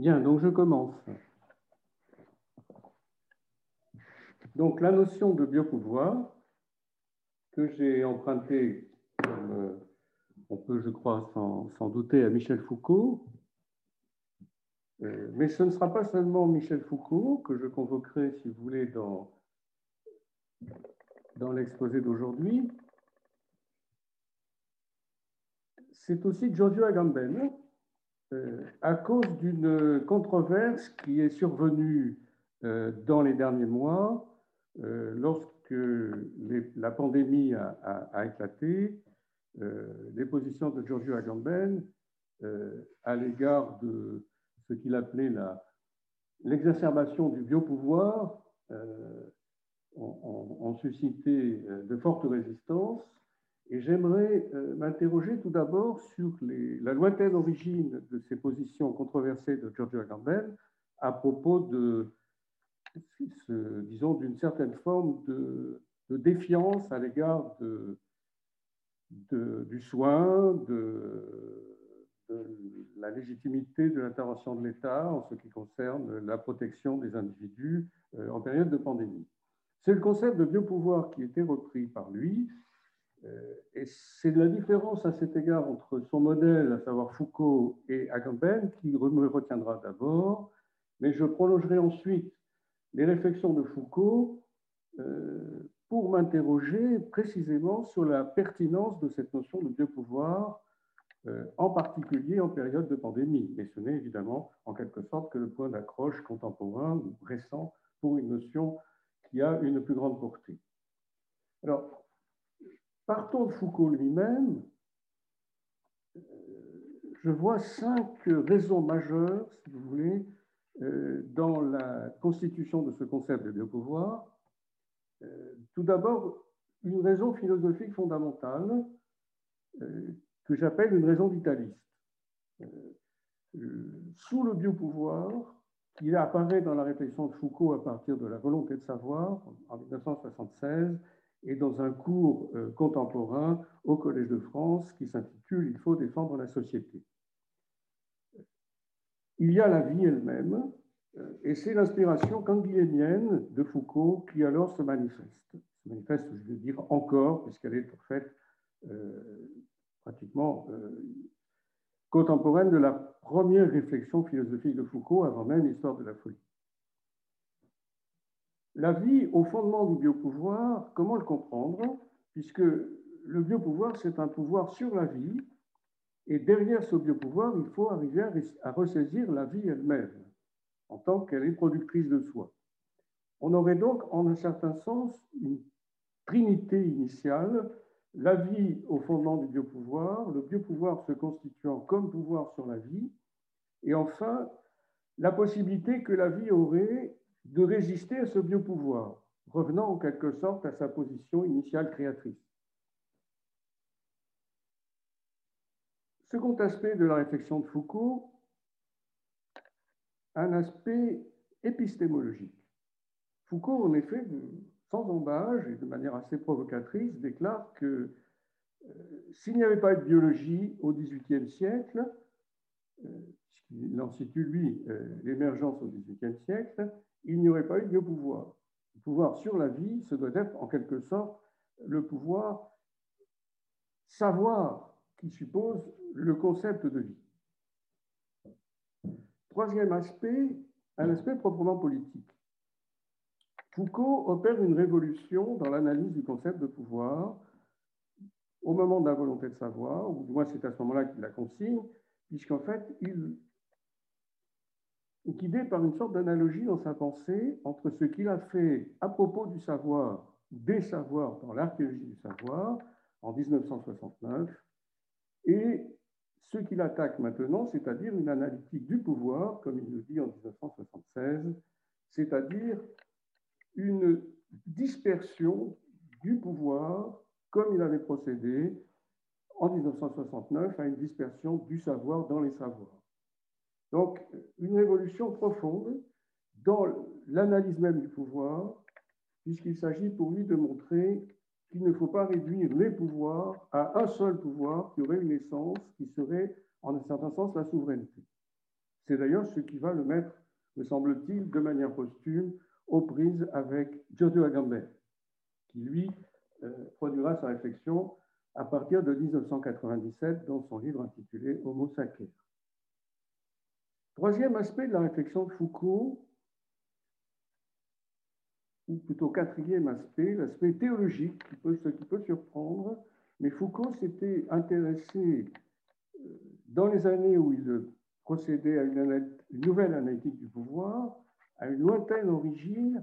Bien, donc je commence. Donc la notion de biopouvoir que j'ai empruntée, comme euh, on peut, je crois, s'en douter, à Michel Foucault, euh, mais ce ne sera pas seulement Michel Foucault que je convoquerai, si vous voulez, dans, dans l'exposé d'aujourd'hui. C'est aussi Giorgio Agamben, euh, à cause d'une controverse qui est survenue euh, dans les derniers mois, lorsque la pandémie a, éclaté, les positions de Giorgio Agamben à l'égard de ce qu'il appelait l'exacerbation du biopouvoir, euh, ont, suscité euh, de fortes résistances. Et j'aimerais euh, m'interroger tout d'abord sur la lointaine origine de ces positions controversées de Giorgio Agamben à propos de, disons, d'une certaine forme de, défiance à l'égard de, du soin, de, la légitimité de l'intervention de l'État en ce qui concerne la protection des individus euh, en période de pandémie. C'est le concept de biopouvoir qui été repris par lui, et c'est la différence à cet égard entre son modèle, à savoir Foucault et Agamben, qui me retiendra d'abord, mais je prolongerai ensuite les réflexions de Foucault euh, pour m'interroger précisément sur la pertinence de cette notion de biopouvoir euh, en particulier en période de pandémie. Mais ce n'est évidemment en quelque sorte que le point d'accroche contemporain ou récent pour une notion qui a une plus grande portée. Alors, partons de Foucault lui-même. Euh, je vois cinq raisons majeures, si vous voulez, euh, dans la constitution de ce concept de biopouvoir. Tout d'abord, une raison philosophique fondamentale que j'appelle une raison vitaliste. Euh, euh, sous le biopouvoir, qui apparaît dans la réflexion de Foucault à partir de la volonté de savoir en 1976 et dans un cours euh, contemporain au Collège de France qui s'intitule Il faut défendre la société. Il y a la vie elle-même, et c'est l'inspiration canguilénienne de Foucault qui alors se manifeste. Se manifeste, je veux dire encore, puisqu'elle est en fait pratiquement euh, contemporaine de la première réflexion philosophique de Foucault avant même l'histoire de la folie. La vie au fondement du biopouvoir, comment le comprendre? Puisque le biopouvoir, c'est un pouvoir sur la vie, et derrière ce biopouvoir, il faut arriver à ressaisir la vie elle-même, en tant qu'elle est productrice de soi. On aurait donc, en un certain sens, une trinité initiale la vie au fondement du biopouvoir, le biopouvoir se constituant comme pouvoir sur la vie, et enfin la possibilité que la vie aurait de résister à ce biopouvoir, revenant en quelque sorte à sa position initiale créatrice. Second aspect de la réflexion de Foucault, un aspect épistémologique. Foucault, en effet, sans embâge et de manière assez provocatrice, déclare que euh, s'il n'y avait pas de biologie au XVIIIe siècle, euh, puisqu'il en situe, lui, euh, l'émergence au XVIIIe siècle, il n'y aurait pas eu de biopouvoir. Le pouvoir sur la vie, ce doit être en quelque sorte le pouvoir savoir qui suppose le concept de vie. Troisième aspect, un aspect proprement politique. Foucault opère une révolution dans l'analyse du concept de pouvoir au moment de la volonté de savoir, ou du moins c'est à ce moment-là qu'il la consigne, puisqu'en fait, il guidé par une sorte d'analogie dans sa pensée entre ce qu'il a fait à propos du savoir, des savoirs dans l'archéologie du savoir, en 1969, et ce qu'il attaque maintenant, c'est-à-dire une analytique du pouvoir, comme il le dit en 1976, c'est-à-dire une dispersion du pouvoir, comme il avait procédé en 1969 à une dispersion du savoir dans les savoirs. Donc, une révolution profonde dans l'analyse même du pouvoir, puisqu'il s'agit pour lui de montrer qu'il ne faut pas réduire les pouvoirs à un seul pouvoir qui aurait une essence, qui serait en un certain sens la souveraineté. C'est d'ailleurs ce qui va le mettre, me semble-t-il, de manière posthume aux prises avec Giorgio Agamben, qui lui euh, produira sa réflexion à partir de 1997 dans son livre intitulé Homo sacer. Troisième aspect de la réflexion de Foucault, ou plutôt quatrième aspect, l'aspect théologique, qui peut, qui peut surprendre, mais Foucault s'était intéressé euh, dans les années où il procédait à une, nouvelle analytique du pouvoir, à une lointaine origine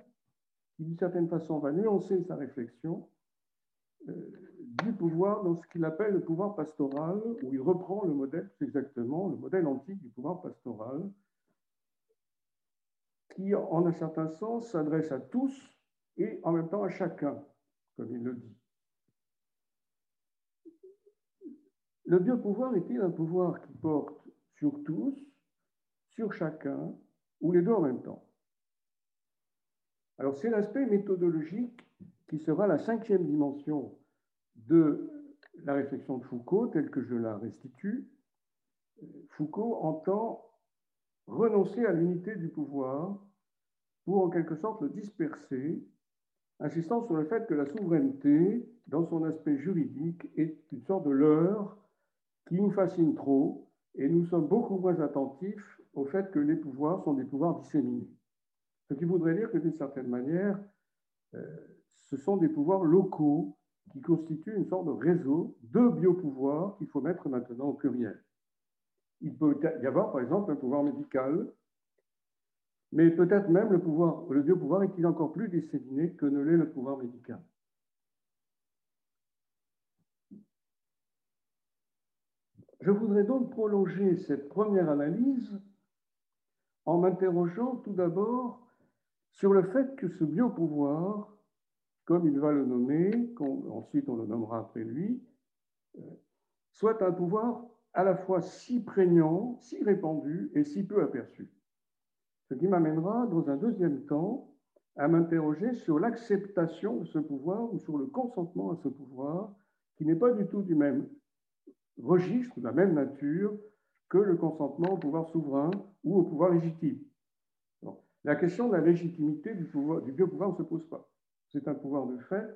qui, d'une certaine façon, va nuancer sa réflexion euh, du pouvoir dans ce qu'il appelle le pouvoir pastoral, où il reprend le modèle, exactement, le modèle antique du pouvoir pastoral, qui, en un certain sens, s'adresse à tous et en même temps à chacun, comme il le dit. Le biopouvoir est-il un pouvoir qui porte sur tous, sur chacun, ou les deux en même temps? Alors c'est l'aspect méthodologique qui sera la cinquième dimension de la réflexion de Foucault telle que je la restitue. Foucault entend renoncer à l'unité du pouvoir pour en quelque sorte le disperser, insistant sur le fait que la souveraineté, dans son aspect juridique, est une sorte de leurre qui nous fascine trop et nous sommes beaucoup moins attentifs au fait que les pouvoirs sont des pouvoirs disséminés. Ce qui voudrait dire que d'une certaine manière, euh, ce sont des pouvoirs locaux qui constituent une sorte de réseau de biopouvoirs qu'il faut mettre maintenant au pluriel. Il peut y avoir par exemple un pouvoir médical mais peut-être même le pouvoir, le biopouvoir est-il encore plus disséminé que ne l'est le pouvoir médical. Je voudrais donc prolonger cette première analyse en m'interrogeant tout d'abord sur le fait que ce biopouvoir, comme il va le nommer, ensuite on le nommera après lui, euh, soit un pouvoir à la fois si prégnant, si répandu et si peu aperçu. Ce qui m'amènera, dans un deuxième temps, à m'interroger sur l'acceptation de ce pouvoir ou sur le consentement à ce pouvoir, qui n'est pas du tout du même registre, de la même nature que le consentement au pouvoir souverain ou au pouvoir légitime. La question de la légitimité du, pouvoir, du biopouvoir ne se pose pas. C'est un pouvoir de fait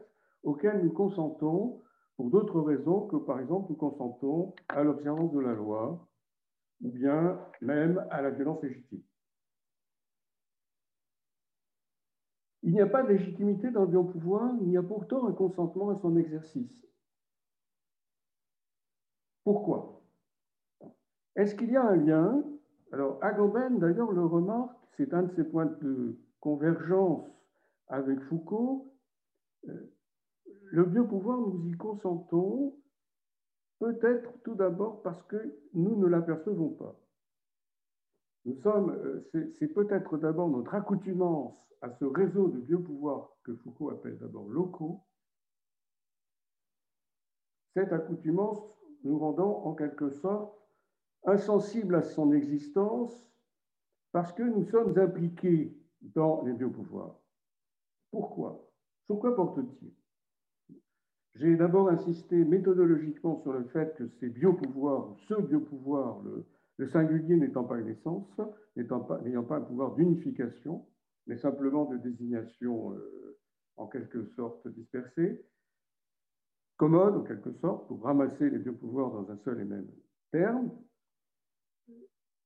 auquel nous consentons pour d'autres raisons que, par exemple, nous consentons à l'observance de la loi ou bien même à la violence légitime. Il n'y a pas de légitimité dans le pouvoir, il y a pourtant un consentement à son exercice. Pourquoi? Est-ce qu'il y a un lien? Alors, Agamben, d'ailleurs, le remarque, c'est un de ses points de convergence avec Foucault. Euh, le biopouvoir, nous y consentons, peut-être tout d'abord parce que nous ne l'apercevons pas. Nous sommes, euh, c'est peut-être d'abord notre accoutumance à ce réseau de biopouvoirs que Foucault appelle d'abord locaux, cette accoutumance nous rendant en quelque sorte insensibles à son existence parce que nous sommes impliqués dans les biopouvoirs. Pourquoi? Sur quoi porte-t-il? J'ai d'abord insisté méthodologiquement sur le fait que ces biopouvoirs, ce biopouvoir, le, singulier n'étant pas une essence, n'ayant pas, pas, un pouvoir d'unification, mais simplement de désignation euh, en quelque sorte dispersée, commode en quelque sorte pour ramasser les biopouvoirs dans un seul et même terme.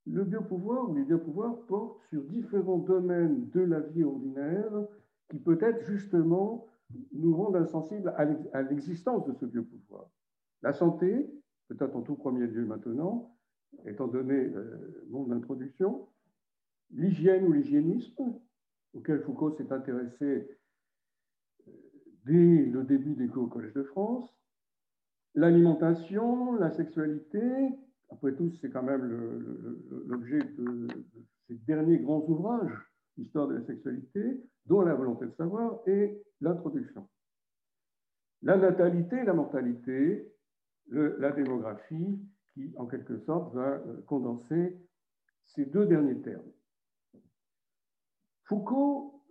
Le biopouvoir ou les biopouvoirs portent sur différents domaines de la vie ordinaire qui peut-être justement nous rendent insensibles à l'existence de ce biopouvoir. La santé, peut-être en tout premier lieu maintenant, étant donné euh, mon introduction, l'hygiène ou l'hygiénisme, auquel Foucault s'est intéressé euh, dès le début des cours au Collège de France, l'alimentation, la sexualité, après tout, c'est quand même l'objet de, ces derniers grands ouvrages, Histoire de la sexualité, dont la volonté de savoir et l'introduction. La natalité, la mortalité, la démographie, qui, en quelque sorte, va euh, condenser ces deux derniers termes. Foucault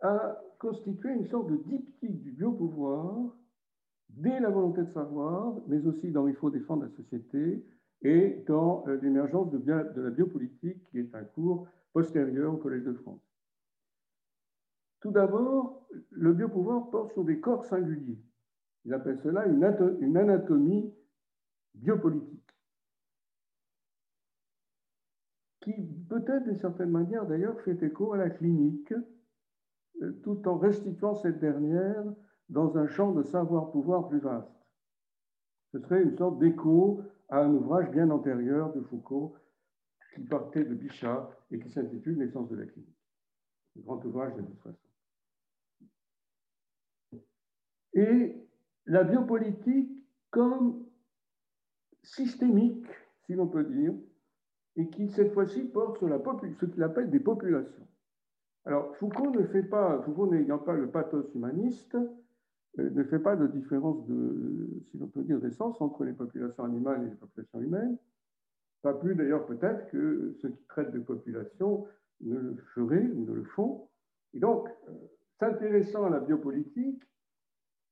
a constitué une sorte de diptyque du biopouvoir dès la volonté de savoir, mais aussi dans Il faut défendre la société, et dans euh, l'émergence de, de la biopolitique, qui est un cours postérieur au Collège de France. Tout d'abord, le biopouvoir porte sur des corps singuliers. Il appelle cela une anatomie biopolitique, qui peut-être d'une certaine manière d'ailleurs fait écho à la clinique, euh, tout en restituant cette dernière dans un champ de savoir-pouvoir plus vaste. Ce serait une sorte d'écho à un ouvrage bien antérieur de Foucault qui partait de Bichat et qui s'intitule Naissance de la clinique. Un grand ouvrage de toute façon. Et la biopolitique comme systémique, si l'on peut dire, et qui cette fois-ci porte sur la ce qu'il appelle des populations. Alors Foucault ne fait pas, Foucault n'ayant pas le pathos humaniste, euh, ne fait pas de différence de, si l'on peut dire, d'essence entre les populations animales et les populations humaines. Pas plus d'ailleurs peut-être que ceux qui traitent de populations ne le feraient ou ne le font. Et donc, euh, s'intéressant à la biopolitique,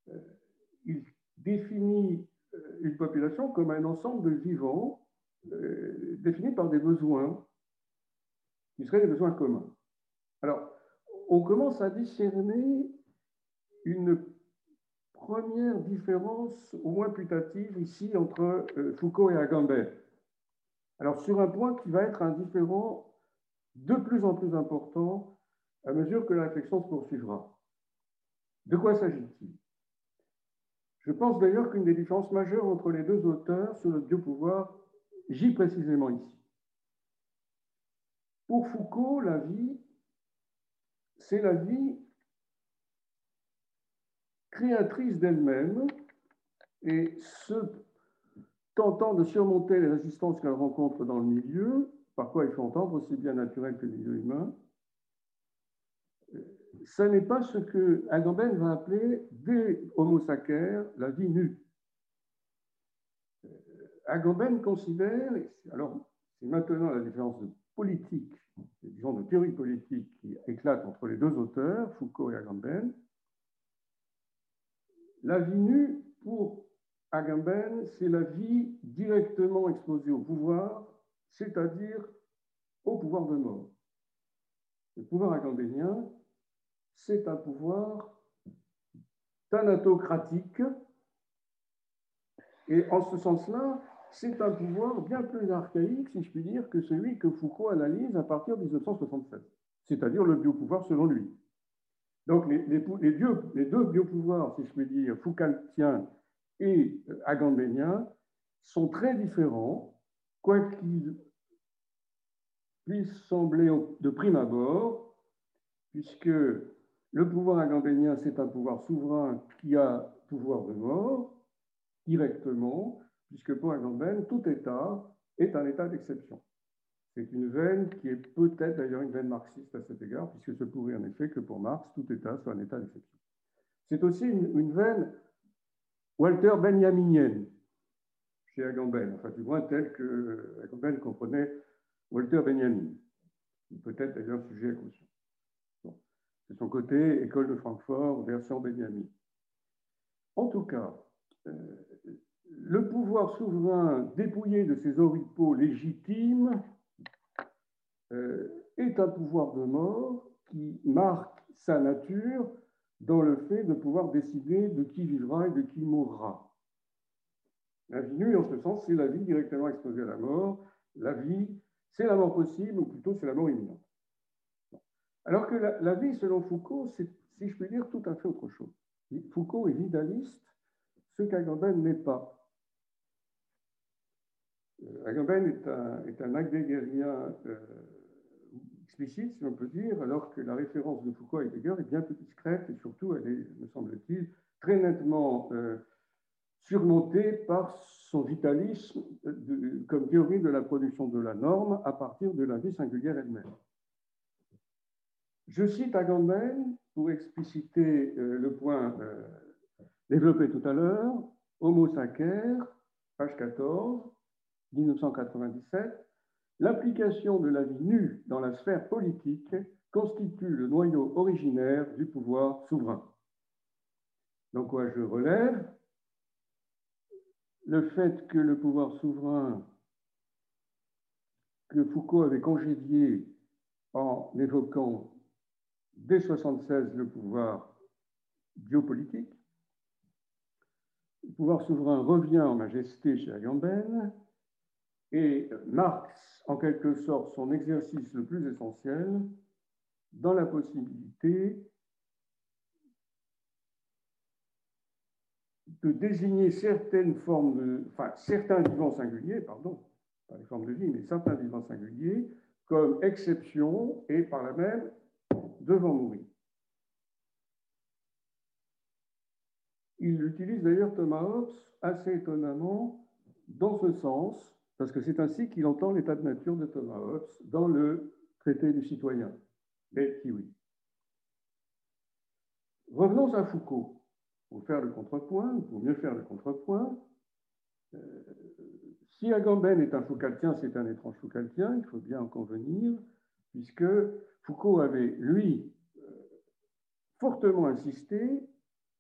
euh, il définit une population comme un ensemble de vivants définis par des besoins qui seraient des besoins communs. Alors, on commence à discerner une première différence, au moins putative, ici entre euh, Foucault et Agamben. Alors, sur un point qui va être un différent de plus en plus important à mesure que la réflexion se poursuivra. De quoi s'agit-il? Je pense d'ailleurs qu'une des différences majeures entre les deux auteurs sur le biopouvoir gît précisément ici. Pour Foucault, la vie, c'est la vie créatrice d'elle-même et se tentant de surmonter les résistances qu'elle rencontre dans le milieu, par quoi il faut entendre aussi bien naturel que le milieu humain, ce n'est pas ce que Agamben va appeler des homo sacer la vie nue. Agamben considère, alors c'est maintenant la différence de politique, disons de théorie politique qui éclate entre les deux auteurs, Foucault et Agamben, la vie nue, pour Agamben, c'est la vie directement exposée au pouvoir, c'est-à-dire au pouvoir de mort. Le pouvoir agambenien, c'est un pouvoir thanatocratique, et en ce sens-là, c'est un pouvoir bien plus archaïque, si je puis dire, que celui que Foucault analyse à partir de 1967, c'est-à-dire le biopouvoir selon lui. Donc les, deux biopouvoirs, si je puis dire, Foucaultien et euh, agambénien, sont très différents, quoiqu'ils puissent sembler de prime abord, puisque le pouvoir agambénien, c'est un pouvoir souverain qui a pouvoir de mort directement, puisque pour Agamben, tout État est un État d'exception. C'est une veine qui est peut-être d'ailleurs une veine marxiste à cet égard, puisque ce pourrait en effet que pour Marx, tout État soit un État d'exception. C'est aussi une, veine Walter Benjaminienne chez Agamben, enfin du moins tel que Agamben comprenait Walter Benjamin, peut-être d'ailleurs sujet à caution. C'est son côté école de Francfort, version Benjamin. En tout cas, euh, le pouvoir souverain dépouillé de ses oripeaux légitimes euh, est un pouvoir de mort qui marque sa nature dans le fait de pouvoir décider de qui vivra et de qui mourra. La vie nue, en ce sens, c'est la vie directement exposée à la mort. La vie, c'est la mort possible, ou plutôt c'est la mort imminente. Alors que la, vie, selon Foucault, c'est, si je puis dire, tout à fait autre chose. Foucault est vidaliste, ce qu'Agamben n'est pas. Euh, Agamben est un, est un euh, explicite, si on peut dire, alors que la référence de Foucault à Heidegger est bien plus discrète et surtout, elle est, me semble-t-il, très nettement euh, surmontée par son vitalisme comme théorie de la production de la norme à partir de la vie singulière elle-même. Je cite Agamben pour expliciter le point développé tout à l'heure, Homo sacer, page 14, 1997, l'application de la vie nue dans la sphère politique constitue le noyau originaire du pouvoir souverain. Donc, quoi je relève? Le fait que le pouvoir souverain que Foucault avait congédié en évoquant dès 1976 le pouvoir biopolitique. Le pouvoir souverain revient en majesté chez Agamben et Marx, en quelque sorte, son exercice le plus essentiel dans la possibilité de désigner certaines formes de, enfin, certains vivants singuliers, pardon, pas les formes de vie, mais certains vivants singuliers, comme exception et par la même devant mourir. Il utilise d'ailleurs Thomas Hobbes assez étonnamment dans ce sens, parce que c'est ainsi qu'il entend l'état de nature de Thomas Hobbes dans le traité du citoyen, mais oui? Revenons à Foucault. Pour faire le contrepoint, pour mieux faire le contrepoint, euh, si Agamben est un Foucaultien, c'est un étrange Foucaultien, il faut bien en convenir, puisque Foucault avait, lui, euh, fortement insisté,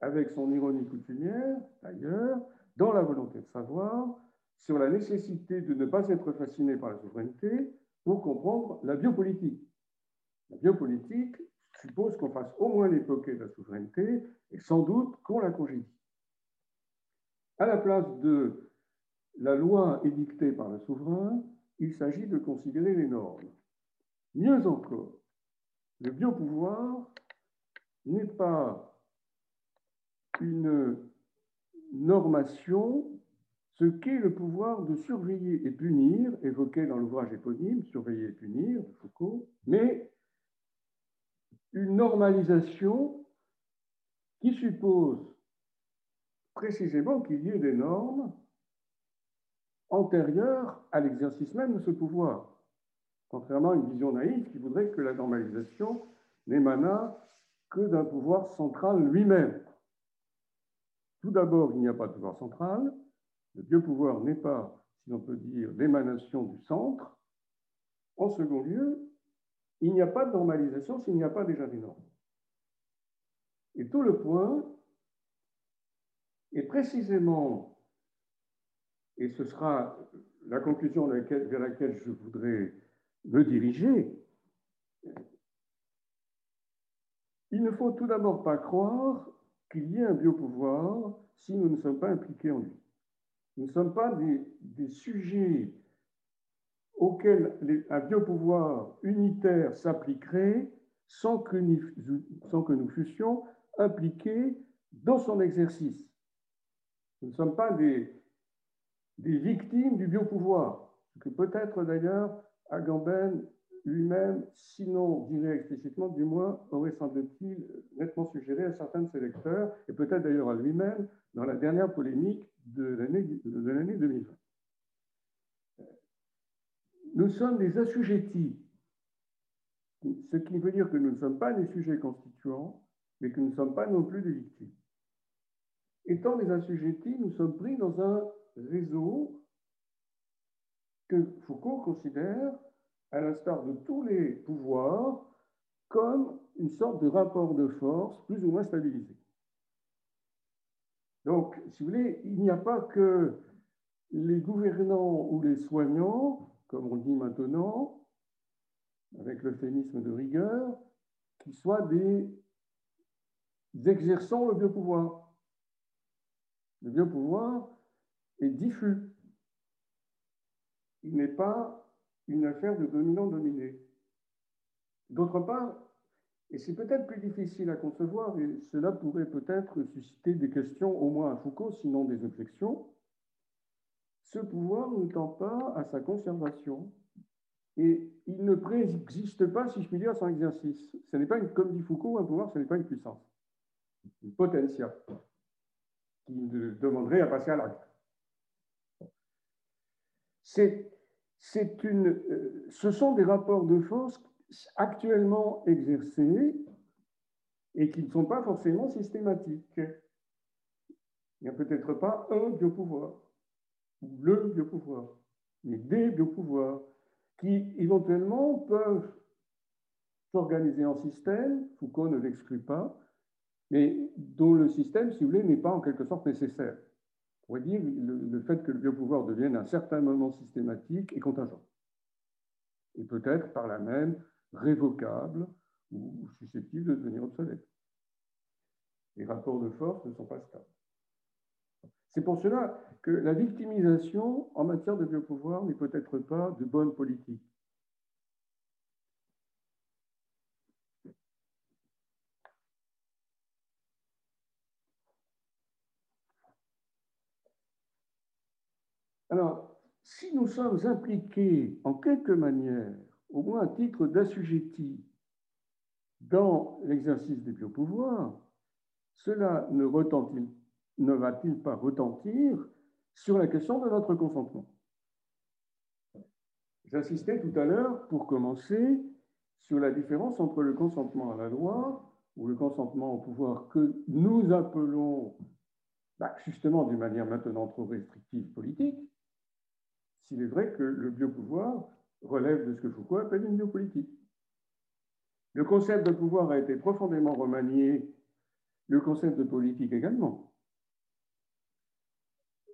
avec son ironie coutumière, d'ailleurs, dans la volonté de savoir, sur la nécessité de ne pas être fasciné par la souveraineté pour comprendre la biopolitique. La biopolitique suppose qu'on fasse au moins l'époque de la souveraineté et sans doute qu'on la congédie. À la place de la loi édictée par le souverain, il s'agit de considérer les normes. Mieux encore, le biopouvoir n'est pas une normation, ce qu'est le pouvoir de surveiller et punir, évoqué dans l'ouvrage éponyme Surveiller et punir de Foucault, mais une normalisation qui suppose précisément qu'il y ait des normes antérieure à l'exercice même de ce pouvoir, contrairement à une vision naïve qui voudrait que la normalisation n'émanât que d'un pouvoir central lui-même. Tout d'abord, il n'y a pas de pouvoir central. Le biopouvoir n'est pas, si l'on peut dire, l'émanation du centre. En second lieu, il n'y a pas de normalisation s'il n'y a pas déjà des normes. Et tout le point est précisément et ce sera la conclusion vers laquelle je voudrais me diriger, il ne faut tout d'abord pas croire qu'il y ait un biopouvoir si nous ne sommes pas impliqués en lui. Nous ne sommes pas des, sujets auxquels un biopouvoir unitaire s'appliquerait sans que, sans que nous fussions impliqués dans son exercice. Nous ne sommes pas des, des victimes du biopouvoir, ce que peut-être d'ailleurs Agamben lui-même, sinon dirait explicitement, du moins aurait semble-t-il nettement suggéré à certains de ses lecteurs, et peut-être d'ailleurs à lui-même, dans la dernière polémique de l'année 2020. Nous sommes des assujettis, ce qui veut dire que nous ne sommes pas des sujets constituants, mais que nous ne sommes pas non plus des victimes. Étant des assujettis, nous sommes pris dans un réseau que Foucault considère, à l'instar de tous les pouvoirs, comme une sorte de rapport de force plus ou moins stabilisé. Donc, si vous voulez, il n'y a pas que les gouvernants ou les soignants, comme on dit maintenant, avec l'euphémisme de rigueur, qui soient des exerçant le biopouvoir. Le biopouvoir, est diffus. Il n'est pas une affaire de dominant-dominé. D'autre part, et c'est peut-être plus difficile à concevoir, et cela pourrait peut-être susciter des questions, au moins à Foucault, sinon des objections, ce pouvoir ne tend pas à sa conservation et il ne préexiste pas, si je puis dire, sans exercice. Ce n'est pas, une, comme dit Foucault, un pouvoir, ce n'est pas une puissance, une potentia qui demanderait à passer à l'acte c'est une, euh, ce sont des rapports de force actuellement exercés et qui ne sont pas forcément systématiques. Il n'y a peut-être pas un biopouvoir, ou le biopouvoir, mais des biopouvoirs qui éventuellement peuvent s'organiser en système, Foucault ne l'exclut pas, mais dont le système, si vous voulez, n'est pas en quelque sorte nécessaire pourrait dire le, le fait que le biopouvoir devienne à un certain moment systématique et contingent. et peut-être par là même révocable ou susceptible de devenir obsolète. Les rapports de force ne sont pas stables. C'est pour cela que la victimisation en matière de biopouvoir n'est peut-être pas de bonne politique. Alors, si nous sommes impliqués en quelque manière, au moins à titre d'assujetti, dans l'exercice des biopouvoirs, cela ne, va-t-il pas retentir sur la question de notre consentement? J'insistais tout à l'heure, pour commencer, sur la différence entre le consentement à la loi ou le consentement au pouvoir que nous appelons, bah, justement d'une manière maintenant trop restrictive politique, s'il est vrai que le biopouvoir relève de ce que Foucault appelle une biopolitique. Le concept de pouvoir a été profondément remanié, le concept de politique également.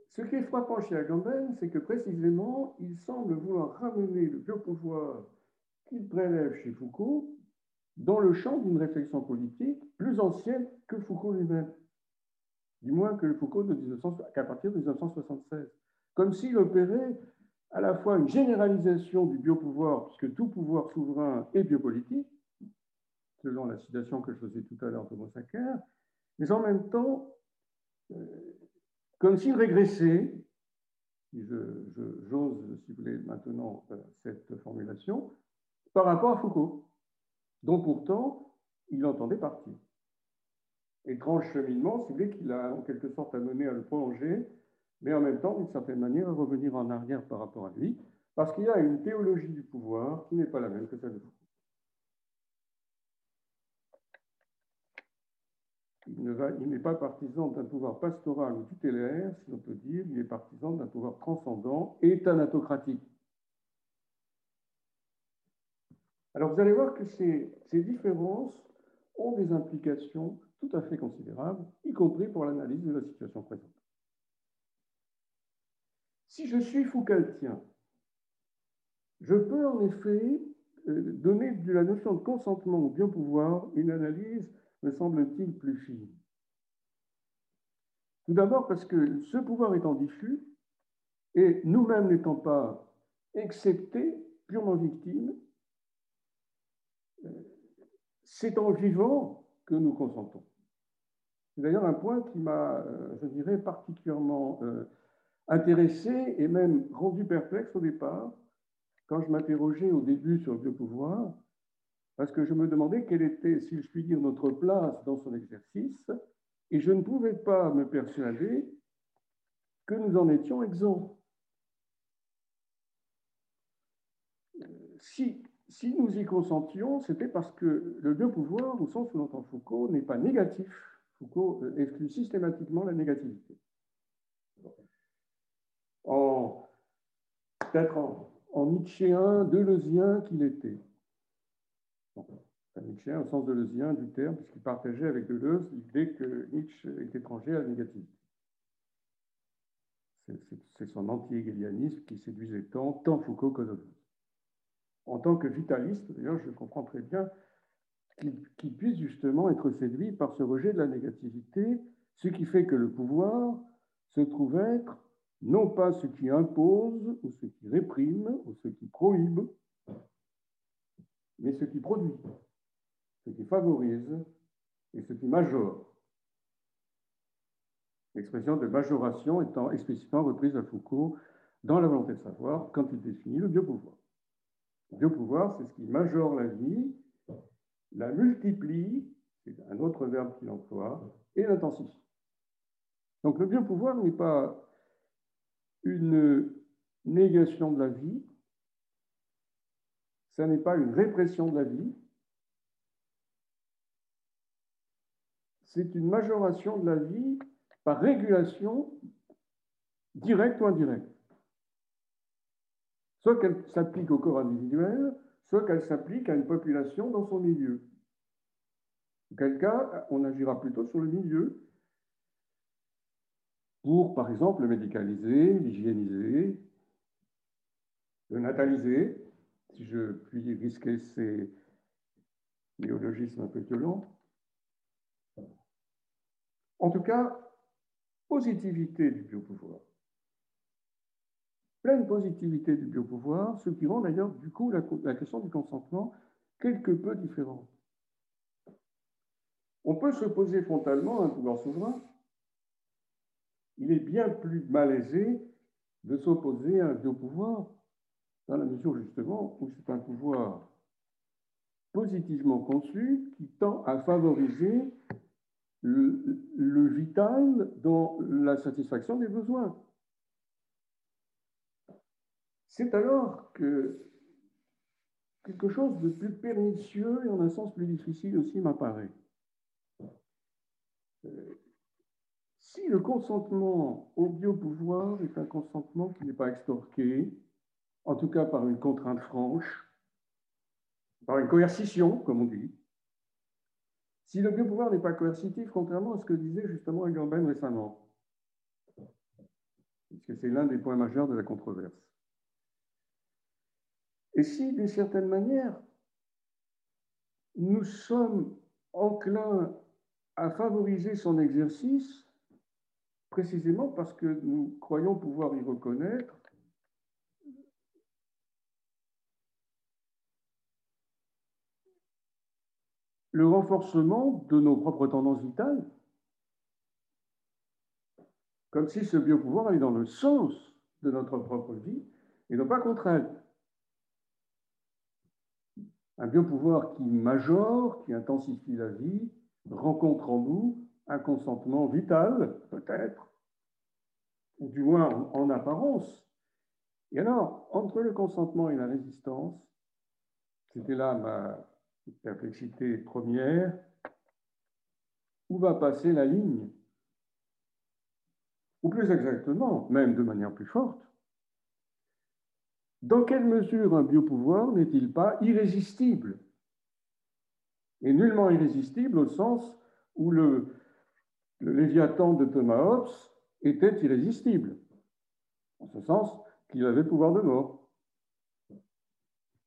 Ce qui est frappant chez Agamben, c'est que précisément, il semble vouloir ramener le biopouvoir qu'il prélève chez Foucault dans le champ d'une réflexion politique plus ancienne que Foucault lui-même, du moins que Foucault qu'à partir de 1976, comme s'il opérait à la fois une généralisation du biopouvoir, puisque tout pouvoir souverain est biopolitique, selon la citation que je faisais tout à l'heure de Mossacker, mais en même temps, euh, comme s'il régressait, j'ose, si vous voulez, maintenant euh, cette formulation, par rapport à Foucault, dont pourtant il entendait partir. Étrange cheminement, si vous voulez, qu'il a en quelque sorte amené à le prolonger mais en même temps, d'une certaine manière, à revenir en arrière par rapport à lui, parce qu'il y a une théologie du pouvoir qui n'est pas la même que celle de Foucault. Il n'est pas partisan d'un pouvoir pastoral ou tutélaire, si l'on peut dire, il est partisan d'un pouvoir transcendant et thanatocratique. Alors vous allez voir que ces, ces différences ont des implications tout à fait considérables, y compris pour l'analyse de la situation présente. Si je suis Foucaultien, je peux en effet euh, donner de la notion de consentement au bien pouvoir une analyse, me semble-t-il, plus fine. Tout d'abord parce que ce pouvoir étant diffus, et nous-mêmes n'étant pas exceptés, purement victimes, euh, c'est en vivant que nous consentons. C'est d'ailleurs un point qui m'a, euh, je dirais, particulièrement intéressé et même rendu perplexe au départ, quand je m'interrogeais au début sur le biopouvoir, parce que je me demandais quelle était, si je puis dire, notre place dans son exercice, et je ne pouvais pas me persuader que nous en étions exempts. Si, si nous y consentions, c'était parce que le biopouvoir, au sens où l'entend Foucault, n'est pas négatif. Foucault exclut systématiquement la négativité en, peut-être en, en nietzschéen, deleuzien qu'il était. Bon, nietzschéen au sens deleuzien du terme, puisqu'il partageait avec Deleuze l'idée que Nietzsche est étranger à la négativité. C'est son anti-hégélianisme qui séduisait tant, tant Foucault que Deleuze. En tant que vitaliste, d'ailleurs, je comprends très bien qu'il puisse justement être séduit par ce rejet de la négativité, ce qui fait que le pouvoir se trouve être non pas ce qui impose ou ce qui réprime ou ce qui prohibe, mais ce qui produit, ce qui favorise et ce qui majore. L'expression de majoration étant explicitement reprise à Foucault dans la volonté de savoir quand il définit le biopouvoir. Le biopouvoir, c'est ce qui majore la vie, la multiplie, c'est un autre verbe qu'il emploie, et l'intensifie. Donc le biopouvoir n'est pas une négation de la vie, ça n'est pas une répression de la vie, c'est une majoration de la vie par régulation directe ou indirecte. Soit qu'elle s'applique au corps individuel, soit qu'elle s'applique à une population dans son milieu. En quel cas, on agira plutôt sur le milieu pour, par exemple, le médicaliser, l'hygiéniser, le nataliser, si je puis risquer ces néologismes un peu violents. En tout cas, positivité du biopouvoir. Pleine positivité du biopouvoir, ce qui rend d'ailleurs du coup la, la question du consentement quelque peu différente. On peut se poser frontalement un pouvoir souverain. Il est bien plus malaisé de s'opposer à un biopouvoir dans la mesure justement où c'est un pouvoir positivement conçu qui tend à favoriser le, vital dans la satisfaction des besoins. C'est alors que quelque chose de plus pernicieux et en un sens plus difficile aussi m'apparaît. Euh, si le consentement au biopouvoir est un consentement qui n'est pas extorqué, en tout cas par une contrainte franche, par une coercition, comme on dit, si le biopouvoir n'est pas coercitif, contrairement à ce que disait justement Agamben récemment, puisque c'est l'un des points majeurs de la controverse. Et si, d'une certaine manière, nous sommes enclins à favoriser son exercice, précisément parce que nous croyons pouvoir y reconnaître le renforcement de nos propres tendances vitales, comme si ce biopouvoir allait dans le sens de notre propre vie et non pas contre elle. Un biopouvoir qui majore, qui intensifie la vie, rencontre en nous un consentement vital, peut-être, ou du moins en, apparence. Et alors, entre le consentement et la résistance, c'était là ma perplexité première, où va passer la ligne Ou plus exactement, même de manière plus forte, dans quelle mesure un biopouvoir n'est-il pas irrésistible? Et nullement irrésistible au sens où le, le Léviathan de Thomas Hobbes était irrésistible, en ce sens qu'il avait pouvoir de mort,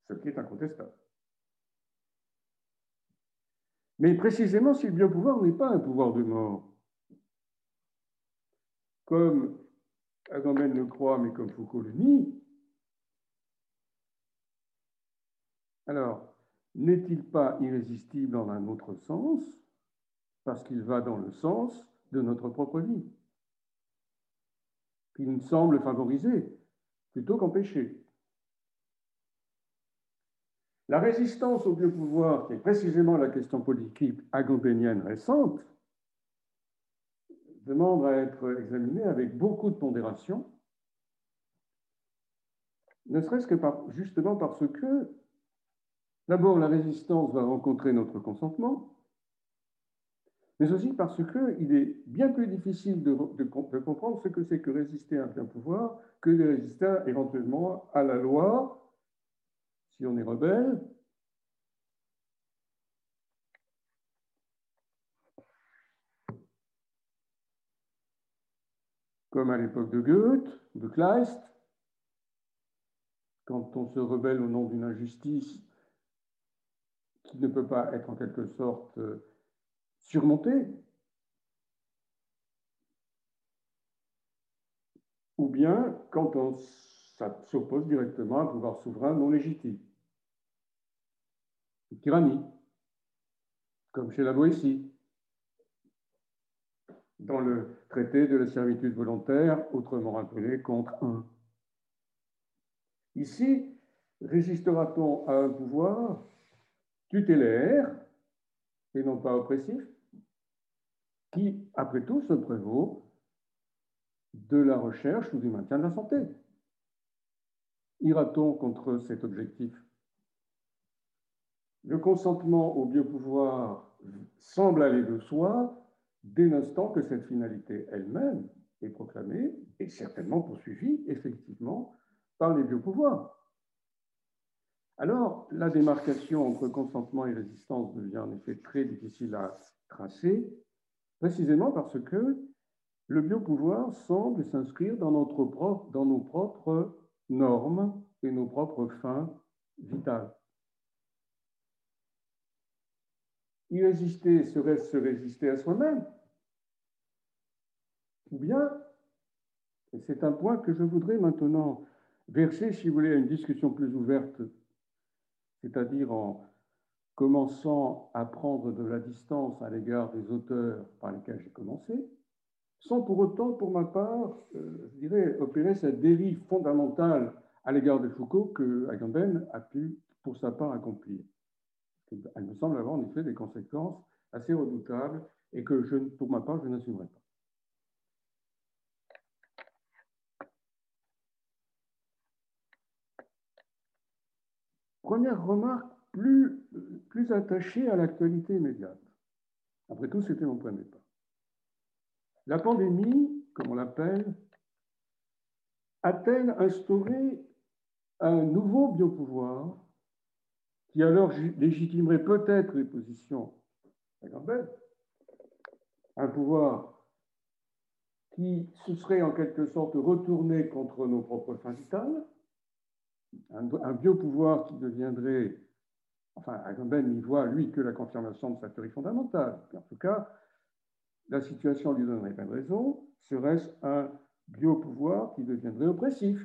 ce qui est incontestable. Mais précisément, si le biopouvoir n'est pas un pouvoir de mort, comme Agamben le croit, mais comme Foucault le nie, alors, n'est-il pas irrésistible en un autre sens parce qu'il va dans le sens de notre propre vie, qu'il nous semble favoriser plutôt qu'empêcher. La résistance au biopouvoir, qui est précisément la question politique agobénienne récente, demande à être examinée avec beaucoup de pondération, ne serait-ce que justement parce que, d'abord, la résistance va rencontrer notre consentement, mais aussi parce qu'il est bien plus difficile de, comprendre ce que c'est que résister à un bien pouvoir que de résister éventuellement à la loi, si on est rebelle. Comme à l'époque de Goethe, de Kleist, quand on se rebelle au nom d'une injustice qui ne peut pas être en quelque sorte surmonter, ou bien quand on s'oppose directement à un pouvoir souverain non légitime. Une tyrannie, comme chez la Boétie, dans le traité de la servitude volontaire, autrement appelé contre un. Ici, résistera-t-on à un pouvoir tutélaire et non pas oppressif? Qui, après tout, se prévaut de la recherche ou du maintien de la santé. Ira-t-on contre cet objectif? Le consentement au biopouvoir semble aller de soi dès l'instant que cette finalité elle-même est proclamée et certainement poursuivie effectivement par les biopouvoirs. Alors, la démarcation entre consentement et résistance devient en effet très difficile à tracer, précisément parce que le biopouvoir semble s'inscrire dans, dans nos propres normes et nos propres fins vital. Y résister serait-ce se résister à soi-même Ou bien, et c'est un point que je voudrais maintenant verser, si vous voulez, à une discussion plus ouverte, c'est-à-dire en commençant à prendre de la distance à l'égard des auteurs par lesquels j'ai commencé, sans pour autant, pour ma part, euh, je dirais, opérer cette dérive fondamentale à l'égard de Foucault que Agamben a pu, pour sa part, accomplir. Elle me semble avoir en effet des conséquences assez redoutables et que, pour ma part, je n'assumerai pas. Première remarque plus, attachée à l'actualité immédiate. Après tout, c'était mon point de départ. La pandémie, comme on l'appelle, a-t-elle instauré un nouveau biopouvoir qui alors légitimerait peut-être les positions Agamben, un pouvoir qui se serait en quelque sorte retourné contre nos propres fins vitales, un, biopouvoir qui deviendrait, enfin Agamben n'y voit lui que la confirmation de sa théorie fondamentale, en tout cas la situation lui donnerait pas de raison, serait-ce un biopouvoir qui deviendrait oppressif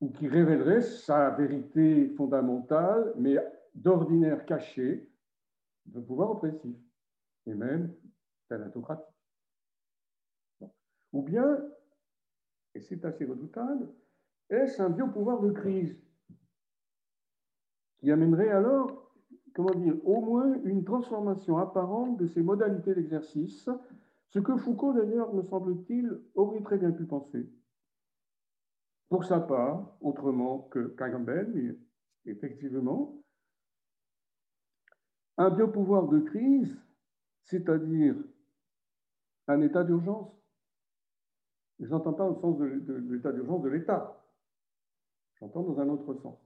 ou qui révélerait sa vérité fondamentale, mais d'ordinaire cachée, de pouvoir oppressif, et même thanatocratique. Ou bien, et c'est assez redoutable, est-ce un biopouvoir de crise? Qui amènerait alors, comment dire, au moins une transformation apparente de ses modalités d'exercice, ce que Foucault d'ailleurs, me semble-t-il, aurait très bien pu penser pour sa part, autrement que Kagambel, mais effectivement, un biopouvoir de crise, c'est-à-dire un état d'urgence. Je n'entends pas au sens de, l'état d'urgence de l'État, j'entends dans un autre sens.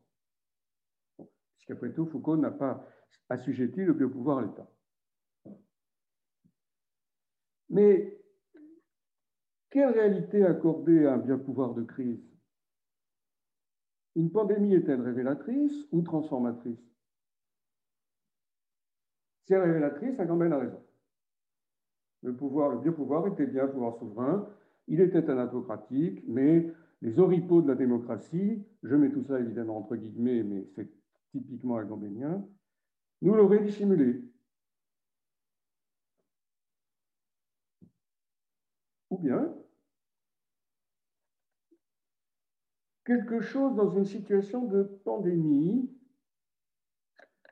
Puisqu'après tout, Foucault n'a pas assujetti le biopouvoir à l'État. Mais quelle réalité accorder à un biopouvoir de crise? Une pandémie est-elle révélatrice ou transformatrice? Si elle est révélatrice, Agamben a raison. Le pouvoir, le vieux pouvoir était bien un pouvoir souverain, il était anatocratique, mais les oripeaux de la démocratie, je mets tout ça évidemment entre guillemets, mais c'est typiquement agambénien, nous l'auraient dissimulé. Ou bien, quelque chose dans une situation de pandémie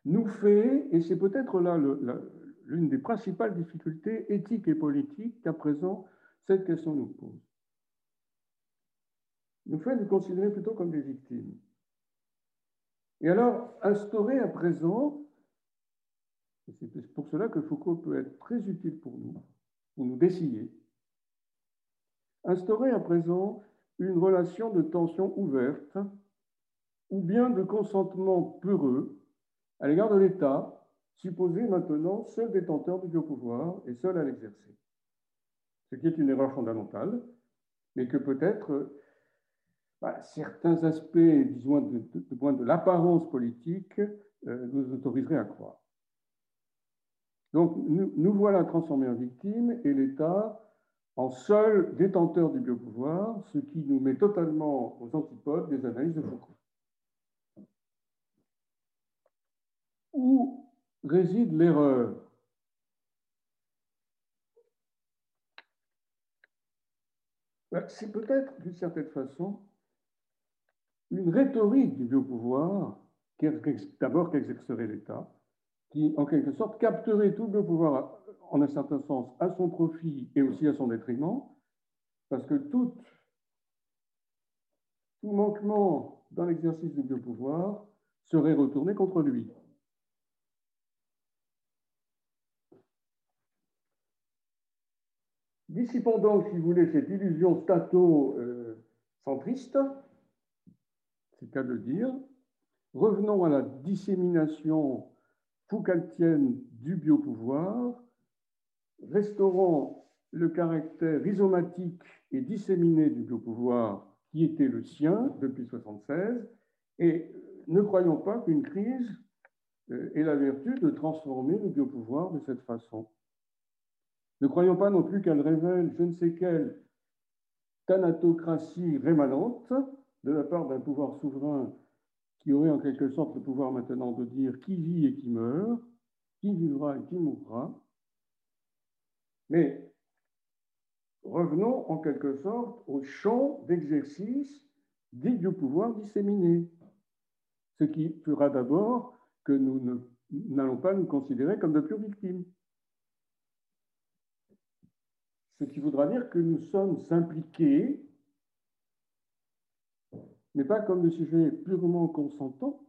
nous fait, et c'est peut-être là l'une des principales difficultés éthiques et politiques qu'à présent cette question nous pose, nous fait nous considérer plutôt comme des victimes. Et alors, instaurer à présent, c'est pour cela que Foucault peut être très utile pour nous, pour nous décider, instaurer à présent une relation de tension ouverte ou bien de consentement peureux à l'égard de l'État, supposé maintenant seul détenteur du biopouvoir et seul à l'exercer. Ce qui est une erreur fondamentale, mais que peut-être bah, certains aspects, disons, de, de, l'apparence politique, euh, nous autoriseraient à croire. Donc, nous, nous voilà transformés en victimes et l'État en seul détenteur du biopouvoir, ce qui nous met totalement aux antipodes des analyses de Foucault. Où réside l'erreur? Ben, C'est peut-être, d'une certaine façon, une rhétorique du biopouvoir, d'abord qu'exercerait l'État, qui, en quelque sorte, capterait tout le biopouvoir en un certain sens, à son profit et aussi à son détriment, parce que tout, manquement dans l'exercice du biopouvoir serait retourné contre lui. Dissipons donc, si vous voulez, cette illusion stato-centriste, c'est le cas de le dire. Revenons à la dissémination foucaltienne du biopouvoir restaurant le caractère rhizomatique et disséminé du biopouvoir qui était le sien depuis 1976 et ne croyons pas qu'une crise euh, ait la vertu de transformer le biopouvoir de cette façon. Ne croyons pas non plus qu'elle révèle je ne sais quelle thanatocratie rémanente de la part d'un pouvoir souverain qui aurait en quelque sorte le pouvoir maintenant de dire qui vit et qui meurt, qui vivra et qui mourra. Mais revenons en quelque sorte au champ d'exercice des biopouvoirs disséminés, ce qui fera d'abord que nous n'allons pas nous considérer comme de pures victimes. Ce qui voudra dire que nous sommes impliqués mais pas comme des sujets purement consentants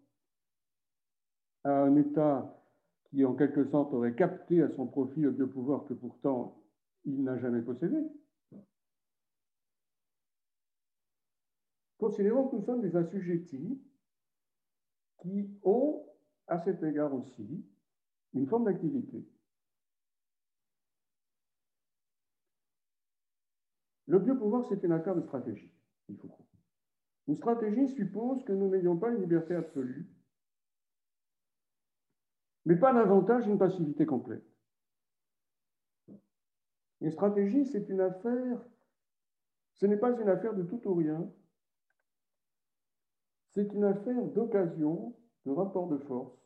à un État qui, en quelque sorte, aurait capté à son profit le biopouvoir que pourtant il n'a jamais possédé. Considérons que nous sommes des assujettis qui ont, à cet égard aussi, une forme d'activité. Le biopouvoir, c'est une affaire de stratégie, il faut. Une stratégie suppose que nous n'ayons pas une liberté absolue, mais pas davantage une passivité complète. Une stratégie, c'est une affaire, ce n'est pas une affaire de tout ou rien, c'est une affaire d'occasion, de rapport de force.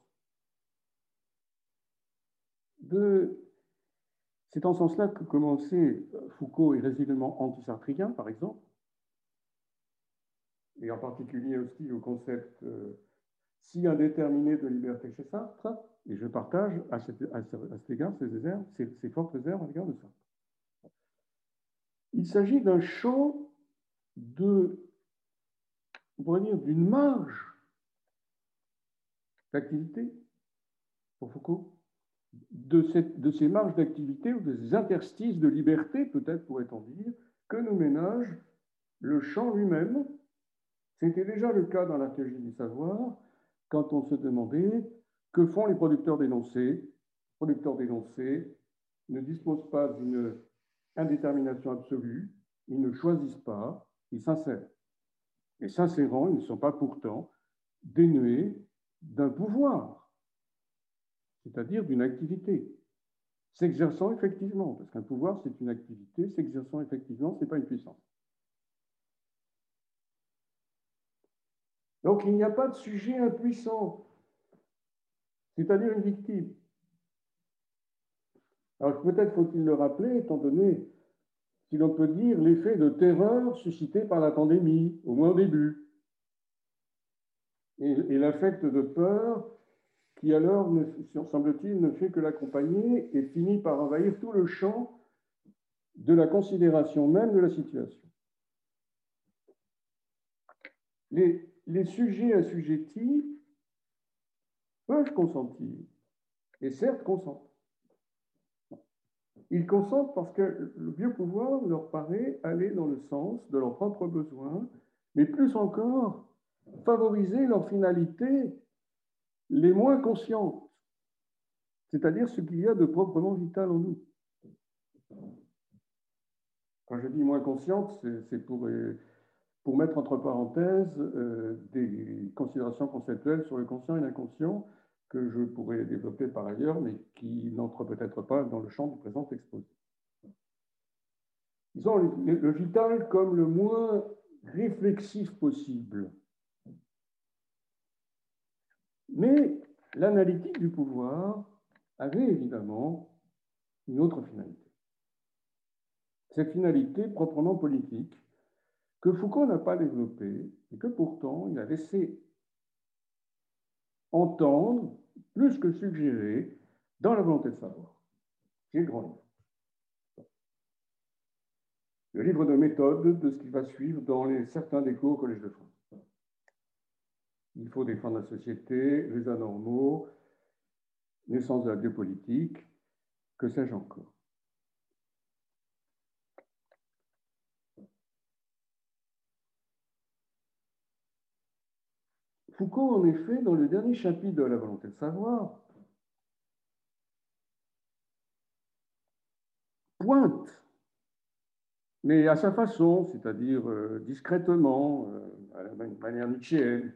C'est en ce sens-là que commençait Foucault et résolument anti-sartrien, par exemple, et en particulier aussi au concept euh, si indéterminé de liberté chez Sartre, et je partage à cet, égard ces, fortes réserves à l'égard de Sartre. Il s'agit d'un champ de, on pourrait dire, d'une marge d'activité pour Foucault, de, de ces marges d'activité ou des interstices de liberté, peut-être pourrait-on dire, que nous ménage le champ lui-même c'était déjà le cas dans l'archéologie du savoir, quand on se demandait que font les producteurs d'énoncés. Les producteurs d'énoncés ne disposent pas d'une indétermination absolue, ils ne choisissent pas, ils s'insèrent. Et s'insérant, ils ne sont pas pourtant dénués d'un pouvoir, c'est-à-dire d'une activité. S'exerçant effectivement, parce qu'un pouvoir, c'est une activité, s'exerçant effectivement, ce n'est pas une puissance. Donc il n'y a pas de sujet impuissant, c'est-à-dire une victime. Alors peut-être faut-il le rappeler, étant donné, si l'on peut dire, l'effet de terreur suscité par la pandémie, au moins au début, et, l'affect de peur qui alors, semble-t-il, ne fait que l'accompagner et finit par envahir tout le champ de la considération même de la situation. Les, les sujets assujettis peuvent consentir, et certes consentent. Ils consentent parce que le biopouvoir leur paraît aller dans le sens de leurs propres besoins, mais plus encore, favoriser leurs finalités les moins conscientes, c'est-à-dire ce qu'il y a de proprement vital en nous. Quand je dis moins consciente, c'est pour pour mettre entre parenthèses euh, des considérations conceptuelles sur le conscient et l'inconscient que je pourrais développer par ailleurs, mais qui n'entrent peut-être pas dans le champ du présent exposé. Disons le, vital comme le moins réflexif possible. Mais l'analytique du pouvoir avait évidemment une autre finalité. Cette finalité proprement politique, que Foucault n'a pas développé et que pourtant il a laissé entendre, plus que suggérer, dans la volonté de savoir, qui est le grand livre. Le livre de méthode de ce qui va suivre dans les, certains des cours au Collège de France. Il faut défendre la société, les anormaux, naissance de la biopolitique, que sais-je encore. Foucault, en effet, dans le dernier chapitre de La volonté de savoir, pointe, mais à sa façon, c'est-à-dire euh, discrètement, euh, à la manière nietzschéenne,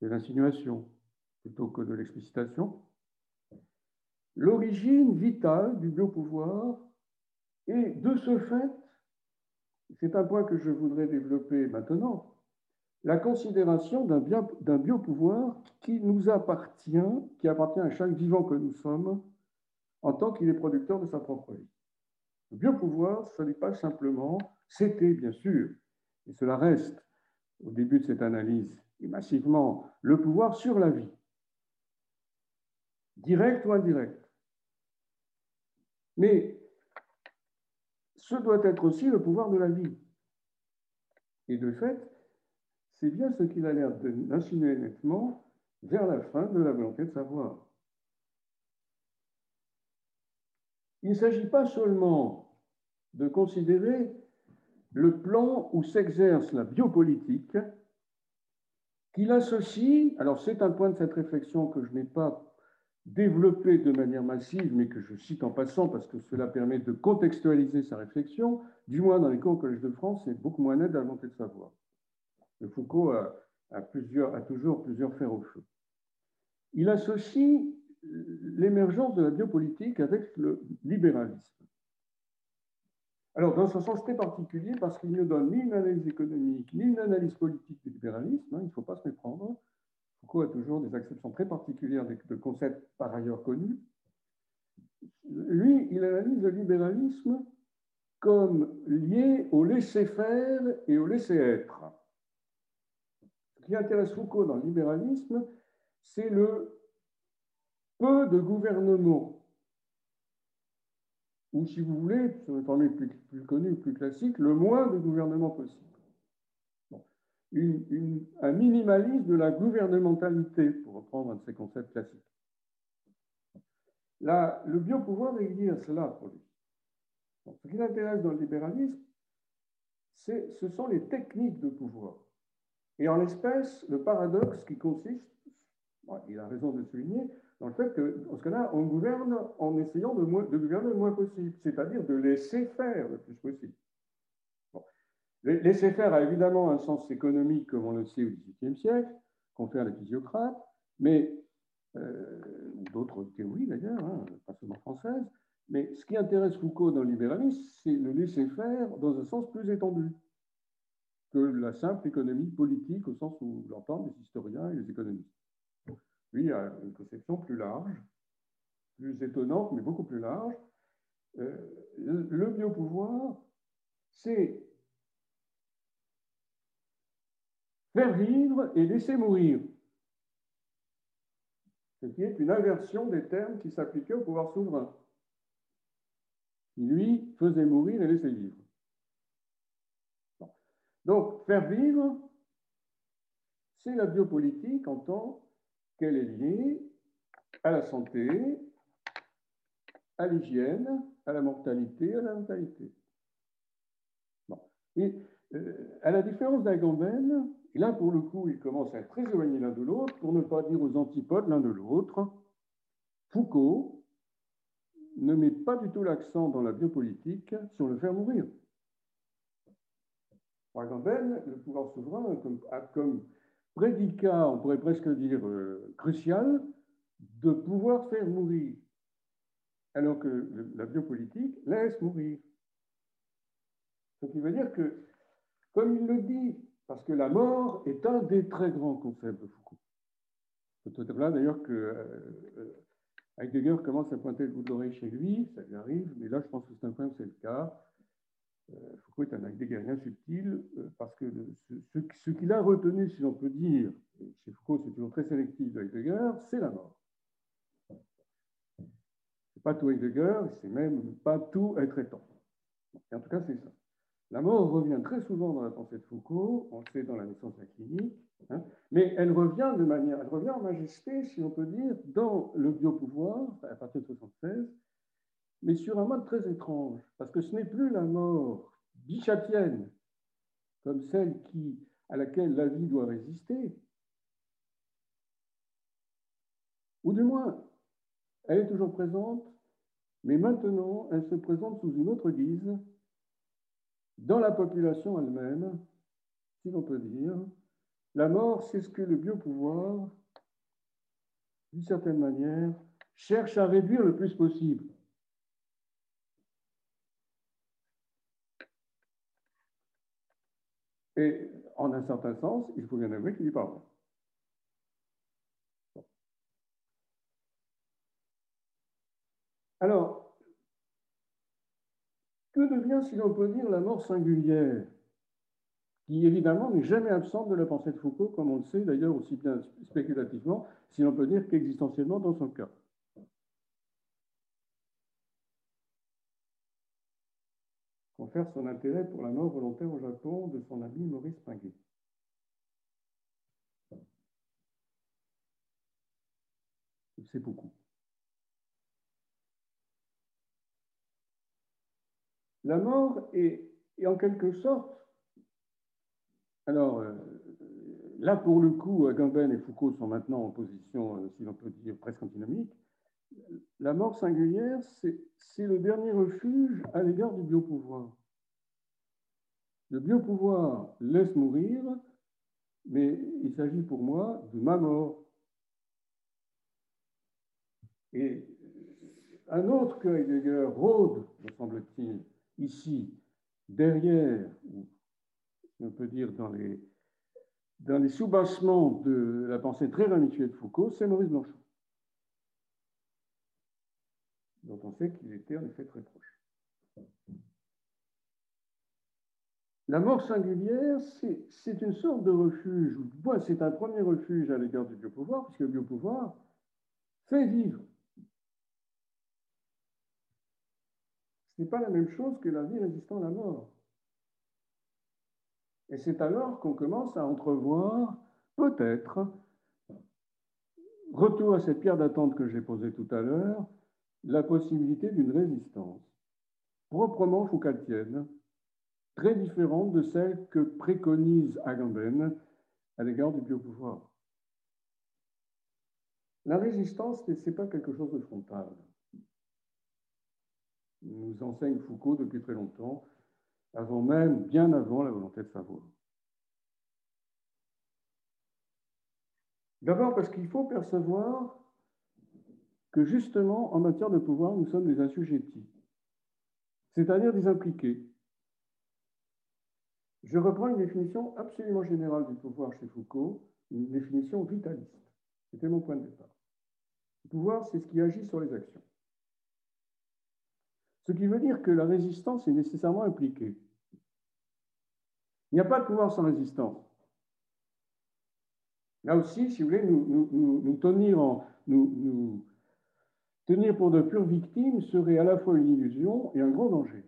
de l'insinuation plutôt que de l'explicitation. L'origine vitale du biopouvoir et de ce fait, c'est un point que je voudrais développer maintenant, la considération d'un biopouvoir qui nous appartient, qui appartient à chaque vivant que nous sommes, en tant qu'il est producteur de sa propre vie. Le biopouvoir, ce n'est pas simplement, c'était bien sûr, et cela reste au début de cette analyse, et massivement, le pouvoir sur la vie, direct ou indirect. Mais ce doit être aussi le pouvoir de la vie. Et de fait, c'est bien ce qu'il a l'air d'insinuer nettement vers la fin de la volonté de savoir. Il ne s'agit pas seulement de considérer le plan où s'exerce la biopolitique, qu'il associe, alors c'est un point de cette réflexion que je n'ai pas développé de manière massive, mais que je cite en passant parce que cela permet de contextualiser sa réflexion, du moins dans les cours au Collège de France, c'est beaucoup moins net à la de savoir. Foucault a, toujours plusieurs fers au feu. Il associe l'émergence de la biopolitique avec le libéralisme. Alors, dans un sens très particulier, parce qu'il ne donne ni une analyse économique, ni une analyse politique du libéralisme, hein, il ne faut pas se méprendre, Foucault a toujours des acceptions très particulières de concepts par ailleurs connus. Lui, il analyse le libéralisme comme lié au laisser-faire et au laisser-être. Ce qui intéresse Foucault dans le libéralisme, c'est le peu de gouvernement, ou si vous voulez, sur une formule plus, plus connue, plus classique, le moins de gouvernement possible un minimalisme de la gouvernementalité, pour reprendre un de ces concepts classiques. Là, le biopouvoir est lié à cela pour lui. ce qui l'intéresse dans le libéralisme, ce sont les techniques de pouvoir. Et en l'espèce, le paradoxe qui consiste, il a raison de le souligner, dans le fait que, ce cas-là, on gouverne en essayant de, de gouverner le moins possible, c'est-à-dire de laisser faire le plus possible. Laisser faire a évidemment un sens économique, comme on le sait au XVIIIe siècle, confère les physiocrates, mais euh, d'autres théories d'ailleurs, hein, pas seulement françaises. Mais ce qui intéresse Foucault dans le libéralisme, c'est le laisser faire dans un sens plus étendu que la simple économie politique au sens où l'entendent les historiens et les économistes. Lui a une conception plus large, plus étonnante, mais beaucoup plus large. Euh, le biopouvoir, c'est Faire vivre et laisser mourir. Ce qui est une inversion des termes qui s'appliquaient au pouvoir souverain, qui lui faisait mourir et laisser vivre. Donc, faire vivre, c'est la biopolitique en tant qu'elle est liée à la santé, à l'hygiène, à la mortalité, à la natalité. Euh, à la différence d'Agamben, là, pour le coup, ils commencent à être très éloignés l'un de l'autre, pour ne pas dire aux antipodes l'un de l'autre. Foucault ne met pas du tout l'accent dans la biopolitique sur le faire mourir. Par exemple, le pouvoir souverain a comme prédicat, on pourrait presque dire euh, crucial, de pouvoir faire mourir, alors que la biopolitique laisse mourir. Ce qui veut dire que, comme il le dit parce que la mort est un des très grands concepts de Foucault. C'est là d'ailleurs que euh, Heidegger commence à pointer le bout de l'oreille chez lui, ça lui arrive, mais là je pense que c'est un point c'est le cas. Euh, Foucault est un Heideggerien subtil euh, parce que ce, qu'il a retenu, si l'on peut dire, chez Foucault c'est toujours très sélectif de Heidegger, c'est la mort. C'est pas tout Heidegger, c'est même pas tout être étant. en tout cas, c'est ça. La mort revient très souvent dans la pensée de Foucault, on le sait dans la naissance de la clinique, hein, mais elle revient de manière, elle revient en majesté, si on peut dire, dans le biopouvoir, à partir de 76, mais sur un mode très étrange, parce que ce n'est plus la mort bichatienne, comme celle à laquelle la vie doit résister, ou du moins, elle est toujours présente, mais maintenant, elle se présente sous une autre guise, dans la population elle-même, si l'on peut dire, La mort, c'est ce que le biopouvoir, d'une certaine manière, cherche à réduire le plus possible. Et en un certain sens, il faut bien avouer qu'il y parle. Alors, que devient, si l'on peut dire, la mort singulière, qui évidemment n'est jamais absente de la pensée de Foucault, comme on le sait d'ailleurs aussi bien spéculativement, si l'on peut dire qu'existentiellement dans son cas? Confère son intérêt pour la mort volontaire au Japon de son ami Maurice Pinguet. C'est beaucoup. La mort est, en quelque sorte, alors euh, là pour le coup, Agamben et Foucault sont maintenant en position, euh, si l'on peut dire, presque antinomique. La mort singulière, c'est le dernier refuge à l'égard du biopouvoir. Le biopouvoir laisse mourir, mais il s'agit pour moi de ma mort. Et un autre que Heidegger rôde, me semble-t-il, ici, derrière, on peut dire dans les, dans soubassements de la pensée très ramituée de Foucault, c'est Maurice Blanchot on sait qu'il était en effet très proche. La mort singulière, c'est une sorte de refuge, ou c'est un premier refuge à l'égard du biopouvoir, puisque le biopouvoir fait vivre. Ce n'est pas la même chose que la vie résistant à la mort. Et c'est alors qu'on commence à entrevoir, peut-être, retour à cette pierre d'attente que j'ai posée tout à l'heure, la possibilité d'une résistance proprement foucaltienne, très différente de celle que préconise Agamben à l'égard du biopouvoir. La résistance, ce n'est pas quelque chose de frontal. Nous enseigne Foucault depuis très longtemps, avant même, bien avant la volonté de savoir. D'abord parce qu'il faut percevoir que justement, en matière de pouvoir, nous sommes des assujettis, c'est-à-dire des impliqués. Je reprends une définition absolument générale du pouvoir chez Foucault, une définition vitaliste. C'était mon point de départ. Le pouvoir, c'est ce qui agit sur les actions. Ce qui veut dire que la résistance est nécessairement impliquée. Il n'y a pas de pouvoir sans résistance. Là aussi, si vous voulez, nous, nous, tenir en, nous, Tenir pour de pures victimes serait à la fois une illusion et un grand danger.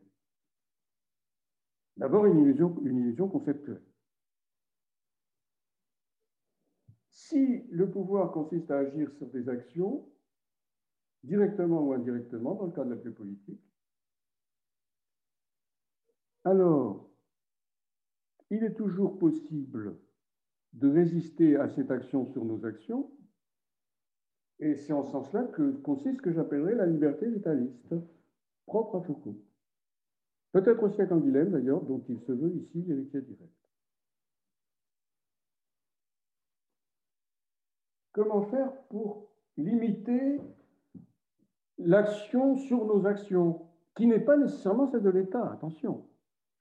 D'abord, une illusion, conceptuelle. Si le pouvoir consiste à agir sur des actions, directement ou indirectement, dans le cadre de la biopolitique, alors il est toujours possible de résister à cette action sur nos actions et c'est en ce sens-là que consiste ce que j'appellerais la liberté vitaliste, propre à Foucault. Peut-être aussi à Canguilhem, d'ailleurs, dont il se veut ici l'héritier direct. Comment faire pour limiter l'action sur nos actions, qui n'est pas nécessairement celle de l'État, attention.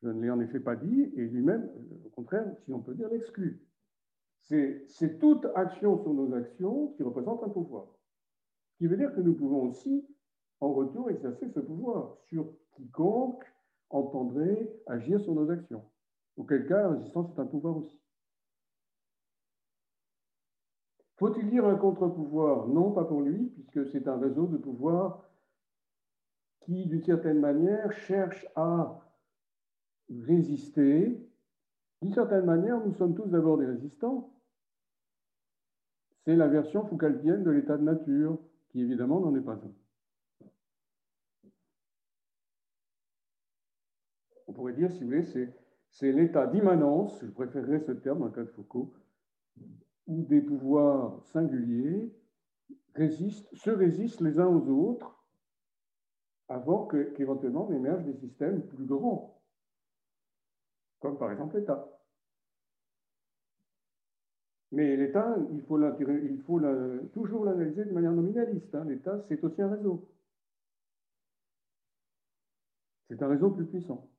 Je ne l'ai en effet pas dit, et lui-même, au contraire, si on peut dire, l'exclut. C'est toute action sur nos actions qui représente un pouvoir. Ce qui veut dire que nous pouvons aussi, en retour, exercer ce pouvoir sur quiconque entendrait agir sur nos actions. Auquel cas, la résistance est un pouvoir aussi. Faut-il dire un contre-pouvoir? Non, pas pour lui, puisque c'est un réseau de pouvoirs qui, d'une certaine manière, cherche à résister. D'une certaine manière, nous sommes tous d'abord des résistants, c'est la version foucaldienne de l'état de nature, qui évidemment n'en est pas un. On pourrait dire, si vous voulez, c'est l'état d'immanence, je préférerais ce terme dans le cas de Foucault, où des pouvoirs singuliers se résistent les uns aux autres avant qu'éventuellement n'émergent des systèmes plus grands, comme par exemple l'État. Mais l'État, il faut, il faut toujours l'analyser de manière nominaliste. Hein. L'État, c'est aussi un réseau. C'est un réseau plus puissant,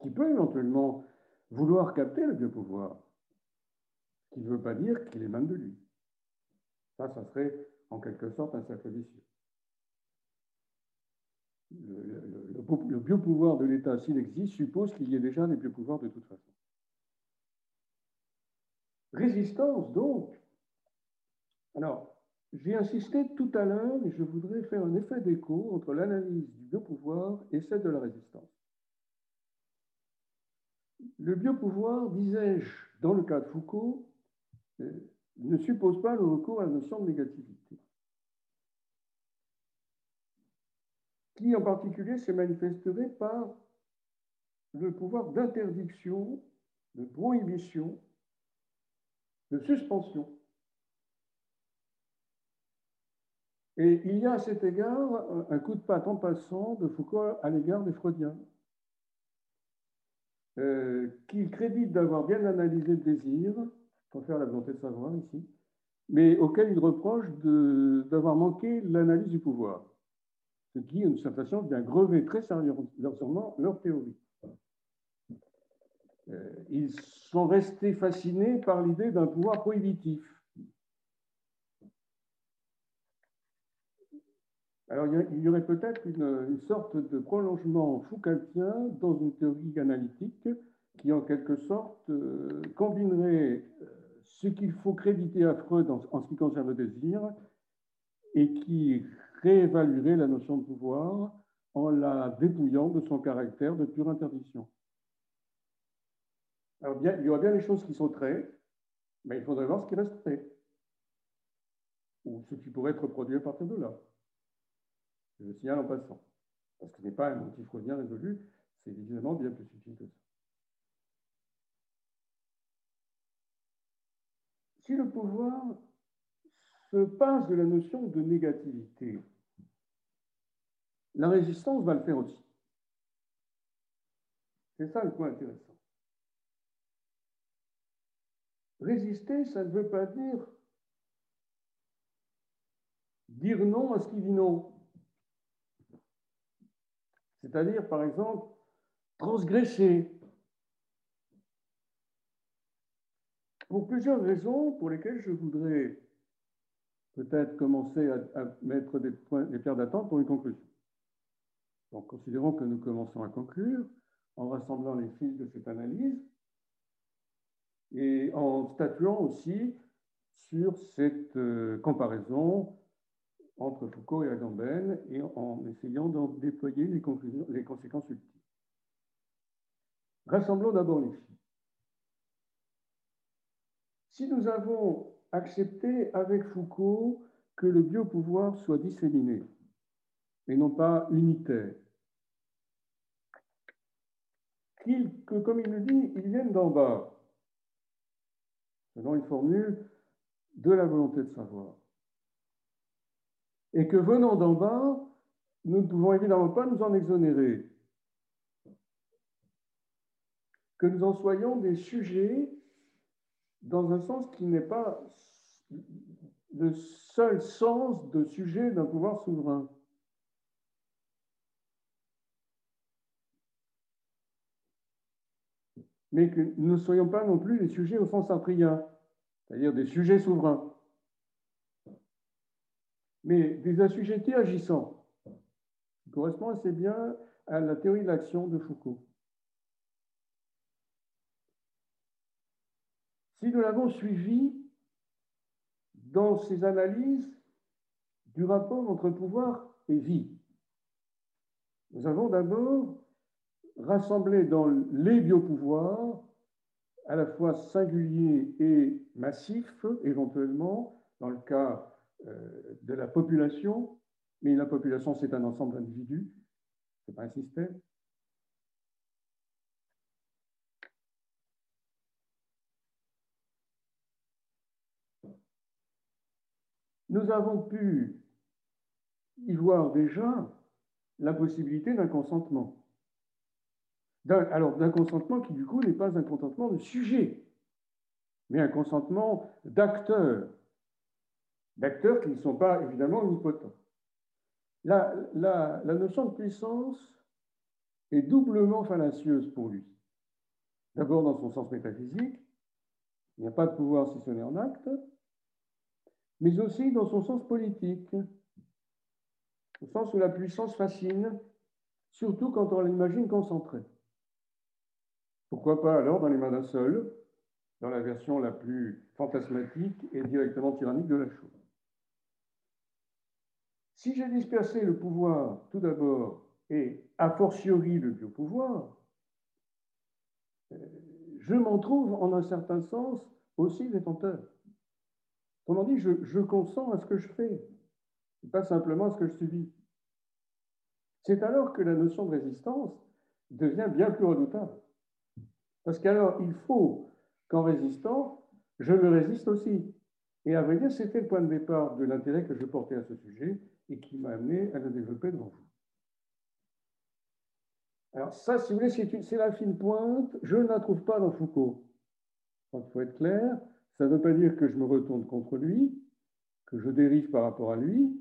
qui peut éventuellement vouloir capter le biopouvoir, ce qui ne veut pas dire qu'il émane de lui. Ça, ça serait en quelque sorte un cercle vicieux. Le, le biopouvoir de l'État, s'il existe, suppose qu'il y ait déjà des biopouvoirs de toute façon. Résistance, donc. Alors, j'ai insisté tout à l'heure, et je voudrais faire un effet d'écho entre l'analyse du biopouvoir et celle de la résistance. Le biopouvoir, disais-je, dans le cas de Foucault, euh, ne suppose pas le recours à la notion de négativité, qui en particulier se manifesterait par le pouvoir d'interdiction, de prohibition de suspension. Et il y a à cet égard un coup de patte en passant de Foucault à l'égard des Freudiens, euh, qu'il crédite d'avoir bien analysé le désir, pour faire la volonté de savoir ici, mais auquel il reproche d'avoir manqué l'analyse du pouvoir, ce qui, une certaine façon, vient grever très sérieusement leur théorie. Euh, ils sont restés fascinés par l'idée d'un pouvoir prohibitif. Alors, il y aurait peut-être une, sorte de prolongement foucaltien dans une théorie analytique qui, en quelque sorte, euh, combinerait euh, ce qu'il faut créditer à Freud en, en, ce qui concerne le désir et qui réévaluerait la notion de pouvoir en la dépouillant de son caractère de pure interdiction. Alors, bien, il y aura bien des choses qui sauteraient, mais il faudrait voir ce qui resterait. Ou ce qui pourrait être produit à partir de là. Je le signale en passant. Parce que ce n'est pas un motif freudien résolu, c'est évidemment bien plus subtil que ça. Si le pouvoir se passe de la notion de négativité, la résistance va le faire aussi. C'est ça le point intéressant. Résister, ça ne veut pas dire dire non à ce qui dit non. C'est-à-dire, par exemple, transgresser. Pour plusieurs raisons pour lesquelles je voudrais peut-être commencer à, mettre des, points, des pierres d'attente pour une conclusion. Donc, considérons que nous commençons à conclure en rassemblant les fils de cette analyse et en statuant aussi sur cette euh, comparaison entre Foucault et Agamben et en essayant d'en déployer les, conséquences ultimes. Rassemblons d'abord les filles. Si nous avons accepté avec Foucault que le biopouvoir soit disséminé et non pas unitaire, que, comme il le dit, ils viennent d'en bas, selon une formule de la volonté de savoir. Et que venant d'en bas, nous ne pouvons évidemment pas nous en exonérer. Que nous en soyons des sujets dans un sens qui n'est pas le seul sens de sujet d'un pouvoir souverain. Mais que nous ne soyons pas non plus des sujets au sens sartrien, c'est-à-dire des sujets souverains, mais des assujettis agissants, qui correspond assez bien à la théorie de l'action de Foucault. Si nous l'avons suivi dans ses analyses du rapport entre pouvoir et vie, nous avons d'abord rassemblés dans les biopouvoirs, à la fois singuliers et massifs, éventuellement, dans le cas euh, de la population, mais la population, c'est un ensemble d'individus, ce n'est pas un système. Nous avons pu y voir déjà la possibilité d'un consentement alors d'un consentement qui du coup n'est pas un consentement de sujet, mais un consentement d'acteurs, d'acteurs qui ne sont pas évidemment omnipotents. La, notion de puissance est doublement fallacieuse pour lui. D'abord dans son sens métaphysique, il n'y a pas de pouvoir si ce n'est en acte, mais aussi dans son sens politique, au sens où la puissance fascine, surtout quand on l'imagine concentrée. Pourquoi pas alors dans les mains d'un seul, dans la version la plus fantasmatique et directement tyrannique de la chose Si j'ai dispersé le pouvoir tout d'abord et a fortiori le biopouvoir, euh, je m'en trouve en un certain sens aussi détenteur. Autrement dit, je, je consens à ce que je fais, pas simplement à ce que je subis. C'est alors que la notion de résistance devient bien plus redoutable. Parce qu'alors, il faut qu'en résistant, je me résiste aussi. Et à vrai dire, c'était le point de départ de l'intérêt que je portais à ce sujet et qui m'a amené à le développer devant vous. Alors ça, si vous voulez, c'est la fine pointe. Je ne la trouve pas dans Foucault. Il faut être clair. Ça ne veut pas dire que je me retourne contre lui, que je dérive par rapport à lui.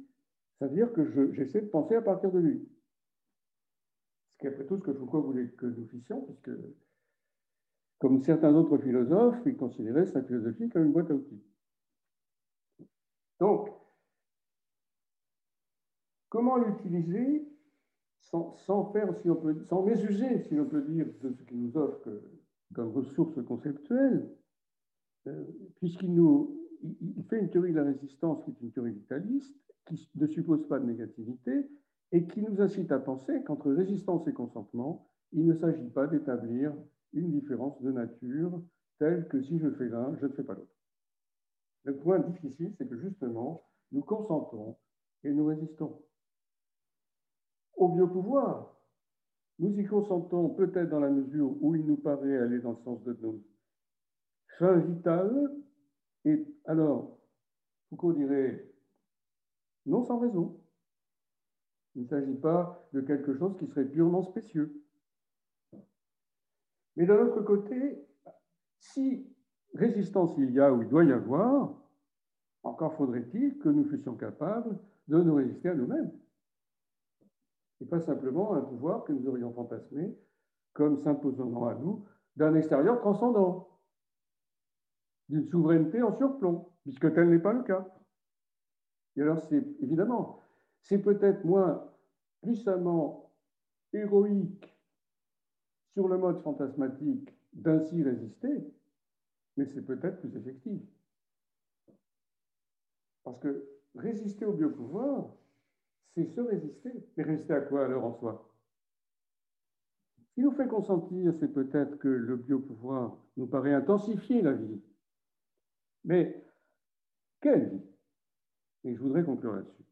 Ça veut dire que j'essaie de penser à partir de lui. Ce qui est après tout ce que Foucault voulait que nous fissions, puisque comme certains autres philosophes, il considérait sa philosophie comme une boîte à outils. Donc, comment l'utiliser sans, faire, si on peut, sans si l'on peut dire, de ce qu'il nous offre comme ressources conceptuelles, euh, puisqu'il nous il fait une théorie de la résistance qui est une théorie vitaliste, qui ne suppose pas de négativité, et qui nous incite à penser qu'entre résistance et consentement, il ne s'agit pas d'établir une différence de nature telle que si je fais l'un, je ne fais pas l'autre. Le point difficile, c'est que justement, nous consentons et nous résistons. Au biopouvoir, nous y consentons peut-être dans la mesure où il nous paraît aller dans le sens de nos fins vitales, et alors, Foucault dirait, non sans raison. Il ne s'agit pas de quelque chose qui serait purement spécieux. Mais d'un autre côté, si résistance il y a ou il doit y avoir, encore faudrait-il que nous fussions capables de nous résister à nous-mêmes. Et pas simplement un pouvoir que nous aurions fantasmé comme s'imposant à nous d'un extérieur transcendant, d'une souveraineté en surplomb, puisque tel n'est pas le cas. Et alors, c'est évidemment, c'est peut-être moins puissamment héroïque sur le mode fantasmatique d'ainsi résister, mais c'est peut-être plus effectif. Parce que résister au biopouvoir, c'est se résister. Mais résister à quoi alors en soi? Ce qui nous fait consentir, c'est peut-être que le biopouvoir nous paraît intensifier la vie. Mais quelle vie? Et je voudrais conclure là-dessus.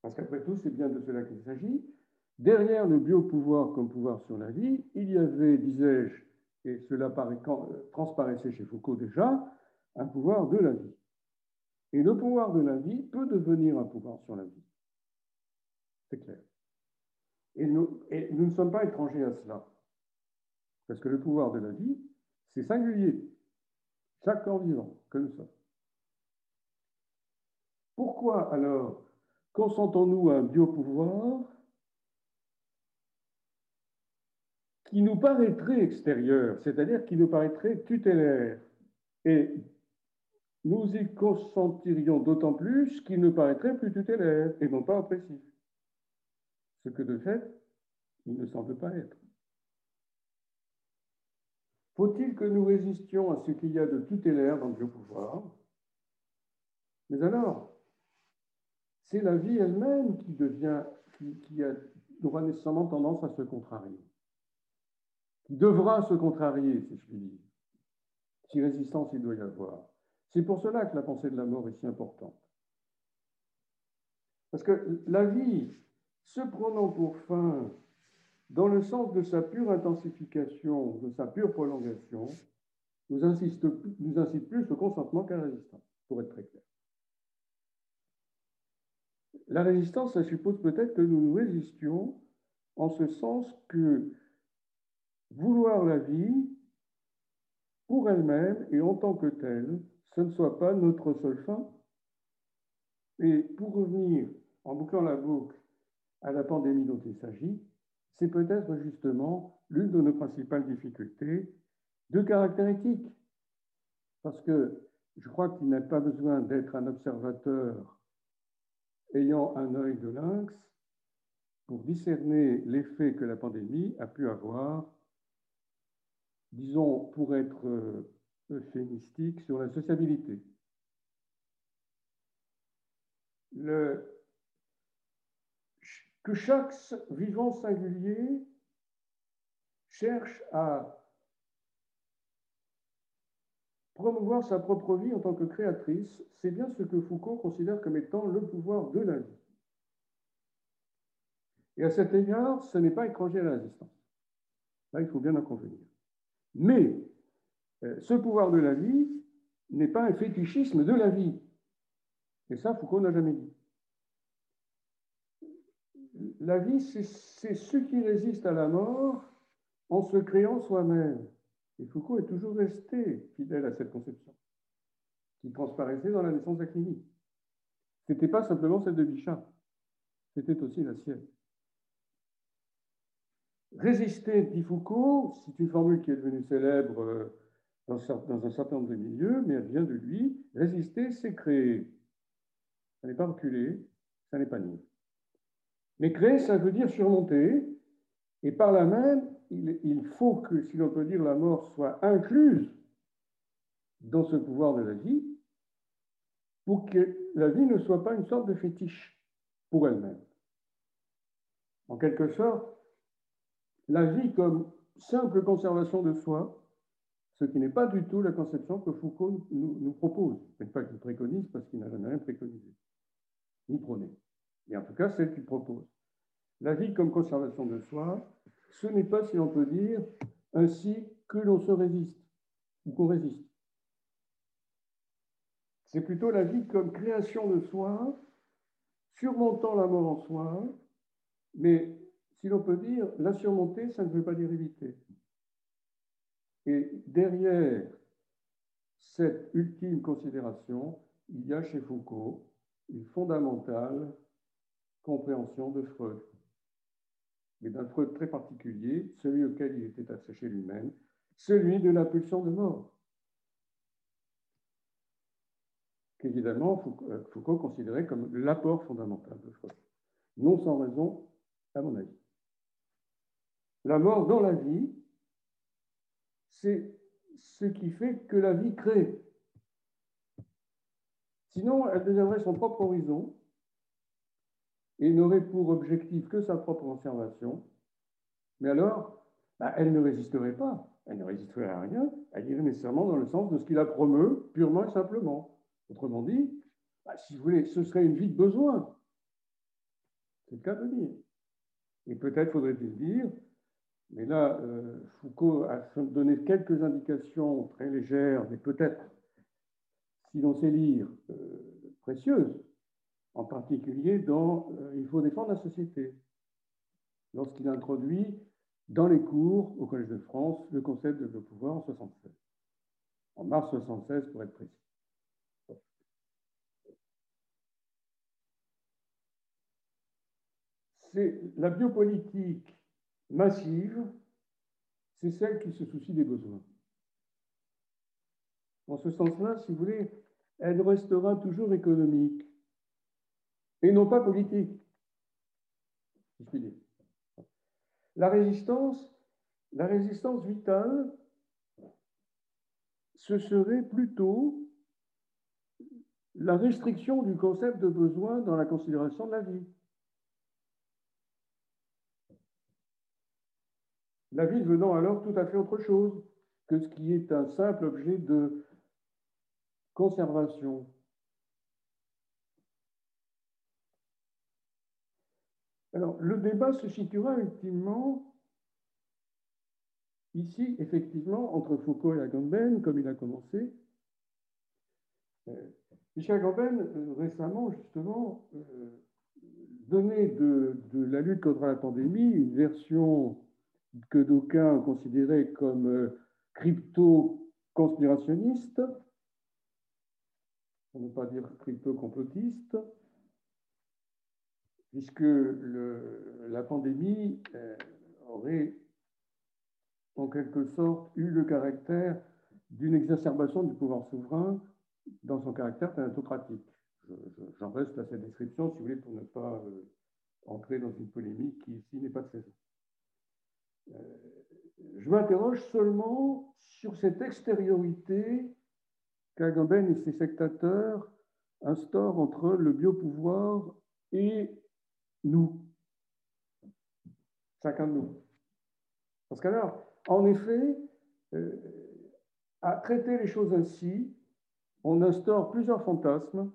Parce qu'après tout, c'est bien de cela qu'il s'agit. Derrière le biopouvoir comme pouvoir sur la vie, il y avait, disais-je, et cela euh, transparaissait chez Foucault déjà, un pouvoir de la vie. Et le pouvoir de la vie peut devenir un pouvoir sur la vie. C'est clair. Et nous, et nous ne sommes pas étrangers à cela. Parce que le pouvoir de la vie, c'est singulier. Chaque corps vivant que nous sommes. Pourquoi alors consentons-nous à un biopouvoir qui nous paraîtrait extérieur, c'est-à-dire qui nous paraîtrait tutélaire. Et nous y consentirions d'autant plus qu'il nous paraîtrait plus tutélaire et non pas oppressif. Ce que de fait, il ne semble pas être. Faut-il que nous résistions à ce qu'il y a de tutélaire dans le pouvoir? Mais alors, c'est la vie elle-même qui devient, qui, a, nécessairement tendance à se contrarier devra se contrarier, si je puis dire, si résistance il doit y avoir. C'est pour cela que la pensée de la mort est si importante. Parce que la vie, se prenant pour fin dans le sens de sa pure intensification, de sa pure prolongation, nous, nous incite plus au consentement qu'à la résistance, pour être très clair. La résistance, ça suppose peut-être que nous nous résistions en ce sens que Vouloir la vie, pour elle-même et en tant que telle, ce ne soit pas notre seule fin. Et pour revenir, en bouclant la boucle, à la pandémie dont il s'agit, c'est peut-être justement l'une de nos principales difficultés de caractère éthique. Parce que je crois qu'il n'a pas besoin d'être un observateur ayant un œil de lynx pour discerner l'effet que la pandémie a pu avoir, disons, pour être euh, euphémistique, sur la sociabilité. Que chaque vivant singulier cherche à promouvoir sa propre vie en tant que créatrice, c'est bien ce que Foucault considère comme étant le pouvoir de la vie. Et à cet égard, ce n'est pas étranger à la résistance. Là, il faut bien en convenir. Mais euh, ce pouvoir de la vie n'est pas un fétichisme de la vie. Et ça, Foucault n'a jamais dit. La vie, c'est ce qui résiste à la mort en se créant soi-même. Et Foucault est toujours resté fidèle à cette conception, qui transparaissait dans la naissance d'Aquini. Ce n'était pas simplement celle de Bichat, c'était aussi la sienne. Résister, dit Foucault, c'est une formule qui est devenue célèbre euh, dans un certain nombre de milieux, mais elle vient de lui. Résister, c'est créer. Ça n'est pas reculer, ça n'est pas nier. Mais créer, ça veut dire surmonter, et par là même, il faut que, si l'on peut dire, la mort soit incluse dans ce pouvoir de la vie, pour que la vie ne soit pas une sorte de fétiche pour elle-même. En quelque sorte, la vie comme simple conservation de soi, ce qui n'est pas du tout la conception que Foucault nous, propose, mais pas qu'il préconise parce qu'il n'a jamais rien préconisé, ni prôné. Et en tout cas, celle qu'il propose. La vie comme conservation de soi, ce n'est pas, si l'on peut dire, ainsi que l'on se résiste ou qu'on résiste. C'est plutôt la vie comme création de soi, surmontant la mort en soi, mais si l'on peut dire, la surmonter, ça ne veut pas dire éviter. Et derrière cette ultime considération, il y a chez Foucault une fondamentale compréhension de Freud, mais d'un Freud très particulier, celui auquel il était attaché lui-même, celui de la pulsion de mort. qu'évidemment Foucault, Foucault considérait comme l'apport fondamental de Freud. Non sans raison, à mon avis. La mort dans la vie, c'est ce qui fait que la vie crée. Sinon, elle deviendrait son propre horizon et n'aurait pour objectif que sa propre conservation. Mais alors, bah, elle ne résisterait pas. Elle ne résisterait à rien. Elle irait nécessairement dans le sens de ce qui la promeut purement et simplement. Autrement dit, bah, si vous voulez, ce serait une vie de besoin. C'est le cas de dire. Et peut-être faudrait-il dire, mais là, euh, Foucault a donné quelques indications très légères, mais peut-être, si l'on sait lire, euh, précieuses, en particulier dans euh, Il faut défendre la société, lorsqu'il introduit dans les cours au Collège de France le concept de le pouvoir en 76, en mars 76 pour être précis. C'est la biopolitique massive, c'est celle qui se soucie des besoins. En ce sens-là, si vous voulez, elle restera toujours économique et non pas politique. La résistance, la résistance vitale, ce serait plutôt la restriction du concept de besoin dans la considération de la vie. La vie devenant alors tout à fait autre chose que ce qui est un simple objet de conservation. Alors, le débat se situera ultimement ici, effectivement, entre Foucault et Agamben, comme il a commencé. Euh, Michel Agamben, euh, récemment, justement, euh, donnait de, de, la lutte contre la pandémie une version que d'aucuns considéraient comme euh, crypto conspirationniste, pour ne pas dire crypto-complotiste, puisque la pandémie euh, aurait en quelque sorte eu le caractère d'une exacerbation du pouvoir souverain dans son caractère thanatocratique. J'en reste à cette description, si vous voulez, pour ne pas euh, entrer dans une polémique qui ici n'est pas de saison. Euh, je m'interroge seulement sur cette extériorité qu'Agamben et ses sectateurs instaurent entre le biopouvoir et nous, chacun de nous. Parce qu'alors, en effet, euh, à traiter les choses ainsi, on instaure plusieurs fantasmes,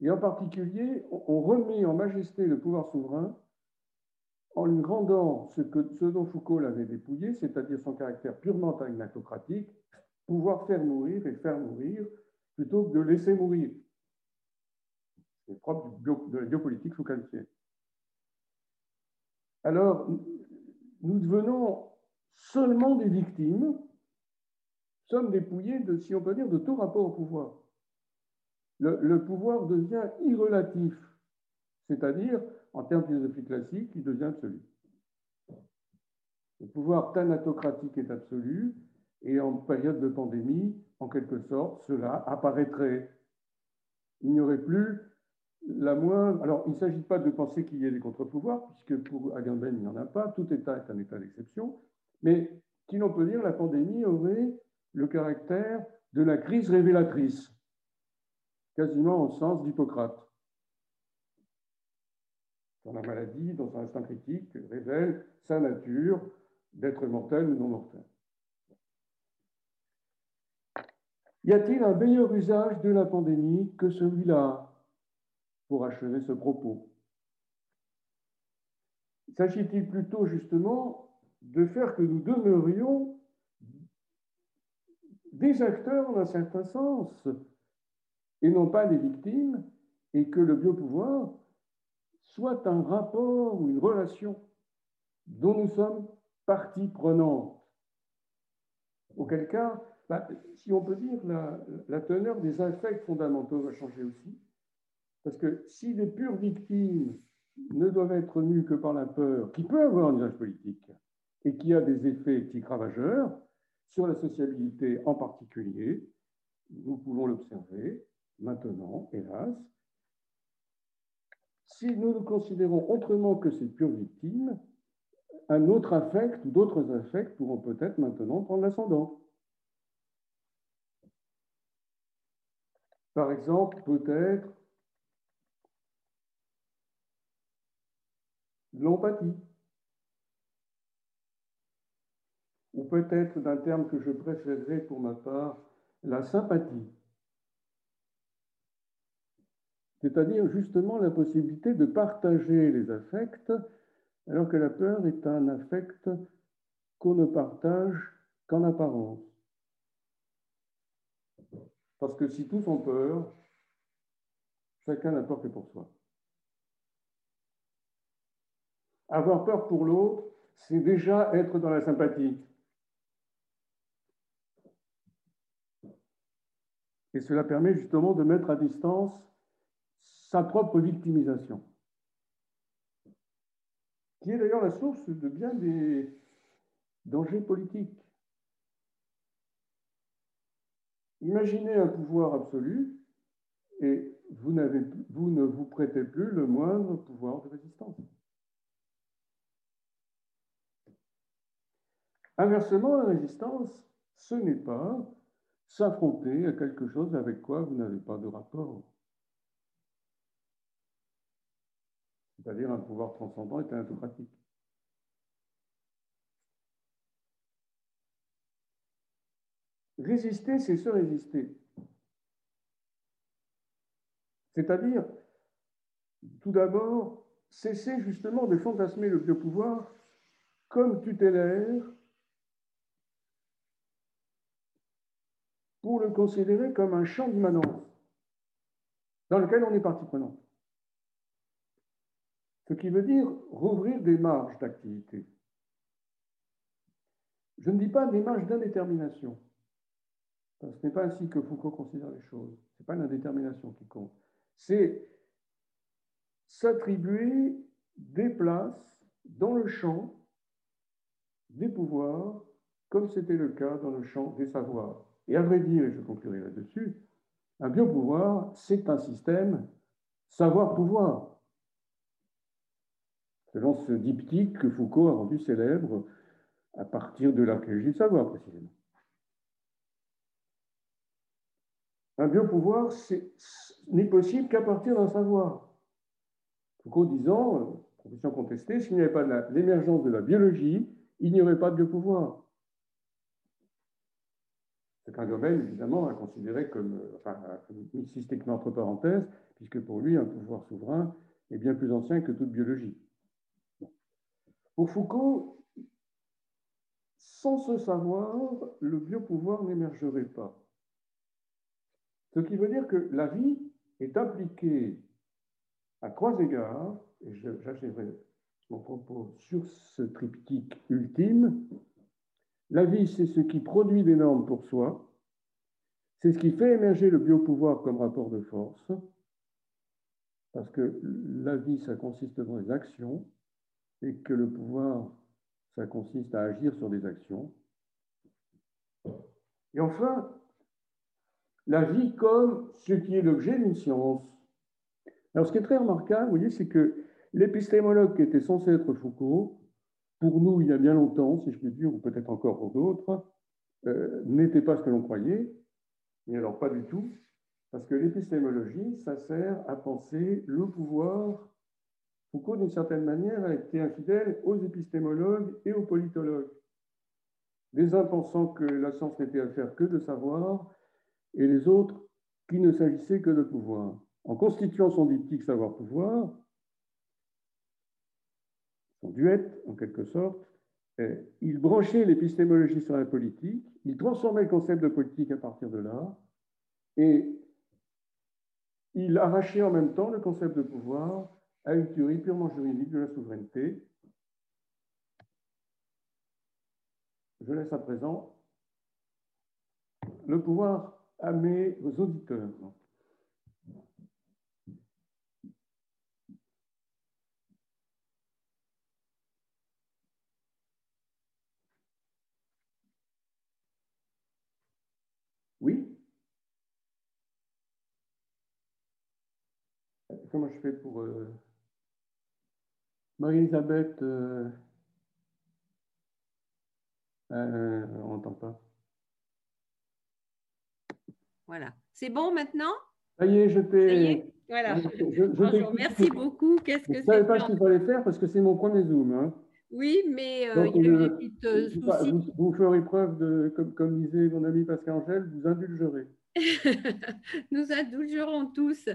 et en particulier, on remet en majesté le pouvoir souverain en lui rendant ce, que, dont Foucault l'avait dépouillé, c'est-à-dire son caractère purement agnatocratique, pouvoir faire mourir et faire mourir plutôt que de laisser mourir. C'est propre de la biopolitique foucaldienne. Alors, nous devenons seulement des victimes, sommes dépouillés de, si on peut dire, de tout rapport au pouvoir. Le pouvoir devient irrelatif, c'est-à-dire, en termes philosophiques classiques, il devient absolu. Le pouvoir thanatocratique est absolu, et en période de pandémie, en quelque sorte, cela apparaîtrait. Il n'y aurait plus la moindre. Alors, il ne s'agit pas de penser qu'il y ait des contre-pouvoirs, puisque pour Agamben, il n'y en a pas. Tout État est un état d'exception. Mais, qui l'on peut dire, la pandémie aurait le caractère de la crise révélatrice, quasiment au sens d'Hippocrate. Dans la maladie, dans un instinct critique, révèle sa nature d'être mortel ou non mortel. Y a-t-il un meilleur usage de la pandémie que celui-là pour achever ce propos? S'agit-il plutôt justement de faire que nous demeurions des acteurs en un certain sens et non pas des victimes et que le biopouvoir soit un rapport ou une relation dont nous sommes partie prenante. Auquel cas, bah, si on peut dire, la, teneur des affects fondamentaux va changer aussi. Parce que si les pures victimes ne doivent être nues que par la peur, qui peut avoir un usage politique et qui a des effets éthiques ravageurs sur la sociabilité en particulier, nous pouvons l'observer maintenant, hélas. Si nous nous considérons autrement que ces pures victimes, un autre affect ou d'autres affects pourront peut-être maintenant prendre l'ascendant. Par exemple, peut-être l'empathie. Ou peut-être d'un terme que je préférerais pour ma part, la sympathie. C'est-à-dire justement la possibilité de partager les affects, alors que la peur est un affect qu'on ne partage qu'en apparence. Parce que si tous ont peur, chacun n'a peur que pour soi. Avoir peur pour l'autre, c'est déjà être dans la sympathie. Et cela permet justement de mettre à distance sa propre victimisation, qui est d'ailleurs la source de bien des dangers politiques. Imaginez un pouvoir absolu et vous, vous ne vous prêtez plus le moindre pouvoir de résistance. Inversement, la résistance, ce n'est pas s'affronter à quelque chose avec quoi vous n'avez pas de rapport. C'est-à-dire un pouvoir transcendant et autocratique. Résister, c'est se résister. C'est-à-dire, tout d'abord, cesser justement de fantasmer le biopouvoir comme tutélaire pour le considérer comme un champ d'immanence dans lequel on est partie prenante. Ce qui veut dire rouvrir des marges d'activité. Je ne dis pas des marges d'indétermination, Ce n'est pas ainsi que Foucault considère les choses. Ce n'est pas l'indétermination qui compte. C'est s'attribuer des places dans le champ des pouvoirs, comme c'était le cas dans le champ des savoirs. Et à vrai dire, et je conclurai là-dessus, un biopouvoir, c'est un système savoir-pouvoir. Selon ce diptyque que Foucault a rendu célèbre à partir de l'archéologie du savoir, précisément. Un biopouvoir n'est possible qu'à partir d'un savoir. Foucault disant, euh, profession contestée, s'il n'y avait pas l'émergence de la biologie, il n'y aurait pas de biopouvoir. C'est un domaine, évidemment, à considérer comme, euh, enfin, mis systémiquement entre parenthèses, puisque pour lui, un pouvoir souverain est bien plus ancien que toute biologie. Pour Foucault, sans ce savoir, le biopouvoir n'émergerait pas. Ce qui veut dire que la vie est impliquée à trois égards, et j'achèverai mon propos sur ce triptyque ultime. La vie, c'est ce qui produit des normes pour soi, c'est ce qui fait émerger le biopouvoir comme rapport de force, parce que la vie, ça consiste dans les actions, et que le pouvoir, ça consiste à agir sur des actions. Et enfin, la vie comme ce qui est l'objet d'une science. Alors, ce qui est très remarquable, vous voyez, c'est que l'épistémologue qui était censé être Foucault, pour nous, il y a bien longtemps, si je puis dire, ou peut-être encore pour d'autres, euh, n'était pas ce que l'on croyait, mais alors pas du tout, parce que l'épistémologie, ça sert à penser le pouvoir. Foucault, d'une certaine manière, a été infidèle aux épistémologues et aux politologues. Les uns pensant que la science n'était affaire que de savoir, et les autres qui ne s'agissait que de pouvoir. En constituant son diptyque savoir-pouvoir, son duet en quelque sorte, eh, il branchait l'épistémologie sur la politique, il transformait le concept de politique à partir de là, et il arrachait en même temps le concept de pouvoir à une théorie purement juridique de la souveraineté. Je laisse à présent le pouvoir à mes auditeurs. Oui Comment je fais pour... Euh... Marie-Elisabeth, euh... Euh, on n'entend pas. Voilà. C'est bon maintenant? Ça y est, je t'ai. Voilà. Bonjour, merci beaucoup. Qu'est-ce que Je ne savais pas ce qu'il fallait faire parce que c'est mon premier Zoom. Hein. Oui, mais euh, il y a eu des petites euh, soucis. Vous, vous, ferez preuve de, comme, comme disait mon ami Pascal Angèle, vous indulgerez. Nous indulgerons tous.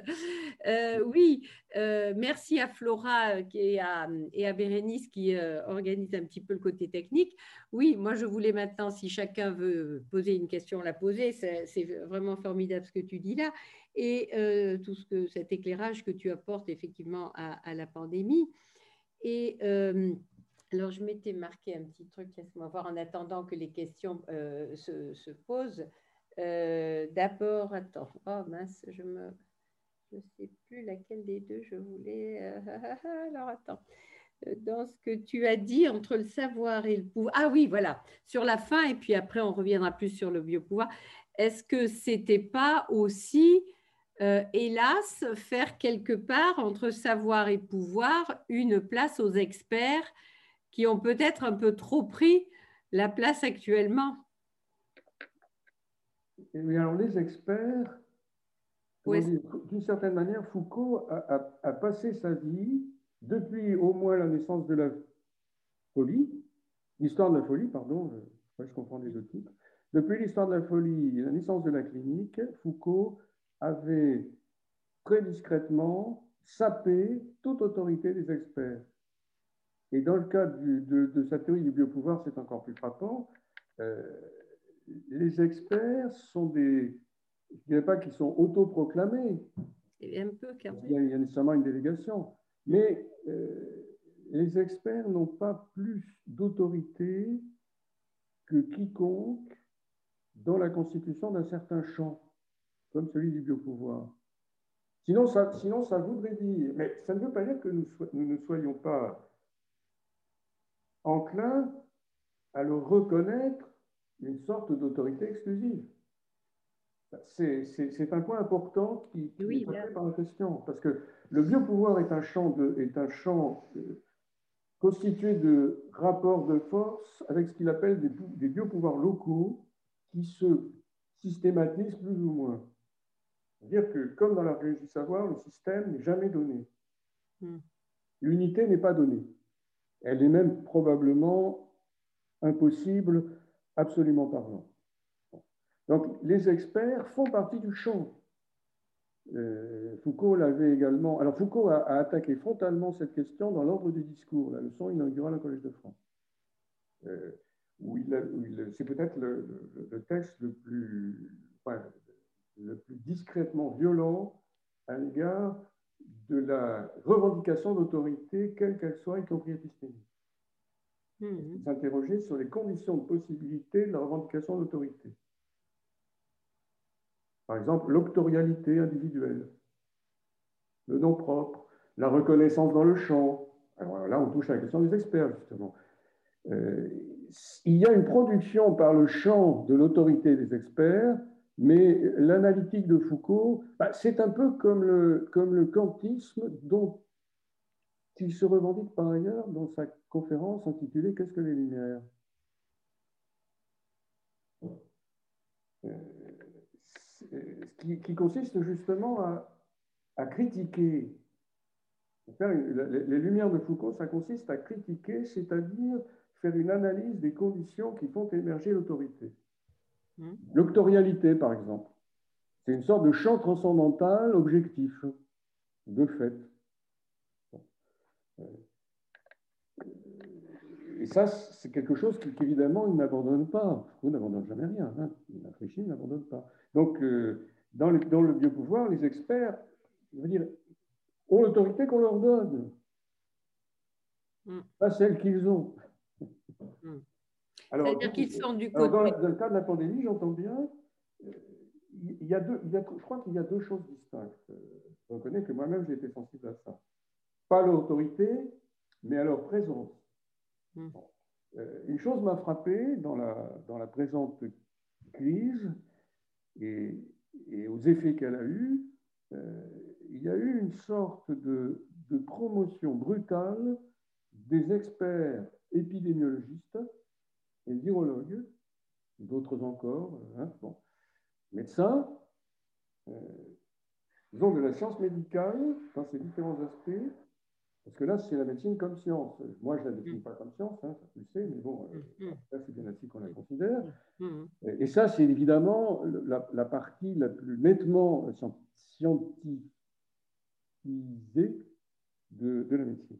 Euh, oui, euh, merci à Flora et à, et Bérénice qui euh, organise un petit peu le côté technique. Oui, moi je voulais maintenant, si chacun veut poser une question, la poser. C'est vraiment formidable ce que tu dis là. Et euh, tout ce que, cet éclairage que tu apportes effectivement à, la pandémie. Et euh, alors je m'étais marqué un petit truc, laisse-moi voir en attendant que les questions euh, se posent. Euh, D'abord, attends, oh mince, je ne sais plus laquelle des deux je voulais. Euh, alors, attends. Euh, dans ce que tu as dit entre le savoir et le pouvoir. Ah oui, voilà, sur la fin, et puis après, on reviendra plus sur le biopouvoir. Est-ce que c'était pas aussi, hélas, faire quelque part entre savoir et pouvoir une place aux experts qui ont peut-être un peu trop pris la place actuellement? Et alors, les experts, Oui. d'une certaine manière, Foucault a, a- a passé sa vie, depuis au moins la naissance de la folie, l'histoire de la folie, pardon, je, comprends les deux titres, depuis l'histoire de la folie et la naissance de la clinique, Foucault avait très discrètement sapé toute autorité des experts. Et dans le cadre du- de, de sa théorie du biopouvoir, c'est encore plus frappant. Euh, les experts sont des, je ne dirais pas qu'ils sont autoproclamés, C'est un peu quand il y, a, il y a nécessairement une délégation, mais euh, les experts n'ont pas plus d'autorité que quiconque dans la constitution d'un certain champ, comme celui du biopouvoir. Sinon ça, sinon, ça voudrait dire, mais ça ne veut pas dire que nous, nous ne soyons pas enclins à le reconnaître une sorte d'autorité exclusive. C'est un point important qui, qui est posé par la question, parce que le biopouvoir est un champ, de, est un champ euh, constitué de rapports de force avec ce qu'il appelle des, des biopouvoirs locaux qui se systématisent plus ou moins. C'est-à-dire que, comme dans la du savoir, le système n'est jamais donné. Hmm. L'unité n'est pas donnée. Elle est même probablement impossible, absolument parlant. Donc, les experts font partie du champ. Euh, Foucault l'avait également. Alors, Foucault a, attaqué frontalement cette question dans l'ordre du discours, la leçon inaugurale au Collège de France. Euh, où c'est peut-être le, texte le plus, le plus discrètement violent à l'égard de la revendication d'autorité, quelle qu'elle soit, y compris épistémique. Mmh. S'interroger sur les conditions de possibilité de la revendication d'autorité. Par exemple, l'octorialité individuelle, le nom propre, la reconnaissance dans le champ. Alors là, on touche à la question des experts, justement. Euh, il y a une production par le champ de l'autorité des experts mais l'analytique de Foucault, bah, c'est un peu comme le, comme le kantisme dont il se revendique par ailleurs dans sa conférence intitulée Qu'est-ce que les Lumières? Euh, qui, qui, consiste justement à, à critiquer. les Lumières de Foucault, ça consiste à critiquer, c'est-à-dire faire une analyse des conditions qui font émerger l'autorité. Hmm. L'octorialité, par exemple. C'est une sorte de champ transcendantal objectif, de fait. Et ça, c'est quelque chose qu'évidemment, il n'abandonne pas. Vous n'abandonne jamais rien. Hein. Il n'abandonne pas. Donc, euh, dans, le, dans le biopouvoir, les experts, je veux dire, ont l'autorité qu'on leur donne, hmm. pas celle qu'ils ont. Hmm. C'est-à-dire qu'ils sont du côté. Dans, le cas de la pandémie, j'entends bien, euh, il y a deux, il y a, je crois qu'il y a deux choses distinctes. Je reconnais que moi-même, j'ai été sensible à ça. Pas l'autorité, mais à leur présence. Hmm. Euh, une chose m'a frappé dans la, dans la présente crise et, et aux effets qu'elle a eus, euh, il y a eu une sorte de, de promotion brutale des experts épidémiologistes les virologues, d'autres encore, hein, bon, médecins, euh, ont de la science médicale dans ses différents aspects, parce que là, c'est la médecine comme science. Moi, je ne la définis mm. pas comme science, hein, ça tu le sais, mais bon, euh, mm. là, c'est bien ainsi qu'on la considère. Mm. Et, ça, c'est évidemment la, partie la plus nettement scientisée de, de la médecine.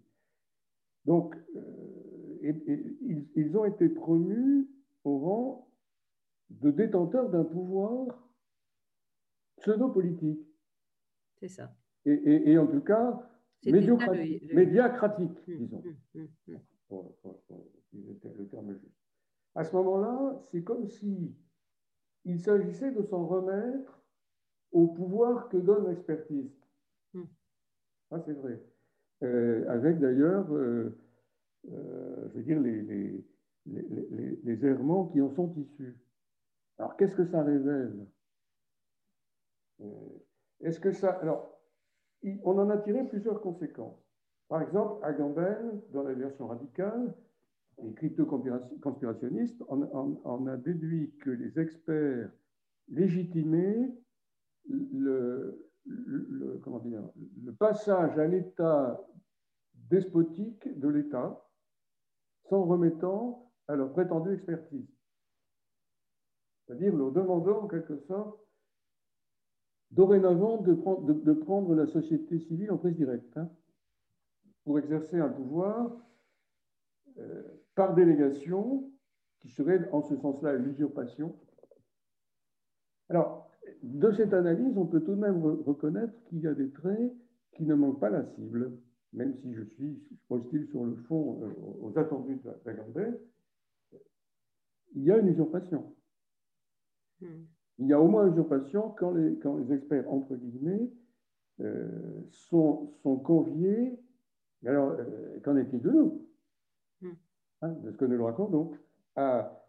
Donc, euh, ils, ont été promus au rang de détenteurs d'un pouvoir pseudo-politique. C'est ça. Et, en tout cas, médiacratique, hum, disons. Hum, hum, le terme juste. À ce moment-là, c'est comme si il s'agissait de s'en remettre au pouvoir que donne l'expertise. Ah, c'est vrai. Euh, avec d'ailleurs, euh, euh, je veux dire, les, les, les, les, errements qui en sont issus. Alors, qu'est-ce que ça révèle? Est-ce que ça. Alors, on en a tiré plusieurs conséquences. Par exemple, Agamben, dans la version radicale, et crypto-conspirationniste, on, a déduit que les experts légitimaient le, passage à l'état despotique de l'État sans remettant à leur prétendue expertise. C'est-à-dire leur demandant en quelque sorte dorénavant de prendre, de, la société civile en prise directe hein, pour exercer un pouvoir euh, par délégation qui serait en ce sens-là l'usurpation. Alors, de cette analyse, on peut tout de même reconnaître qu'il y a des traits qui ne manquent pas la cible, même si je suis hostile sur le fond euh, aux attendus de la Il y a une usurpation. Hmm. Il y a au moins usurpation quand les, quand les experts, entre guillemets, euh, sont, sont, conviés. Alors, euh, qu'en est-il de nous? Hmm. hein, De ce que nous le racontons, à,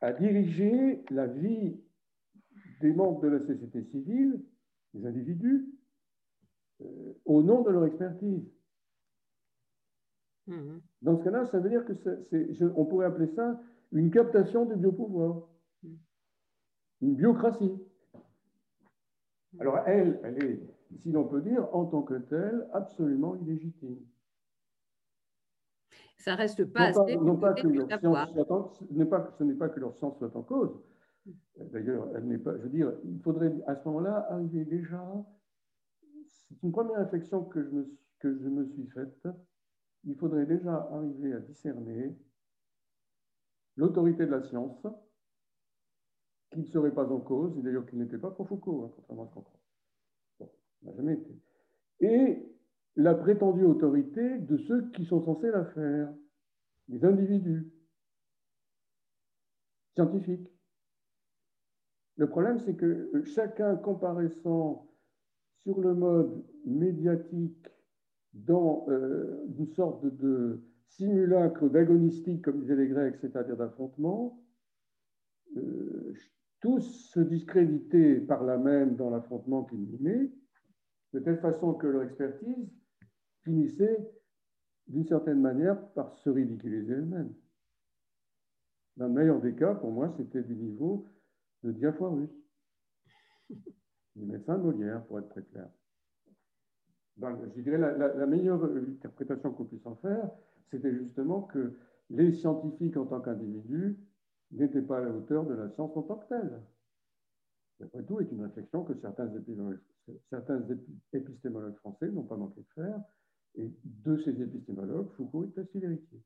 à diriger la vie des membres de la société civile, des individus, euh, au nom de leur expertise. Hmm. Dans ce cas-là, ça veut dire que c'est, on pourrait appeler ça une captation du biopouvoir une biocratie. Alors elle, elle est, si l'on peut dire, en tant que telle, absolument illégitime. Ça reste pas assez. Non pas que leur science soit pas, ce n'est pas que leur science soit en cause. D'ailleurs, elle n'est pas. Je veux dire, il faudrait à ce moment-là arriver déjà. C'est une première réflexion que je me, que je me suis faite. Il faudrait déjà arriver à discerner l'autorité de la science qui ne serait pas en cause, et d'ailleurs qui n'était pas pour Foucault, hein, contrairement à ce qu'on croit. Bon, n'a jamais été. Et la prétendue autorité de ceux qui sont censés la faire, les individus scientifiques. Le problème, c'est que chacun comparaissant sur le mode médiatique dans euh, une sorte de simulacre d'agonistique, comme disaient les Grecs, c'est-à-dire d'affrontement, euh, tous se discréditer par là même dans l'affrontement qu'ils menaient, de telle façon que leur expertise finissait d'une certaine manière par se ridiculiser eux-mêmes. Dans le meilleur des cas, pour moi, c'était du niveau de Diafoirus, du médecin de Molière, pour être très clair. je dirais la, la meilleure interprétation qu'on puisse en faire, c'était justement que les scientifiques en tant qu'individus n'était pas à la hauteur de la science en tant que telle. Après tout, est une réflexion que certains, épistémologues français n'ont pas manqué de faire. Et de ces épistémologues, Foucault est assez l'héritier.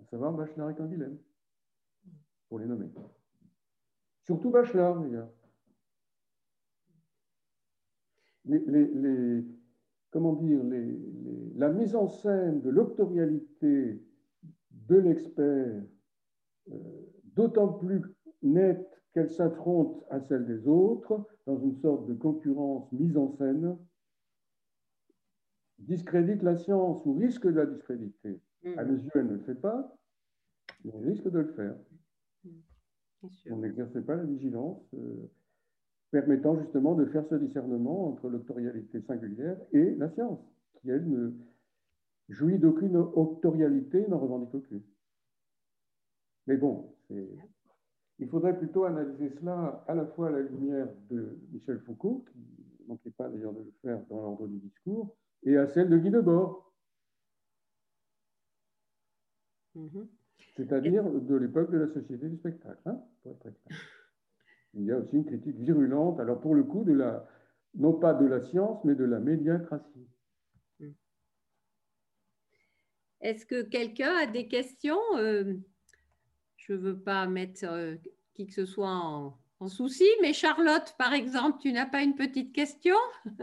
À savoir Bachelard et Canguilhem, pour les nommer. Surtout Bachelard, d'ailleurs. Comment dire, la mise en scène de l'octorialité de l'expert d'autant plus nette qu'elle s'affronte à celle des autres dans une sorte de concurrence mise en scène, discrédite la science ou risque de la discréditer. Mm. À mes yeux, elle ne le fait pas, mais elle risque de le faire. Mm. On n'exerce pas la vigilance euh, permettant justement de faire ce discernement entre l'octorialité singulière et la science, qui, elle, ne jouit d'aucune octorialité, n'en revendique aucune. Mais bon, il faudrait plutôt analyser cela à la fois à la lumière de Michel Foucault, qui ne manquait pas d'ailleurs de le faire dans l'ordre du discours, et à celle de Guy Debord. Mm-hmm. C'est-à-dire de l'époque de la société du spectacle, hein, pour être très clair. Il y a aussi une critique virulente, alors pour le coup, de la, non pas de la science, mais de la médiacratie. Mm. Est-ce que quelqu'un a des questions euh, je ne veux pas mettre euh, qui que ce soit en, souci, mais Charlotte, par exemple, tu n'as pas une petite question?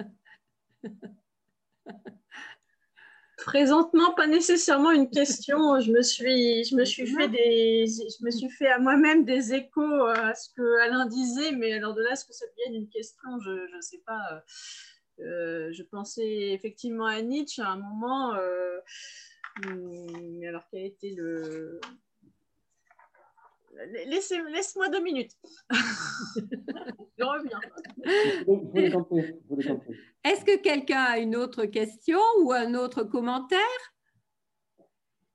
Présentement, pas nécessairement une question. Je me suis, je me suis fait des, je me suis fait à moi-même des échos à ce que Alain disait, mais alors de là, est-ce que ça devient une question? Je ne sais pas. Euh, je pensais effectivement à Nietzsche à un moment. Euh, mais alors, quel a été Laisse-moi deux minutes. Je reviens. Est-ce que quelqu'un a une autre question ou un autre commentaire?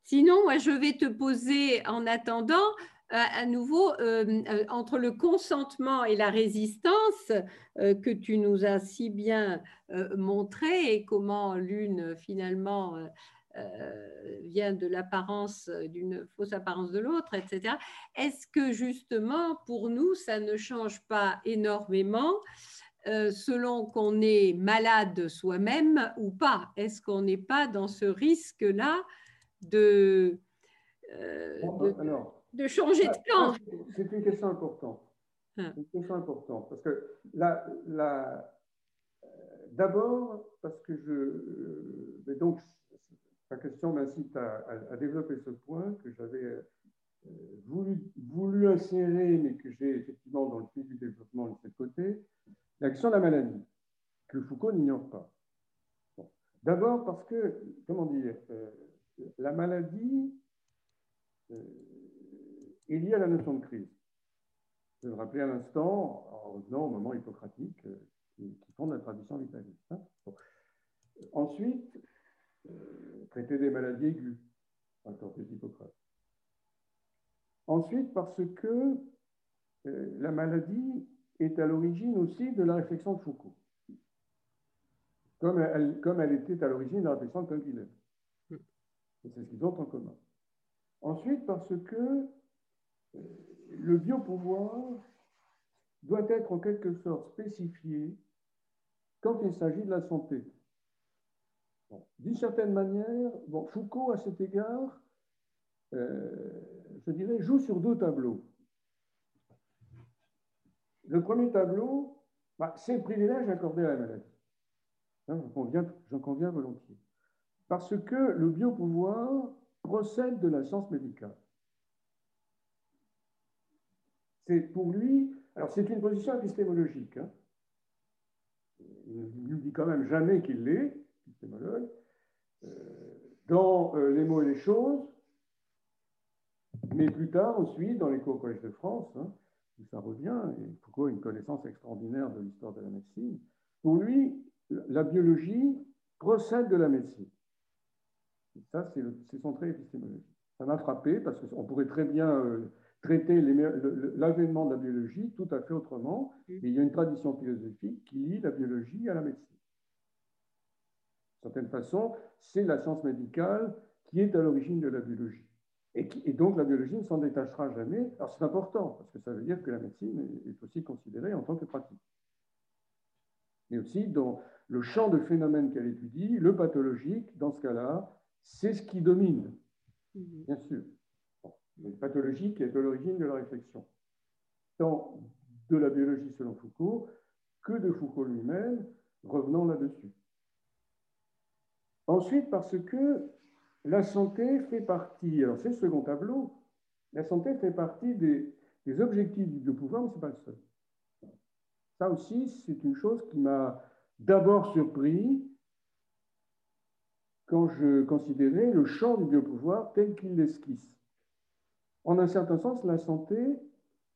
Sinon, moi, je vais te poser en attendant euh, à nouveau euh, euh, entre le consentement et la résistance que tu nous as si bien montré et comment l'une finalement euh, vient de l'apparence, d'une fausse apparence de l'autre, etc. Est-ce que justement, pour nous, ça ne change pas énormément euh, selon qu'on est malade soi-même ou pas? Est-ce qu'on n'est pas dans ce risque-là de, euh, de, changer de camp C'est une question importante. Hein. C'est une question importante parce que la, d'abord parce que je donc ta question m'incite à, développer ce point que j'avais voulu, voulu insérer, mais que j'ai effectivement dans le fil du développement de cette côté, la question de la maladie, que Foucault n'ignore pas. D'abord parce que, comment dire, la maladie est liée à la notion de crise. Je vais me rappeler à l'instant, en revenant au moment hippocratique euh, qui, fonde la tradition vitaliste. Hein. Ensuite, euh, traiter des maladies aiguës, encore des Hippocrate. Ensuite, parce que euh, la maladie est à l'origine aussi de la réflexion de Foucault, comme elle, était à l'origine de la réflexion de Canguilhem. C'est ce qu'ils ont en commun. Ensuite, parce que le biopouvoir doit être en quelque sorte spécifié quand il s'agit de la santé. D'une certaine manière, Foucault, à cet égard, euh, je dirais, joue sur deux tableaux. Le premier tableau, bah, c'est le privilège accordé à la maladie. Hein, j'en conviens volontiers. Parce que le biopouvoir procède de la science médicale. C'est pour lui, alors c'est une position épistémologique. Hein. Il ne dit quand même jamais qu'il l'est, épistémologue. Euh, dans euh, Les mots et les choses, mais plus tard aussi dans les cours au Collège de France, hein, où ça revient, et Foucault a une connaissance extraordinaire de l'histoire de la médecine. Pour lui, la biologie procède de la médecine. ça, c'est son trait épistémologique. Ça m'a frappé parce qu'on pourrait très bien euh, traiter l'avènement de la biologie tout à fait autrement. Mm. Et il y a une tradition philosophique qui lie la biologie à la médecine. Certaine façon, c'est la science médicale qui est à l'origine de la biologie. Et, et, donc la biologie ne s'en détachera jamais. Alors c'est important, parce que ça veut dire que la médecine est aussi considérée en tant que pratique. Mais aussi dans le champ de phénomènes qu'elle étudie, le pathologique, dans ce cas-là, c'est ce qui domine, mm-hmm. bien sûr une pathologie qui est à l'origine de la réflexion, tant de la biologie selon Foucault que de Foucault lui-même, revenant là-dessus. Ensuite, parce que la santé fait partie, alors c'est le second tableau, la santé fait partie des, objectifs du pouvoir, mais ce n'est pas le seul. Ça aussi, c'est une chose qui m'a d'abord surpris quand je considérais le champ du biopouvoir tel qu'il l'esquisse. En un certain sens, la santé,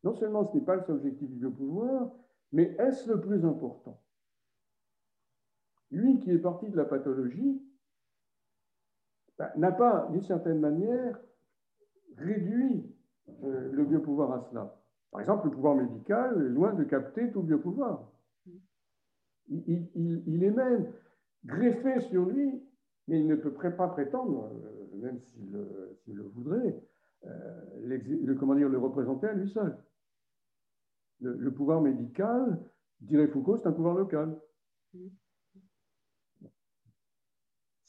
non seulement ce n'est pas le seul objectif du biopouvoir, mais est-ce le plus important? Lui qui est parti de la pathologie n'a pas, d'une certaine manière, réduit euh, le biopouvoir à cela. Par exemple, le pouvoir médical est loin de capter tout biopouvoir. Il, il, est même greffé sur lui, mais il ne peut pas prétendre, euh, même s'il le voudrait, euh, le, comment le représenter à lui seul. Le, pouvoir médical, dirait Foucault, c'est un pouvoir local.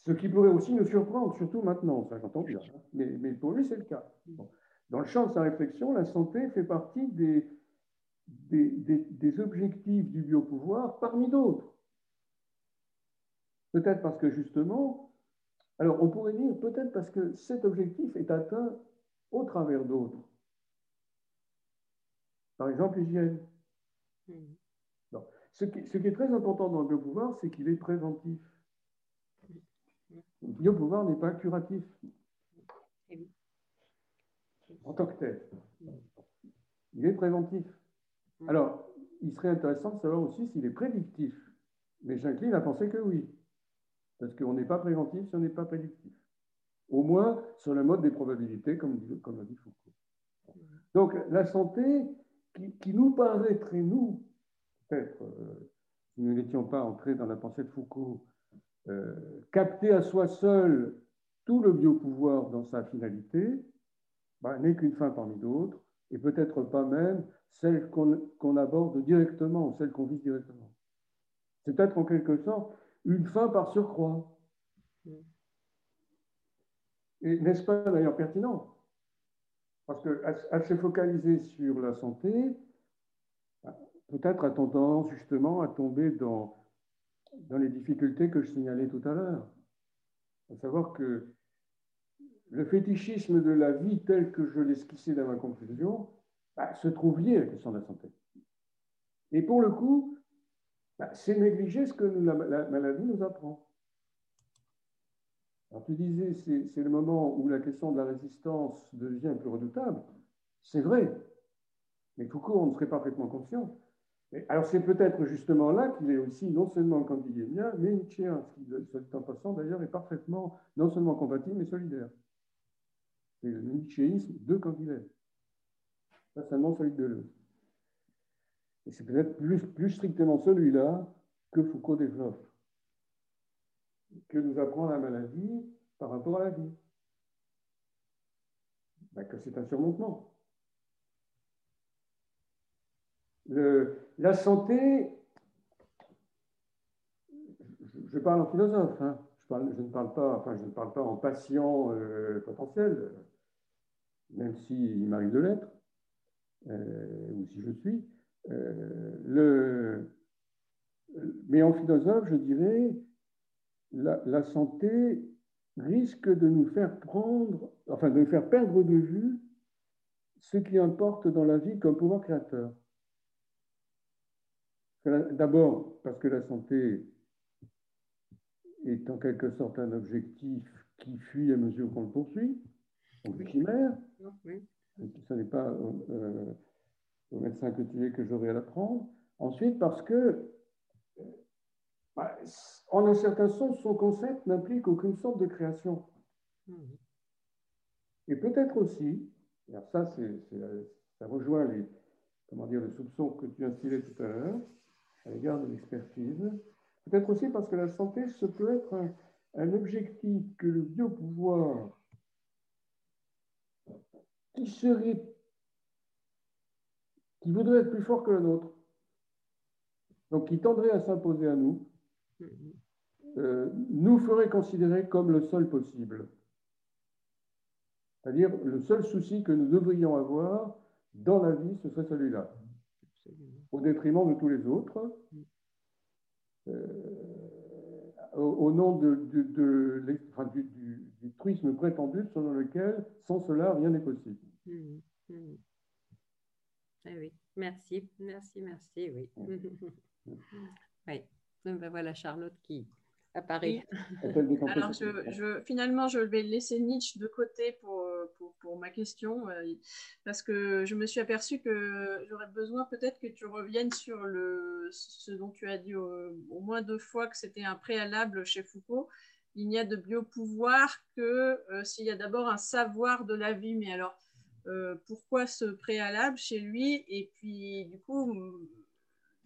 Ce qui pourrait aussi nous surprendre, surtout maintenant, ça j'entends bien, hein. mais, mais, pour lui c'est le cas. Dans le champ de sa réflexion, la santé fait partie des, des, des objectifs du biopouvoir parmi d'autres. Peut-être parce que justement, alors on pourrait dire peut-être parce que cet objectif est atteint au travers d'autres. Par exemple, l'hygiène. Hmm. Ce, qui, est très important dans le biopouvoir, c'est qu'il est préventif. Le biopouvoir n'est pas curatif en tant que tel. Il est préventif. Hmm. Alors, il serait intéressant de savoir aussi s'il est prédictif. Mais j'incline à penser que oui. Parce qu'on n'est pas préventif si on n'est pas prédictif au moins sur le mode des probabilités, comme, comme l'a dit Foucault. Donc la santé, qui, nous paraîtrait, nous, peut-être, euh, si nous n'étions pas entrés dans la pensée de Foucault, euh, capter à soi seul tout le biopouvoir dans sa finalité, bah, n'est qu'une fin parmi d'autres, et peut-être pas même celle qu'on aborde directement, celle qu'on vise directement. C'est peut-être en quelque sorte une fin par surcroît. Et n'est-ce pas d'ailleurs pertinent? Parce qu'à se focaliser sur la santé, peut-être a tendance justement à tomber dans, dans les difficultés que je signalais tout à l'heure. À savoir que le fétichisme de la vie tel que je l'esquissais dans ma conclusion bah, se trouve lié à la question de la santé. Et pour le coup, bah, c'est négliger ce que la, maladie nous apprend. Alors tu disais, c'est le moment où la question de la résistance devient plus redoutable. C'est vrai. Mais Foucault on ne serait parfaitement conscient. Alors c'est peut-être justement là qu'il est aussi non seulement cantillénien, mais nietzschéen, ce qui, soit en passant d'ailleurs, est parfaitement non seulement compatible, mais solidaire. C'est le nietzschéisme de Cantilène. Pas seulement celui de Deleuze. Et c'est peut-être plus, strictement celui-là que Foucault développe, que nous apprend la maladie par rapport à la vie. Ben, que c'est un surmontement. La santé, je, parle en philosophe, hein. je, ne parle pas, en patient euh, potentiel, même s'il m'arrive de l'être, euh, ou si je suis. Euh, mais en philosophe, je dirais, la, la, santé risque de nous faire prendre, enfin de nous faire perdre de vue ce qui importe dans la vie comme pouvoir créateur. D'abord, parce que la santé est en quelque sorte un objectif qui fuit à mesure qu'on le poursuit, donc chimère. Ce n'est pas euh, au médecin que tu es que j'aurai à l'apprendre. Ensuite, parce que, bah, en un certain sens, son concept n'implique aucune sorte de création. Et peut-être aussi, alors ça, ça rejoint les, comment dire, le soupçon que tu instillais tout à l'heure à l'égard de l'expertise, peut-être aussi parce que la santé, ce peut être un, un objectif que le biopouvoir qui serait, qui voudrait être plus fort que le nôtre, donc qui tendrait à s'imposer à nous, euh, nous ferait considérer comme le seul possible. C'est-à-dire le seul souci que nous devrions avoir dans la vie, ce serait celui-là, au détriment de tous les autres. Euh, au, nom de, de, du, du, truisme prétendu selon lequel, sans cela, rien n'est possible. Mmh, mmh. Eh oui, merci, merci, merci, oui. oui, ben voilà Charlotte qui, apparaît. Alors, je, finalement, je vais laisser Nietzsche de côté pour, pour, ma question, euh, parce que je me suis aperçue que j'aurais besoin peut-être que tu reviennes sur le, ce dont tu as dit au, moins deux fois que c'était un préalable chez Foucault. Il n'y a de biopouvoir que euh, s'il y a d'abord un savoir de la vie. Mais alors, euh, pourquoi ce préalable chez lui? Et puis, du coup,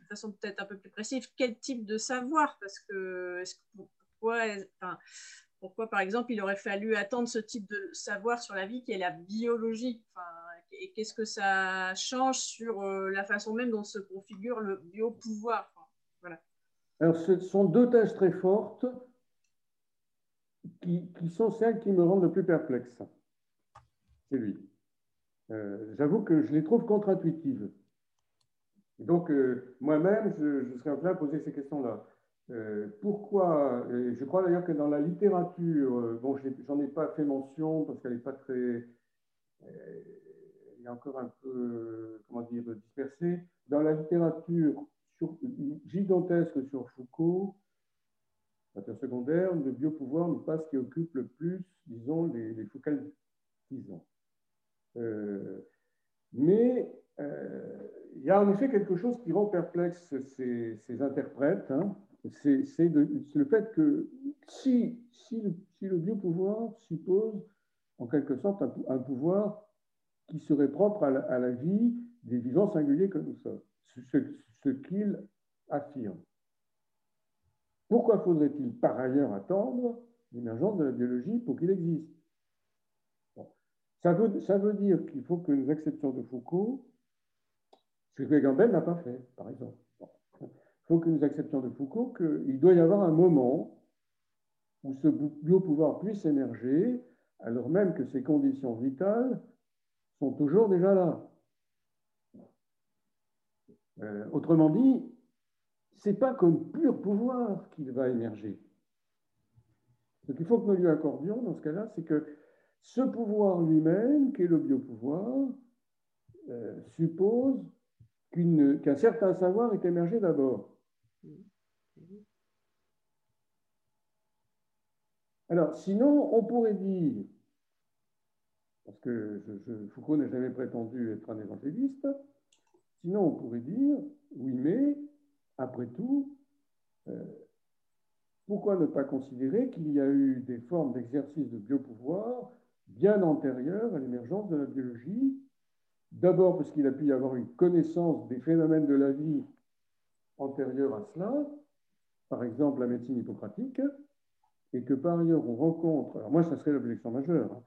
de façon peut-être un peu plus précise, quel type de savoir Parce que, pourquoi, enfin, pourquoi, par exemple, il aurait fallu attendre ce type de savoir sur la vie qui est la biologie? Enfin, Et qu'est-ce que ça change sur euh, la façon même dont se configure le biopouvoir? Voilà. Alors, ce sont deux thèses très fortes qui, qui, sont celles qui me rendent le plus perplexe. C'est lui. Euh, j'avoue que je les trouve contre-intuitives. Donc, euh, moi-même, je, je, serais train de poser ces questions-là. Euh, pourquoi Je crois d'ailleurs que dans la littérature, euh, bon, j'en ai, pas fait mention parce qu'elle n'est pas très. elle est encore un peu, comment dire, dispersée. Dans la littérature sur, gigantesque sur Foucault, secondaire, le biopouvoir n'est pas ce qui occupe le plus, disons, les, les Foucaultisants. mais euh, il y a en effet quelque chose qui rend perplexe ces, interprètes. Hein. C'est le fait que si, le, si biopouvoir suppose en quelque sorte un, pouvoir qui serait propre à la, vie des vivants singuliers que nous sommes, ce, ce qu'il affirme. Pourquoi faudrait-il par ailleurs attendre l'émergence de la biologie pour qu'il existe? Ça, veut, ça veut dire qu'il faut que nous acceptions de Foucault ce que Gambel n'a pas fait, par exemple. Il faut que nous acceptions de Foucault qu'il doit y avoir un moment où ce biopouvoir puisse émerger, alors même que ses conditions vitales sont toujours déjà là. Euh, autrement dit, ce n'est pas comme pur pouvoir qu'il va émerger. Ce qu'il faut que nous lui accordions dans ce cas-là, c'est que ce pouvoir lui-même, qui est le biopouvoir, euh, suppose qu'un certain savoir est émergé d'abord. Alors, sinon, on pourrait dire, parce que Foucault n'a jamais prétendu être un évangéliste, sinon on pourrait dire, oui, mais, après tout, euh, pourquoi ne pas considérer qu'il y a eu des formes d'exercice de biopouvoir bien antérieures à l'émergence de la biologie D'abord parce qu'il a pu y avoir une connaissance des phénomènes de la vie antérieure à cela, par exemple la médecine hippocratique, et que par ailleurs on rencontre, alors moi ça serait l'objection majeure, hein,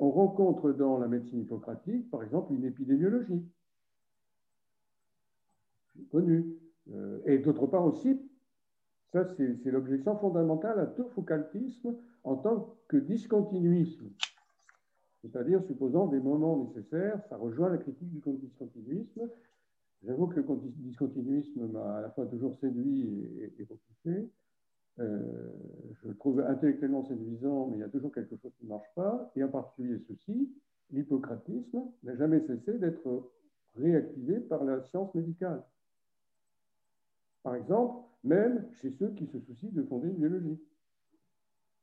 on rencontre dans la médecine hippocratique par exemple une épidémiologie connue. Euh, et d'autre part aussi, ça c'est l'objection fondamentale à tout focaltisme en tant que discontinuisme. C'est-à-dire supposant des moments nécessaires, ça rejoint la critique du discontinuisme. J'avoue que le discontinuisme m'a à la fois toujours séduit et, et repoussé. Euh, je le trouve intellectuellement séduisant, mais il y a toujours quelque chose qui ne marche pas, et en particulier ceci, l'hippocratisme n'a jamais cessé d'être réactivé par la science médicale. Par exemple, même chez ceux qui se soucient de fonder une biologie.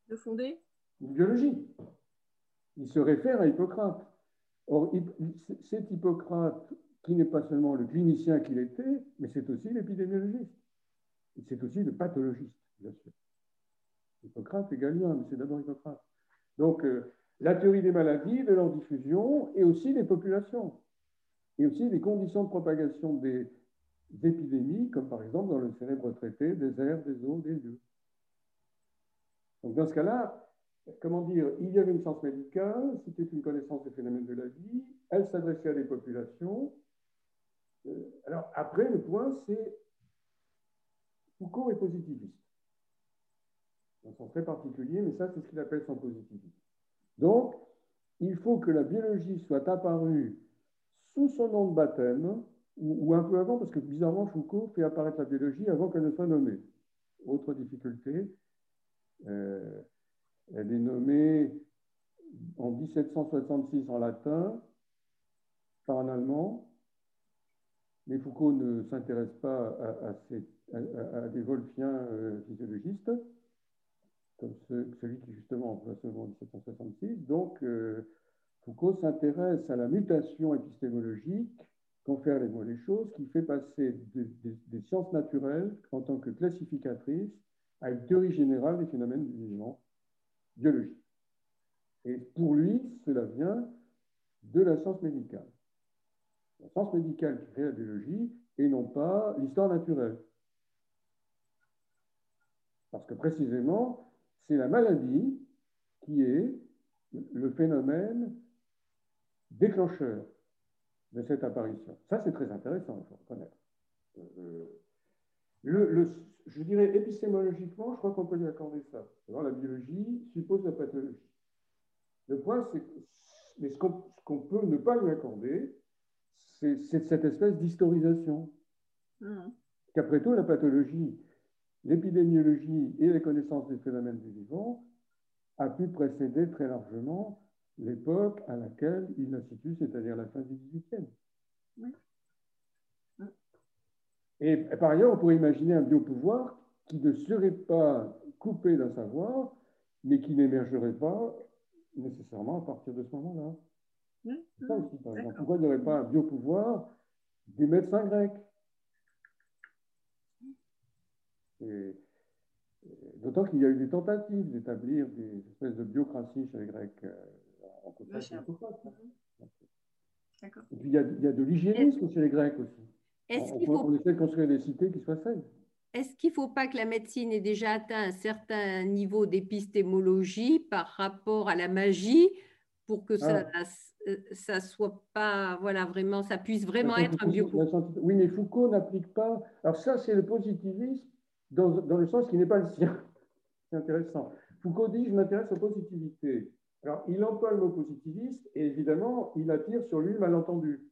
De fonder? Une biologie. Il se réfère à Hippocrate. Or, c'est Hippocrate qui n'est pas seulement le clinicien qu'il était, mais c'est aussi l'épidémiologiste. C'est aussi le pathologiste bien sûr. Hippocrate et Galien, mais c'est d'abord Hippocrate. Donc, euh, la théorie des maladies, de leur diffusion, et aussi des populations, et aussi des conditions de propagation des, épidémies, comme par exemple dans le célèbre traité des airs, des eaux, des lieux. Donc, dans ce cas-là, comment dire, il y avait une science médicale, c'était une connaissance des phénomènes de la vie, elle s'adressait à des populations. Euh, alors, après, le point, c'est Foucault est positiviste un sens très particulier, mais ça, c'est ce qu'il appelle son positivisme. Donc, il faut que la biologie soit apparue sous son nom de baptême, ou, un peu avant, parce que bizarrement, Foucault fait apparaître la biologie avant qu'elle ne soit nommée. Autre difficulté, euh, elle est nommée en 1766 en latin, pas en allemand, mais Foucault ne s'intéresse pas à, des wolfiens euh, physiologistes comme celui qui justement emploie ce mot en 1766. Donc, euh, Foucault s'intéresse à la mutation épistémologique qu'ont fait les mots les choses, qui fait passer des sciences naturelles en tant que classificatrices à une théorie générale des phénomènes du vivant biologique. Et pour lui, cela vient de la science médicale. La science médicale qui fait la biologie et non pas l'histoire naturelle. Parce que précisément, c'est la maladie qui est le phénomène déclencheur de cette apparition. Ça, c'est très intéressant, il faut reconnaître. Euh, le, je dirais épistémologiquement, je crois qu'on peut lui accorder ça. la biologie suppose la pathologie. Le point, c'est mais ce qu'on peut ne pas lui accorder, c'est cette espèce d'historisation. Mmh. Qu'après tout, la pathologie, l'épidémiologie et les connaissances des phénomènes du vivant a pu précéder très largement l'époque à laquelle il la situe, c'est-à-dire la fin du XVIIIe. Et par ailleurs, on pourrait imaginer un biopouvoir qui ne serait pas coupé d'un savoir, mais qui n'émergerait pas nécessairement à partir de ce moment-là. Par exemple. Pourquoi il n'y aurait pas un biopouvoir des médecins grecs D'autant qu'il y a eu des tentatives d'établir des espèces de biocratie chez les Grecs euh, en contact avec Et puis il y a, il y a de l'hygiénisme chez les Grecs aussi. Faut... on, essaie de construire des cités qui soient saines. Est-ce qu'il ne faut pas que la médecine ait déjà atteint un certain niveau d'épistémologie par rapport à la magie pour que ça, ah. ça soit pas, voilà, vraiment, ça puisse vraiment être un bio. Oui, mais Foucault n'applique pas. Alors ça, c'est le positivisme dans, dans le sens qui n'est pas le sien. C'est intéressant. Foucault dit Je m'intéresse aux positivités. Alors, il emploie le mot positiviste et évidemment, il attire sur lui le malentendu.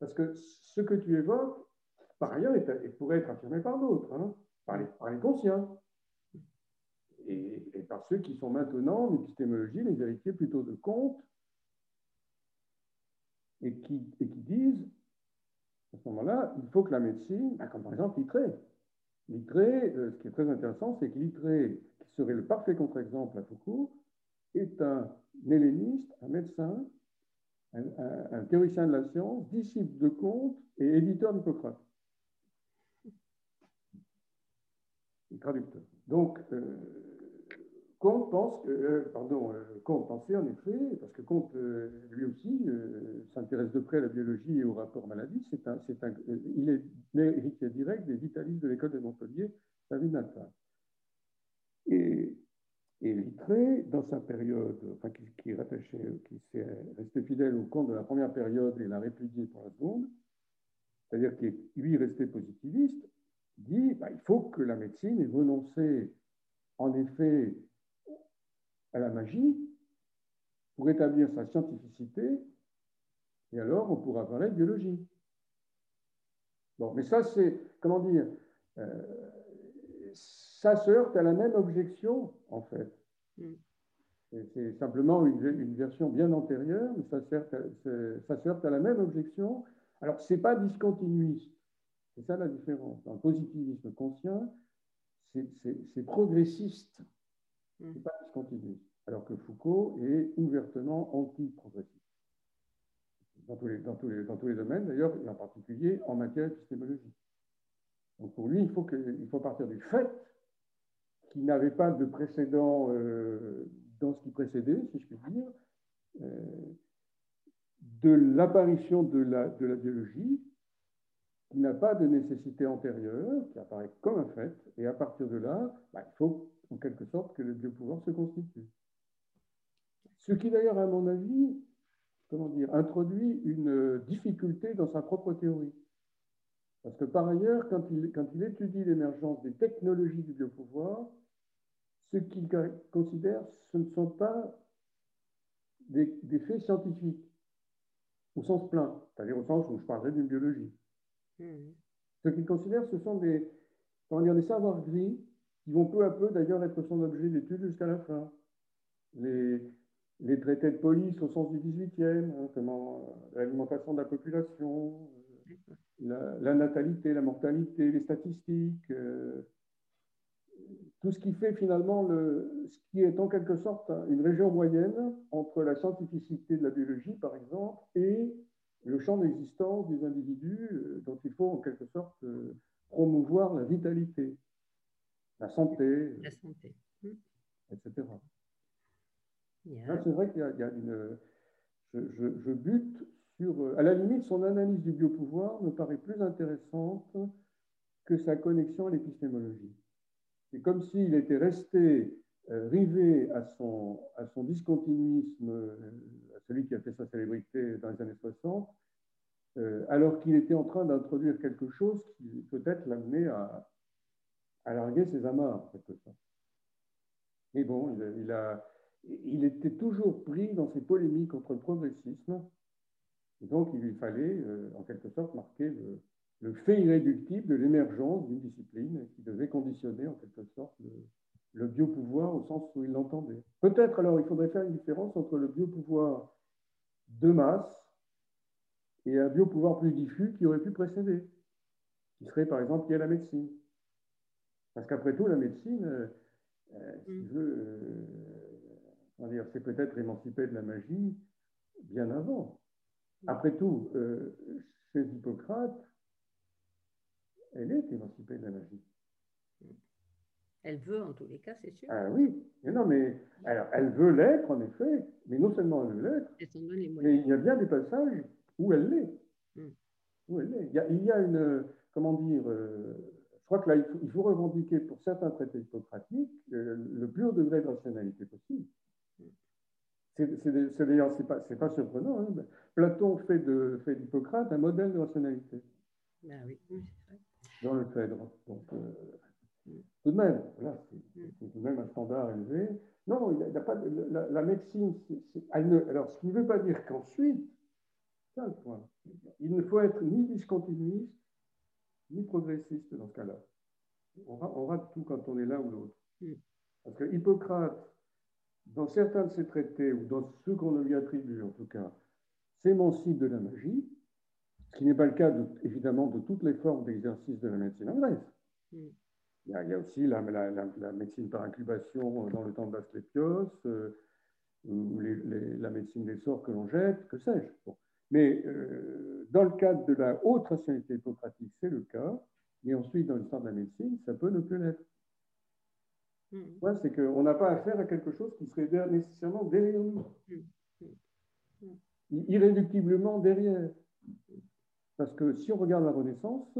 Parce que ce que tu évoques, par ailleurs, il pourrait être affirmé par d'autres, hein, par, les, conscients. et, par ceux qui sont maintenant en les héritiers plutôt de Comte et qui, disent à ce moment-là, il faut que la médecine, bah, comme par exemple Littré. Littré, euh, ce qui est très intéressant, c'est que Littré, qui serait le parfait contre-exemple à Foucault, est un helléniste, un médecin, un, théoricien de la science, disciple de Comte et éditeur d'Hippocrate. Traducteur. Donc, euh, Comte pense que, euh, pardon, euh, Comte pensait en effet, parce que Comte lui aussi s'intéresse de près à la biologie et au rapport maladie, c'est un, un, il est l'héritier direct des vitalistes de l'école de Montpellier, David Nathan. Et et Littré, dans sa période, enfin, qui, qui, qui s'est resté fidèle au compte de la première période et l'a répudié pour la seconde, c'est-à-dire qu'il lui resté positiviste, dit bah, il faut que la médecine ait renoncé en effet à la magie pour établir sa scientificité, et alors on pourra parler de biologie. Bon, mais ça c'est, comment dire, euh, ça se heurte à la même objection, en fait. Mm. C'est simplement une, version bien antérieure, mais ça se heurte à la même objection. Alors, ce n'est pas discontinuiste. C'est ça la différence. Dans le positivisme conscient, c'est progressiste. Ce n'est pas discontinuiste. Alors que Foucault est ouvertement anti-progressiste. Dans tous, les, dans, tous les, dans tous les domaines, d'ailleurs, et en particulier en matière épistémologique. Donc pour lui, il faut, que, il faut partir du fait qui n'avait pas de précédent euh, dans ce qui précédait, si je puis dire, euh, de l'apparition de la, biologie, qui n'a pas de nécessité antérieure, qui apparaît comme un fait, et à partir de là, bah, il faut en quelque sorte que le biopouvoir se constitue. Ce qui d'ailleurs, à mon avis, comment dire, introduit une difficulté dans sa propre théorie. Parce que par ailleurs, quand il, quand il étudie l'émergence des technologies du biopouvoir, ce qu'il considère, ce ne sont pas des, faits scientifiques, au sens plein, c'est-à-dire au sens où je parlerai d'une biologie. Hmm. Ce qu'il considère, ce sont des, dire, des savoirs gris qui vont peu à peu d'ailleurs être son objet d'étude jusqu'à la fin. Les, les, traités de police au sens du 18e, hein, euh, l'alimentation de la population, euh, la, natalité, la mortalité, les statistiques, euh, tout ce qui fait finalement le, ce qui est en quelque sorte une région moyenne entre la scientificité de la biologie, par exemple, et le champ d'existence des individus euh, dont il faut en quelque sorte euh, promouvoir la vitalité, la santé, la santé. etc. C'est vrai qu'il y, a une... Je, je, bute sur... Euh, à la limite, son analyse du biopouvoir me paraît plus intéressante que sa connexion à l'épistémologie. C'est comme s'il était resté euh, rivé à son, à son discontinuisme, euh, à celui qui a fait sa célébrité dans les années 60, euh, alors qu'il était en train d'introduire quelque chose qui peut-être l'amenait à, à larguer ses amarres, quelque sorte. Mais bon, il, il était toujours pris dans ces polémiques contre le progressisme, et donc il lui fallait, en quelque sorte, marquer le, le fait irréductible de l'émergence d'une discipline qui devait conditionner en quelque sorte le, biopouvoir au sens où il l'entendait. Peut-être alors il faudrait faire une différence entre le biopouvoir de masse et un biopouvoir plus diffus qui aurait pu précéder, qui serait par exemple lié à la médecine. Parce qu'après tout, la médecine, euh, euh, si mm. veut, euh, c'est peut-être émancipé de la magie bien avant. Après tout, chez Hippocrate, elle est émancipée de la magie. Elle veut en tous les cas, c'est sûr. Ah oui, mais non, mais alors, elle veut l'être en effet, mais non seulement elle veut l'être, mais il y a bien des passages où elle l'est. Hmm. Où elle Il, y a, il y a une, comment dire, euh, je crois que là, il faut, revendiquer pour certains traités hippocratiques euh, le plus haut degré de rationalité possible. C'est d'ailleurs, c'est pas, pas surprenant. Hein. Platon fait d'Hippocrate fait un modèle de rationalité. Ben oui, oui c'est vrai dans le Phèdre. Donc, euh, tout de même, c'est tout de même un standard élevé. Non, il a pas la, médecine, alors ce qui ne veut pas dire qu'ensuite, il ne faut être ni discontinuiste, ni progressiste dans ce cas-là. On, rate tout quand on est l'un ou l'autre. Parce que Hippocrate, dans certains de ses traités, ou dans ceux qu'on lui attribue en tout cas, s'émancipe de la magie, ce qui n'est pas le cas, évidemment, de toutes les formes d'exercice de la médecine anglaise. Mm. Il, y a, aussi la, médecine par incubation dans le temps de l'Asclépios, euh, ou la médecine des sorts que l'on jette, que sais-je. Mais euh, dans le cadre de la haute rationalité hippocratique, c'est le cas. Et ensuite, dans l'histoire de la médecine, ça peut ne plus l'être. Mm. c'est qu'on n'a pas affaire à quelque chose qui serait nécessairement derrière nous. Mm. Irréductiblement derrière. Parce que si on regarde la Renaissance,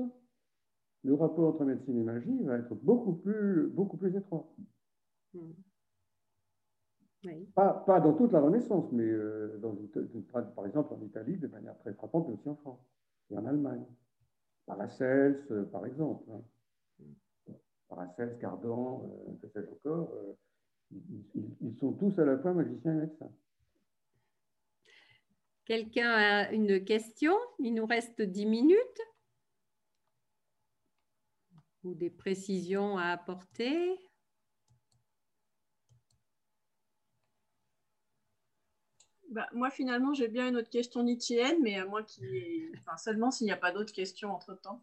le rapport entre médecine et magie va être beaucoup plus, beaucoup plus étroit. Hmm. Pas, dans toute la Renaissance, mais euh, dans par exemple en Italie, de manière très frappante, mais aussi en France et en Allemagne. Paracels, euh, par exemple. Hein. Paracels, Cardan, euh, que sais-je encore, ils, ils, sont tous à la fois magiciens et médecins. Quelqu'un a une question? Il nous reste dix minutes. Ou des précisions à apporter? Bah, moi, finalement, j'ai bien une autre question nietzschéenne, mais à moi qui. Enfin, seulement s'il n'y a pas d'autres questions entre-temps.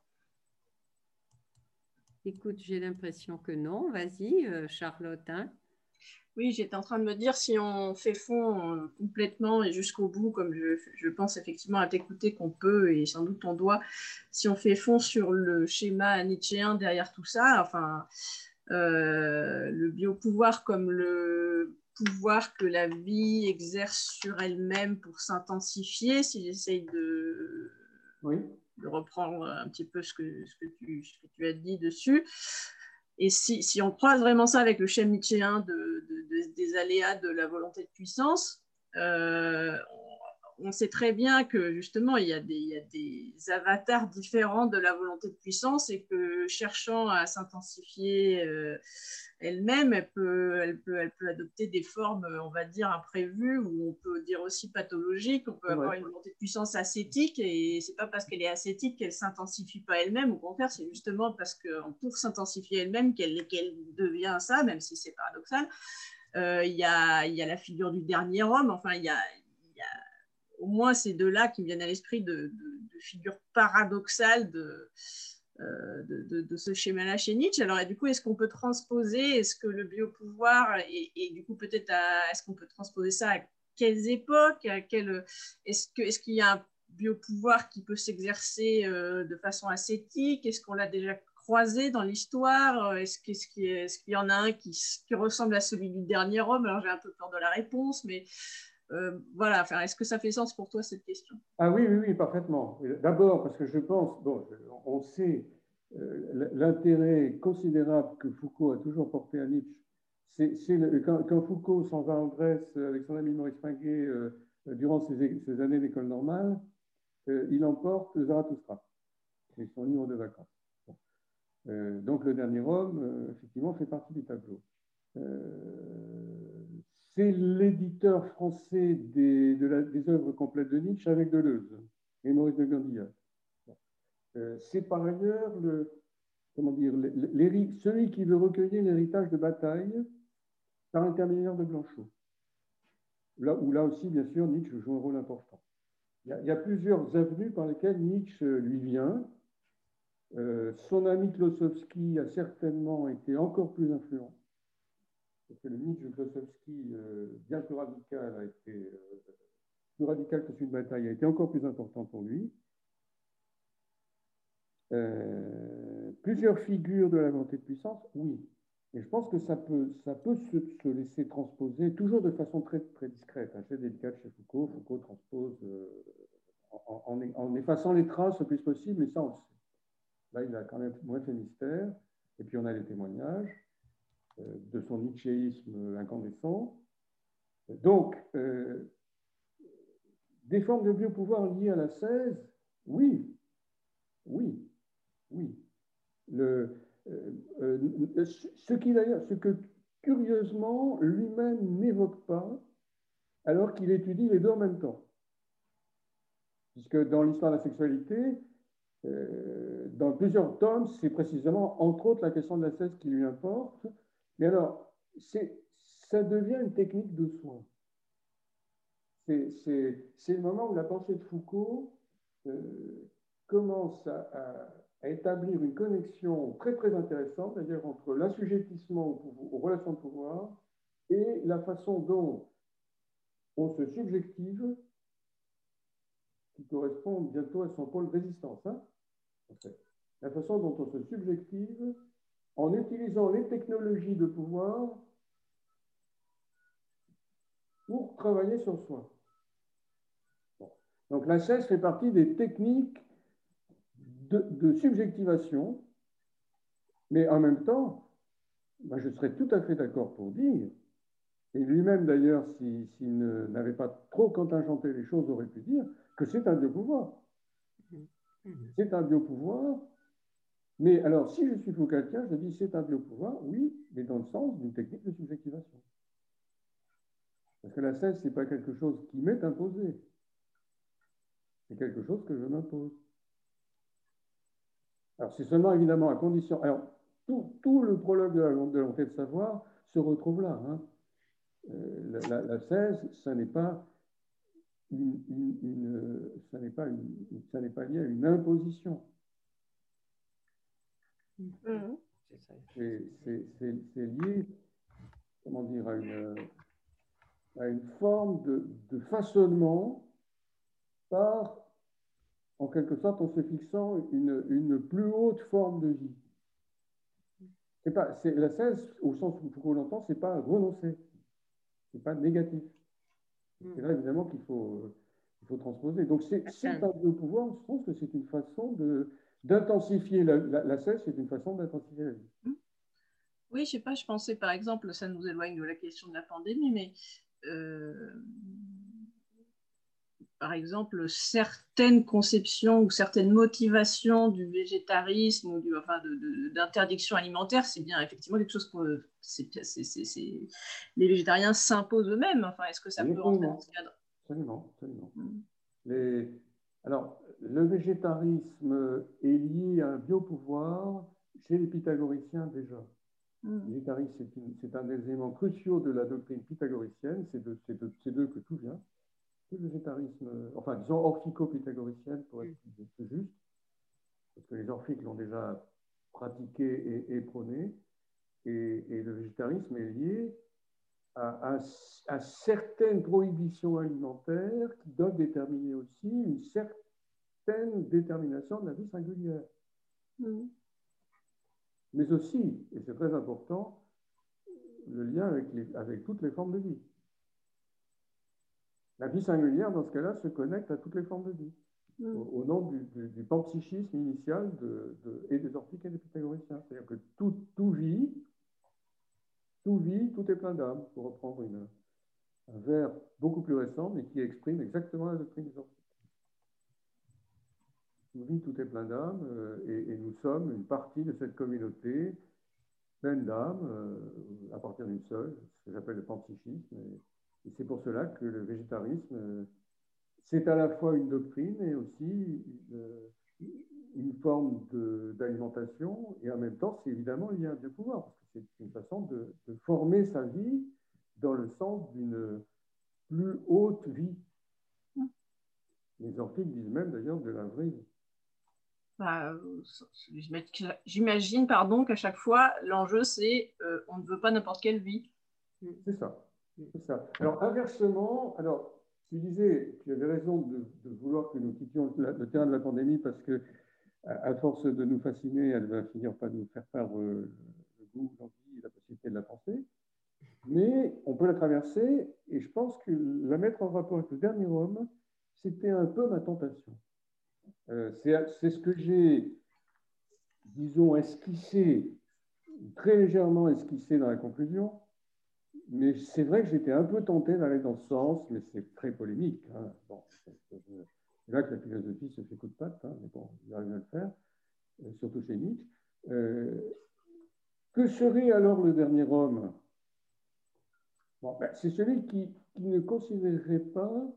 Écoute, j'ai l'impression que non. Vas-y, euh, Charlotte. Hein. Oui, j'étais en train de me dire si on fait fond euh, complètement et jusqu'au bout, comme je, pense effectivement à t'écouter qu'on peut et sans doute on doit, si on fait fond sur le schéma nietzschéen derrière tout ça, enfin, euh, le biopouvoir comme le pouvoir que la vie exerce sur elle-même pour s'intensifier, si j'essaye de, de reprendre un petit peu ce que, ce que, tu, ce que tu as dit dessus. Et si, on croise vraiment ça avec le schéma nietzschéen de, des aléas de la volonté de puissance, euh, on sait très bien que justement, il y, a des, il y, a des, avatars différents de la volonté de puissance et que cherchant à s'intensifier euh, elle-même, elle peut, elle, peut, elle peut adopter des formes, on va dire, imprévues ou on peut dire aussi pathologiques. On peut avoir une volonté de puissance ascétique et c'est pas parce qu'elle est ascétique qu'elle s'intensifie pas elle-même. Au contraire, c'est justement parce que pour s'intensifier elle-même qu'elle devient ça, même si c'est paradoxal. Euh, il y, a, y, a, la figure du dernier homme. Enfin, il y a, y a au moins ces deux-là qui me viennent à l'esprit de, figures paradoxales de, euh, de, ce schéma-là chez Nietzsche. Alors, du coup, est-ce qu'on peut transposer, est-ce que le biopouvoir, et, et du coup, peut-être, est-ce qu'on peut transposer ça à quelles époques? À Est-ce qu'il y a un biopouvoir qui peut s'exercer euh, de façon ascétique? Est-ce qu'on l'a déjà croisé dans l'histoire? Est-ce qu'il y en a un qui, qui, ressemble à celui du dernier homme? Alors, j'ai un peu peur de la réponse, mais euh, voilà, enfin, est-ce que ça fait sens pour toi cette question? Ah oui, oui, oui, parfaitement. D'abord, parce que je pense, bon, on sait euh, l'intérêt considérable que Foucault a toujours porté à Nietzsche. C'est quand, Foucault s'en va en Grèce avec son ami Maurice Pinguet euh, durant ses, années d'école normale, il emporte Zarathustra, c'est son livre de vacances. donc le dernier homme, effectivement, fait partie du tableau c'est l'éditeur français des, œuvres complètes de Nietzsche avec Deleuze et Maurice de Gandillac. Euh, c'est par ailleurs le, comment dire, celui qui veut recueillir l'héritage de bataille par intermédiaire de Blanchot. Là, où là aussi, bien sûr, Nietzsche joue un rôle important. Il y a, plusieurs avenues par lesquelles Nietzsche lui vient. Euh, son ami Klosowski a certainement été encore plus influent parce que le Nietzsche de Klosowski, euh, bien plus radical, a été euh, plus radical que une bataille, a été encore plus important pour lui. Euh, plusieurs figures de la volonté de puissance, oui. Et je pense que ça peut, ça peut se, laisser transposer, toujours de façon très, très discrète, hein. délicate chez Foucault. Foucault transpose en, en, effaçant les traces le plus possible, mais ça on le sait. Là, il a quand même moins fait mystère. Et puis on a les témoignages. Euh, de son nietzschéisme incandescent. Donc, euh, des formes de biopouvoir liées à la 16, oui, oui, oui. Euh, ce, qui, ce que curieusement lui-même n'évoque pas alors qu'il étudie les deux en même temps. Puisque dans l'histoire de la sexualité, dans plusieurs tomes, c'est précisément, entre autres, la question de la 16 qui lui importe, mais alors, ça devient une technique de soin. C'est le moment où la pensée de Foucault euh, commence à, établir une connexion très très intéressante, c'est-à-dire entre l'assujettissement aux, relations de pouvoir et la façon dont on se subjective, qui correspond bientôt à son pôle résistance. Hein, la façon dont on se subjective en utilisant les technologies de pouvoir pour travailler sur soi. Donc la cesse fait partie des techniques de, subjectivation, mais en même temps, je serais tout à fait d'accord pour dire, et lui-même d'ailleurs, s'il n'avait pas trop contingenté les choses, aurait pu dire que c'est un biopouvoir. C'est un biopouvoir, mais alors si je suis Foucaultien, je dis c'est un biopouvoir, oui, mais dans le sens d'une technique de subjectivation. Parce que la cesse, ce n'est pas quelque chose qui m'est imposé, c'est quelque chose que je m'impose. Alors, c'est seulement évidemment à condition. Alors, tout, le prologue de la volonté de savoir se retrouve là. Hein. Euh, la, la, ça n'est pas une, ça n'est pas pas lié à une imposition. C'est lié, comment dire, à une, à une forme de, de façonnement par, en quelque sorte, en se fixant une, une plus haute forme de vie. C'est pas, la cesse, au sens où Foucault l'entend, c'est pas renoncer, c'est pas négatif. C'est là, évidemment, qu'il faut, il faut transposer. Donc, c'est, un de pouvoir, je pense que c'est une façon de, d'intensifier la, la, cesse, c'est une façon d'intensifier la vie. Mmh. Oui, je sais pas, je pensais par exemple, ça nous éloigne de la question de la pandémie, mais euh, par exemple, certaines conceptions ou certaines motivations du végétarisme ou du, enfin, d'interdiction alimentaire, c'est bien effectivement quelque chose que les végétariens s'imposent eux-mêmes. Enfin, est-ce que ça peut rentrer dans ce cadre? Absolument, absolument. Hmm. alors, le végétarisme est lié à un biopouvoir chez les pythagoriciens déjà. Hmm. Le végétarisme, c'est un des éléments cruciaux de la doctrine pythagoricienne, c'est de, d'eux que tout vient le végétarisme, enfin disons orphico-pythagoricienne pour être plus juste, parce que les orphiques l'ont déjà pratiqué et, prôné, et, le végétarisme est lié à, certaines prohibitions alimentaires qui doivent déterminer aussi une certaine détermination de la vie singulière. Mm. Mais aussi, et c'est très important, le lien avec, avec toutes les formes de vie. La vie singulière, dans ce cas-là, se connecte à toutes les formes de vie, mm. au, nom du, du, panpsychisme initial de, et des orphiques et des pythagoriciens. C'est-à-dire que tout, tout, vit, tout vit, tout est plein d'âme, pour reprendre une, un vers beaucoup plus récent, mais qui exprime exactement la doctrine des orphiques. Vit, tout est plein d'âme, euh, et, nous sommes une partie de cette communauté pleine d'âme, euh, à partir d'une seule, ce que j'appelle le panpsychisme. Et c'est pour cela que le végétarisme, euh, c'est à la fois une doctrine et aussi une, forme d'alimentation, et en même temps, c'est évidemment lié à un pouvoir, parce que c'est une façon de, former sa vie dans le sens d'une plus haute vie. Les orphiques disent même d'ailleurs de la vraie. Bah, J'imagine pardon qu'à chaque fois, l'enjeu c'est euh, on ne veut pas n'importe quelle vie. C'est ça. Ça. Alors, inversement, alors, tu disais, tu avais raison de, vouloir que nous quittions le, terrain de la pandémie parce que, à, force de nous fasciner, elle va finir par nous faire perdre le goût, l'envie la possibilité de la penser. Mais on peut la traverser et je pense que la mettre en rapport avec le dernier homme, c'était un peu ma tentation. Euh, c'est ce que j'ai, disons, esquissé, très légèrement esquissé dans la conclusion, mais c'est vrai que j'étais un peu tenté d'aller dans ce sens, mais c'est très polémique. Hein. c'est là que la philosophie se fait coup de patte, hein, mais bon, il à le faire, euh, surtout chez Nietzsche. Euh, que serait alors le dernier homme? Ben, C'est celui qui, ne considérerait pas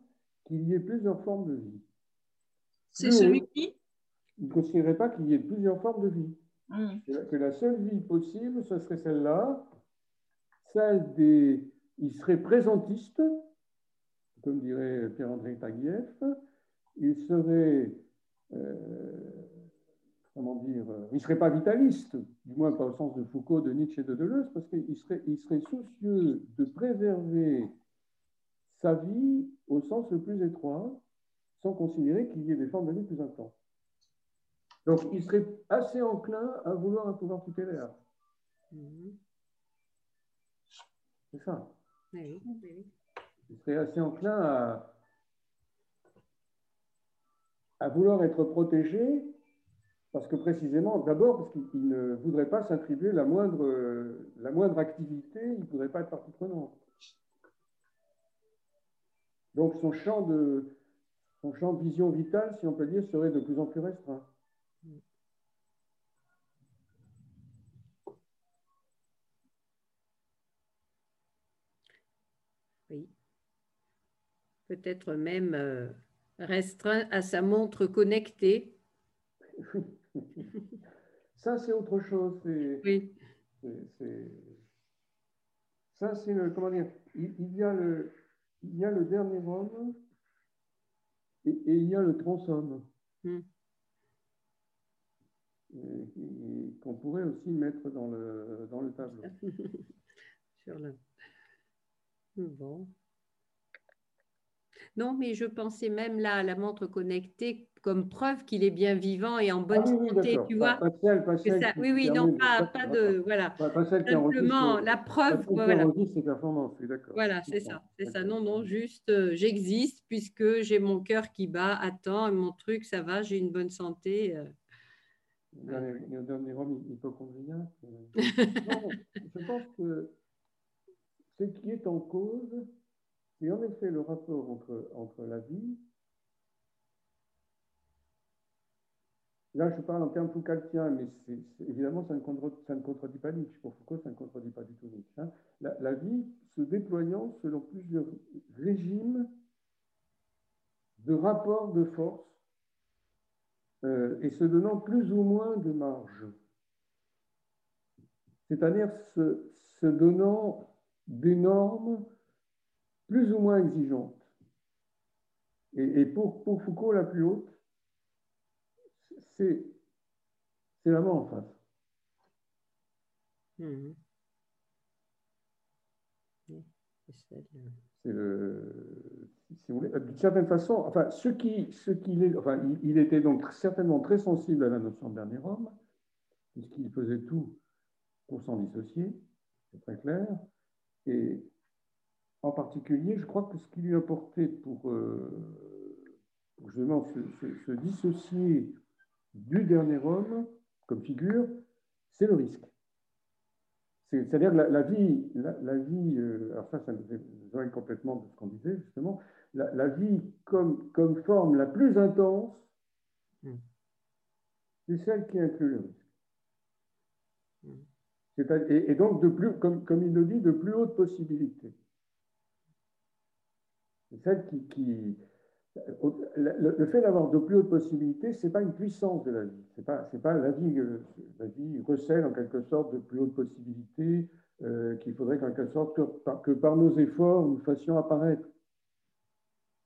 qu'il y ait plusieurs formes de vie. C'est celui qui Il ne considérerait pas qu'il y ait plusieurs formes de vie. Mmh. Que la seule vie possible, ce serait celle-là, celle des... Il serait présentiste, comme dirait Pierre-André Taguieff. Il serait... Euh, comment dire, il ne serait pas vitaliste, du moins pas au sens de Foucault, de Nietzsche et de Deleuze, parce qu'il serait, il serait soucieux de préserver sa vie au sens le plus étroit, sans considérer qu'il y ait des formes de vie plus intenses. Donc, il serait assez enclin à vouloir un pouvoir tutélaire. Mhm. C'est ça. Il serait assez enclin à, à vouloir être protégé, parce que précisément, d'abord, parce qu'il ne voudrait pas s'attribuer la moindre, la moindre activité, il ne voudrait pas être partie prenante. Donc son champ, de, son champ de vision vitale, si on peut dire, serait de plus en plus restreint. Oui. Peut-être même euh, restreint à sa montre connectée. Ça, c'est autre chose. Oui. Ça, c'est le. Comment dire il, y a le, il y a le dernier homme et, il y a le transhomme. Qu'on pourrait aussi mettre dans le, dans le tableau. Sur le... Bon. Non, mais je pensais même là à la montre connectée comme preuve qu'il est bien vivant et en bonne ah santé, tu vois. Pas, celle, pas celle ça, oui, oui, non, pas, pas de, voilà. Pas, Simplement, la preuve, voilà. Voilà, c'est ça, c'est ça. Non, non, juste, euh, j'existe puisque j'ai mon cœur qui bat, attends, mon truc, ça va, j'ai une bonne santé. Euh. Le dernier homme hypochondriaque. je pense que ce qui est en cause, c'est en effet le rapport entre, entre la vie Là, je parle en termes Foucaultiens, mais évidemment, ça ne, contredit, pas Nietzsche. Pour Foucault, ça ne contredit pas du tout Nietzsche. Hein. La, vie se déployant selon plusieurs régimes de rapports de force euh, et se donnant plus ou moins de marge. C'est-à-dire se, donnant des normes plus ou moins exigeantes. Et, et pour, pour Foucault, la plus haute, c'est la mort en face. Mmh. C'est le, si vous voulez, d'une certaine façon, enfin, ce qui, ce qu'il est, enfin, il, était donc certainement très sensible à la notion de dernier homme, puisqu'il faisait tout pour s'en dissocier, c'est très clair. Et en particulier, je crois que ce qui lui porté pour, euh, justement se, se, dissocier du dernier homme comme figure, c'est le risque. C'est-à-dire la, la, vie, la, vie euh, alors ça, ça nous éloigne complètement de ce qu'on disait justement, la, vie comme, comme forme la plus intense, hmm. c'est celle qui inclut le risque. Hmm. Et, donc, de plus, comme, comme il le dit, de plus haute possibilité. C'est celle qui, qui, le, fait d'avoir de plus hautes possibilités, ce n'est pas une puissance de la vie. C'est pas, pas la vie, euh, la vie recèle en quelque sorte de plus hautes possibilités euh, qu'il faudrait qu'en quelque sorte que, par nos efforts nous fassions apparaître.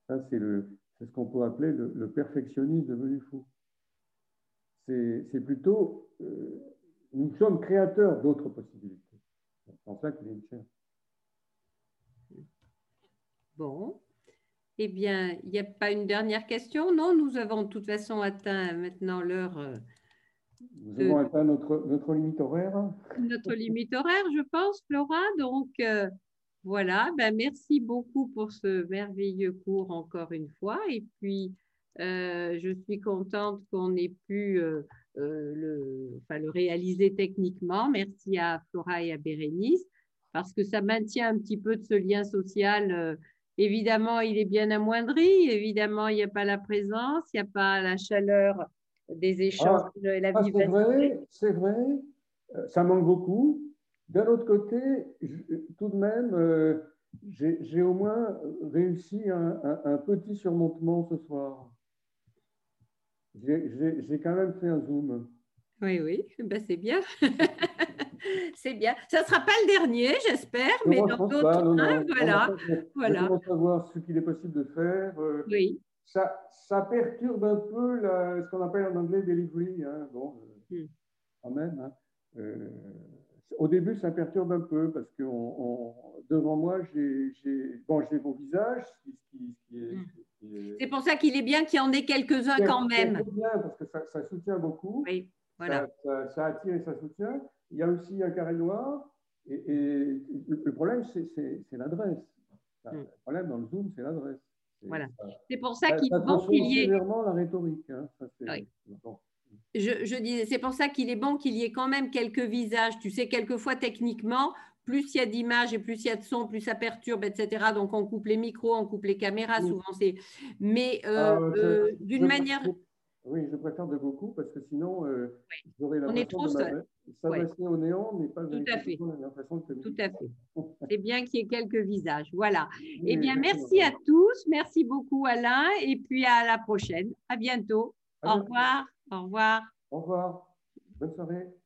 Ça, c'est ce qu'on peut appeler le, perfectionnisme devenu fou. C'est plutôt, euh, nous sommes créateurs d'autres possibilités. C'est en ça qu'il est une Bon, eh bien, il n'y a pas une dernière question? Non, nous avons de toute façon atteint maintenant l'heure. Euh, nous avons atteint notre, notre, limite horaire. Notre limite horaire, je pense, Flora. Donc, euh, voilà, ben, merci beaucoup pour ce merveilleux cours encore une fois. Et puis, euh, je suis contente qu'on ait pu le, enfin, le réaliser techniquement. Merci à Flora et à Bérénice, parce que ça maintient un petit peu de ce lien social Évidemment, il est bien amoindri. Évidemment, il n'y a pas la présence, il n'y a pas la chaleur des échanges ah, et la ah, C'est vrai, c'est vrai. Euh, ça manque beaucoup. D'un autre côté, tout de même, euh, j'ai au moins réussi un, petit surmontement ce soir. J'ai quand même fait un zoom. Oui, oui, ben, c'est bien. C'est bien. Ça ne sera pas le dernier, j'espère, mais dans d'autres. voilà. voilà. On va savoir ce qu'il est possible de faire. Euh, oui. Ça, ça perturbe un peu ce qu'on appelle en anglais delivery. Hein. Bon, euh, hmm. quand même. Hein. Euh, au début, ça perturbe un peu parce que on, devant moi, j'ai bon, mon visage. C'est pour ça qu'il est bien qu'il y en ait quelques-uns quand même. C'est bien parce que ça, ça, soutient beaucoup. Oui, voilà. Ça, ça, attire et ça soutient. Il y a aussi un carré noir. Et, le problème, c'est l'adresse. Hmm. Le problème dans le Zoom, c'est l'adresse. Voilà. C'est pour ça qu'il est bon qu'il y ait. la rhétorique. Hein. Je, je disais, c'est pour ça qu'il est bon qu'il y ait quand même quelques visages. Tu sais, quelquefois, techniquement, plus il y a d'images et plus il y a de son, plus ça perturbe, etc. Donc, on coupe les micros, on coupe les caméras, souvent c'est. Mais euh, ah, euh, d'une manière. Oui, je préfère de beaucoup parce que sinon, euh, j'aurais l'impression de s'adresser au néant, mais pas Tout à fait. Tout à fait. C'est bien qu'il y ait quelques visages. Voilà. eh bien, merci à tous. Merci beaucoup, Alain. Et puis à la prochaine. À bientôt. au revoir. Au revoir. Au revoir. Bonne soirée.